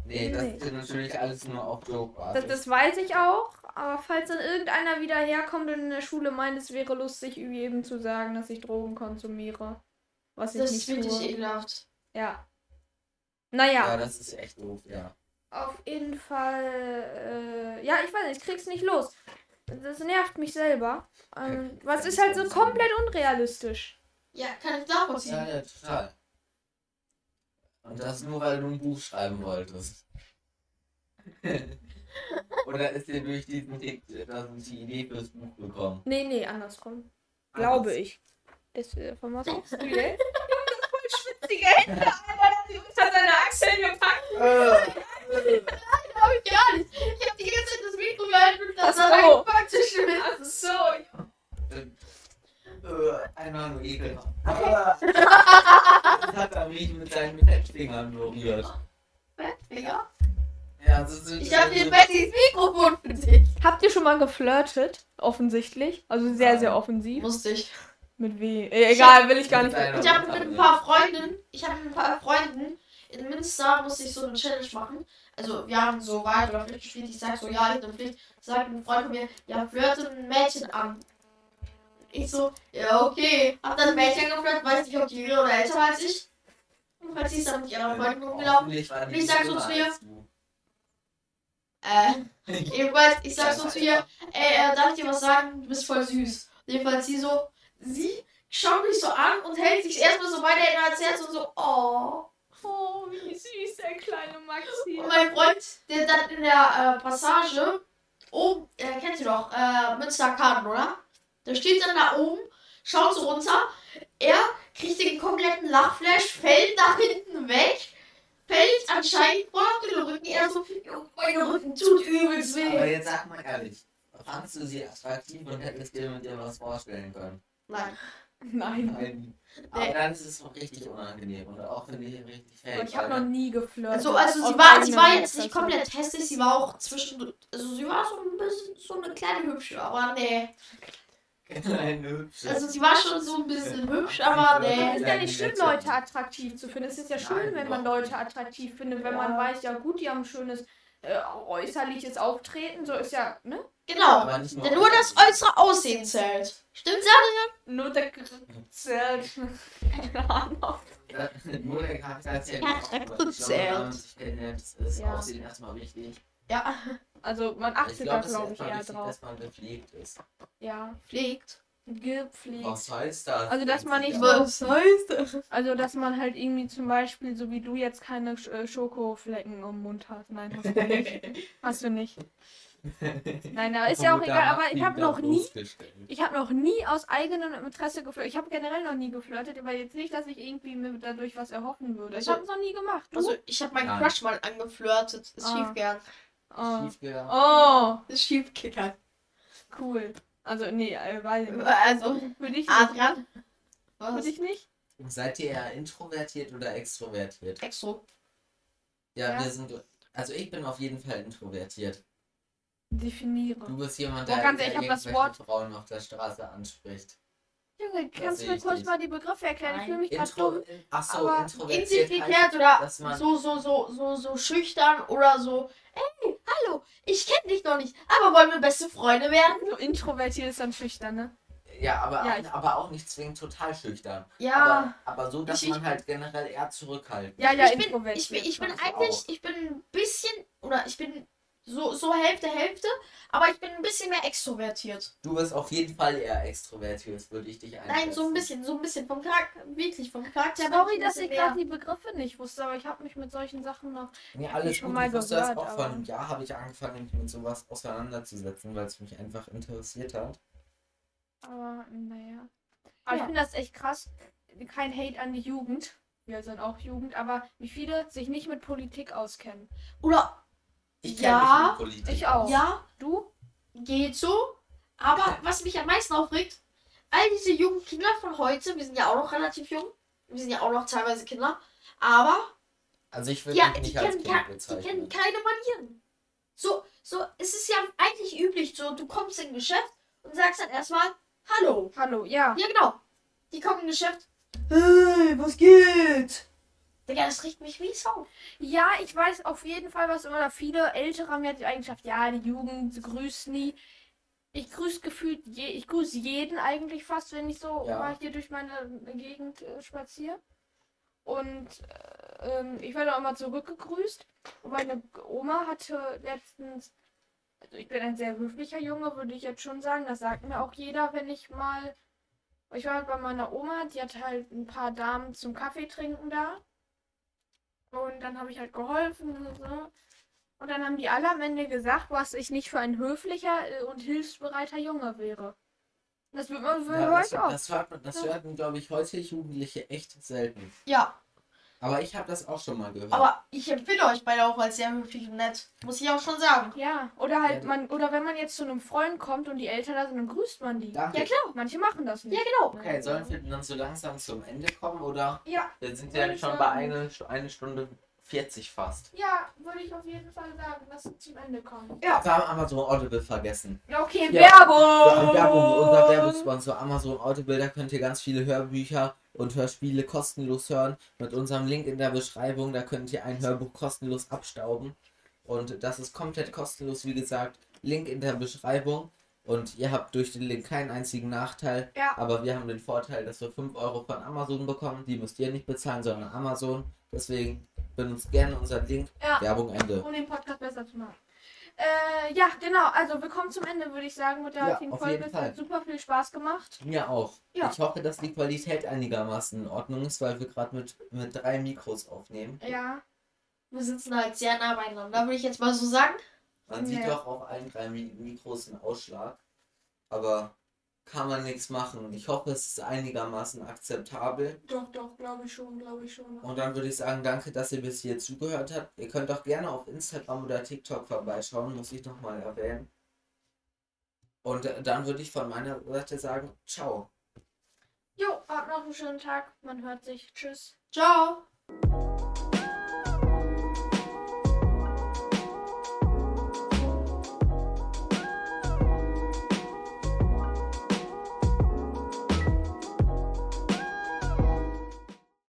Nee, das Nee. ist ja natürlich alles nur auf das, Joke-Basis. das weiß ich auch. Aber falls dann irgendeiner wieder herkommt und in der Schule meint, es wäre lustig, eben zu sagen, dass ich Drogen konsumiere. Was ich Das nicht ist wirklich tue. ekelhaft. Ja. Naja. Ja, das ist echt doof, ja. Auf jeden Fall, äh, ja, ich weiß nicht, ich krieg's nicht los. Das nervt mich selber. Ähm, was ist halt so komplett unrealistisch. Ja, kann ich nachvollziehen. Ja, ja, total. Und das nur, weil du ein Buch schreiben wolltest. Oder ist dir durch diesen Tick die Idee fürs Buch gekommen? Nee, nee, andersrum. Glaube ich. Das, äh, von was machst du jetzt? Das voll schwitzige Hände, Achseln gepackt. Hab ich gar nicht. Ich hab die ganze Zeit das Mikro gehalten und das Ach dann so. zwischen den Ach so. Äh, einmal nur ekelhaft. Das hat er mich mit seinen Fettfingern berührt. Fettfinger. Ja, so sind Ich hab hier Bettys Mikrofon für dich. Habt ihr schon mal geflirtet? Offensichtlich. Also sehr, sehr offensiv. Musste ich. Mit wem? Äh, egal, will ich gar nicht. Ich habe mit ein paar Freunden, ich habe mit ein paar Freunden in Münster musste ich so eine Challenge machen. Also wir haben so Wahrheit oder Pflicht gespielt. Ich sag so, ja, ich bin Pflicht. Sagt ein Freund von mir, ja, flirte ein Mädchen an. Ich so, ja, okay. Hab dann ein Mädchen geflirtet, weiß nicht, ob die jünger oder älter war als ich. Und falls sie ist dann mit ihrer Freundin rumgelaufen. Ich sag so zu ihr. Äh, jedenfalls, ich sag so zu ihr, ey, äh, darf ich dir was sagen? Du bist voll süß. Jedenfalls sie so, sie schaut mich so an und hält sich erstmal so Hände ans Herz und so, oh. Oh, wie süß der kleine Maxi. Und mein Freund, der dann in der äh, Passage oben, äh, kennt ihr doch, äh, Münsterkarten, oder? Der steht dann da oben, schaut so runter, er kriegt den kompletten Lachflash, fällt nach hinten weg, fällt anscheinend voll auf den Rücken, er so, oh, mein Rücken tut übelst Aber weh. jetzt sag mal ehrlich, fandst du sie attraktiv und hättest dir mit ihr was vorstellen können? Nein. Nein. Nein. Aber dann ist es richtig unangenehm und auch finde ich richtig fake. Ich habe noch nie geflirtet. Also, also sie war, sie war jetzt nicht komplett hässlich, sie war auch zwischen, also sie war so ein bisschen, so eine kleine hübsche, aber nee. Kleine hübsche. Also sie war schon so ein bisschen hübsch, aber Es nee. ist ja nicht schlimm, Leute attraktiv zu finden. Es ist ja schön, Nein, wenn man Leute attraktiv findet, wenn man weiß, ja gut, die haben ein schönes äh, äußerliches Auftreten. So ist ja, ne? Genau. Denn nur das äußere Aussehen zählt. Stimmt's, Adrian? Nur der zählt. Keine Ahnung. Nur der Charakter zählt. Ja, auch, der kennenlernt, ist Ja. Aussehen erstmal wichtig. Ja. Also man Ich achtet da, glaube, ich, eher wichtig, drauf. dass man gepflegt ist. Ja. Pflegt. gepflegt. Was heißt das? Also, dass man nicht Ja. so- heißt das? Also, dass man halt irgendwie zum Beispiel, so wie du jetzt keine äh, Schokoflecken im Mund hast. Nein, hast du nicht. hast du nicht. Nein, aber ist ja auch egal. Aber ich habe noch nie, ich habe noch nie aus eigenem Interesse geflirtet. Ich habe generell noch nie geflirtet, aber jetzt nicht, dass ich irgendwie mir dadurch was erhoffen würde. Ich Also- habe es noch nie gemacht. Du? Also, ich habe meinen Nein. Crush mal angeflirtet. Ist Ah. schiefgegangen. oh. Schiefgegangen. oh, Ist schiefgegangen. cool. Also, nee, äh, weiß ich nicht. Also, Für dich nicht. Adrian. Für Was? dich nicht? Seid ihr eher introvertiert oder extrovertiert? Exo. Ja, Ja. wir sind. Also ich bin auf jeden Fall introvertiert. Definiere. Du bist jemand, der, ganz der ich das Wort- Frauen auf der Straße anspricht. Junge, kannst du mir kurz nicht. mal die Begriffe erklären? Ich fühle mich gerade dumm. achso, introvertiert. Insigniert heißt, oder so, so, so, so, so schüchtern oder so. Ey, hallo, ich kenne dich noch nicht, aber wollen wir beste Freunde werden? So introvertiert ist dann schüchtern, ne? Ja, aber, Ja, aber auch nicht zwingend total schüchtern. Ja. Aber, aber so, dass Ich- ich- man halt generell eher zurückhaltend Ja, ja, ich bin, introvertiert. ich bin, ich bin eigentlich, auch. ich bin ein bisschen, oder ich bin so, so Hälfte, Hälfte, aber ich bin ein bisschen mehr extrovertiert. Du bist auf jeden Fall eher extrovertiert, würde ich dich einschätzen. Nein, so ein bisschen, so ein bisschen vom Charakter, wirklich vom Charakter. Sorry, dass ich gerade die Begriffe nicht wusste, aber ich habe mich mit solchen Sachen noch. Nee, alles ich schon gut. mal ich wusste das gehört, auch vor einem Jahr habe ich angefangen, mich mit sowas auseinanderzusetzen, weil es mich einfach interessiert hat. Aber naja. Aber ich Ja. finde das echt krass. Kein Hate an die Jugend. Wir sind auch Jugend, aber wie viele sich nicht mit Politik auskennen. Oder, Ich Ja, mich ich auch. ja, Du? geht so, aber was mich am meisten aufregt, all diese jungen Kinder von heute, wir sind ja auch noch relativ jung, wir sind ja auch noch teilweise Kinder, aber Also ich würde Ja, mich die nicht als kennen, Kind ke- die bezeichnen. kennen keine Manieren. So, so, es ist ja eigentlich üblich, so, du kommst in ein Geschäft und sagst dann erstmal Hallo. Hallo, ja. Ja, genau. Die kommen in ein Geschäft. Hey, was geht? Digga, das riecht mich wie Sau. Ja, ich weiß auf jeden Fall, was immer viele Ältere haben ja die Eigenschaft, ja, die Jugend grüßt nie. Ich grüße gefühlt, je, ich grüße jeden eigentlich fast, wenn ich so Ja. mal hier durch meine Gegend äh, spaziere. Und äh, ich werde auch immer zurückgegrüßt. Und meine Oma hatte letztens, also ich bin ein sehr höflicher Junge, würde ich jetzt schon sagen. Das sagt mir auch jeder, wenn ich mal. Ich war halt bei meiner Oma, die hat halt ein paar Damen zum Kaffee trinken da. Und dann habe ich halt geholfen und so. Und dann haben die alle am Ende gesagt, was ich nicht für ein höflicher äh, und hilfsbereiter Junge wäre. Das wird man für Ja, das, heute auch. das hört, man- das hören, glaube ich, heute Jugendliche echt selten. Ja, Aber ich habe das auch schon mal gehört. aber ich empfinde euch beide auch als sehr höflich und nett. Muss ich auch schon sagen. Ja, oder halt Ja, man, oder wenn man jetzt zu einem Freund kommt und die Eltern da sind, dann grüßt man die. Danke. Ja, klar. Manche machen das nicht. Ja, genau. Okay, sollen wir dann so langsam zum Ende kommen oder? Ja, Wir sind Würde ja schon sagen. bei eine, eine Stunde 40 fast. ja, würde ich auf jeden Fall sagen, lass uns zum Ende kommen. Ja. Wir haben Amazon Audible vergessen. Ja, okay, Ja. Werbung! Werbung, unser Werbesponsor Amazon Audible, da könnt ihr ganz viele Hörbücher und Hörspiele kostenlos hören. Mit unserem Link in der Beschreibung, da könnt ihr ein Hörbuch kostenlos abstauben. Und das ist komplett kostenlos, wie gesagt. Link in der Beschreibung. Und ihr habt durch den Link keinen einzigen Nachteil. Ja. Aber wir haben den Vorteil, dass wir 5 Euro von Amazon bekommen. Die müsst ihr nicht bezahlen, sondern Amazon. Deswegen benutzt gerne unseren Link. Ja. Werbung Ende. um den Podcast besser zu machen. Äh, ja, genau. Also wir kommen zum Ende, würde ich sagen, mit der Ja, heutigen Folge. Es hat super viel Spaß gemacht. Mir auch. Ja. Ich hoffe, dass die Qualität einigermaßen in Ordnung ist, weil wir gerade mit, mit drei Mikros aufnehmen. Ja. Wir sitzen halt sehr nah beieinander, würde ich jetzt mal so sagen. Man sieht Ja. doch auf allen drei Mi Mikros einen Ausschlag. Aber kann man nichts machen. Ich hoffe, es ist einigermaßen akzeptabel. Doch, doch, glaube ich schon, glaube ich schon. Und dann würde ich sagen, danke, dass ihr bis hier zugehört habt. Ihr könnt auch gerne auf Instagram oder TikTok vorbeischauen, muss ich nochmal erwähnen. Und äh, dann würde ich von meiner Seite sagen, ciao. Jo, habt noch einen schönen Tag. Man hört sich. Tschüss. Ciao.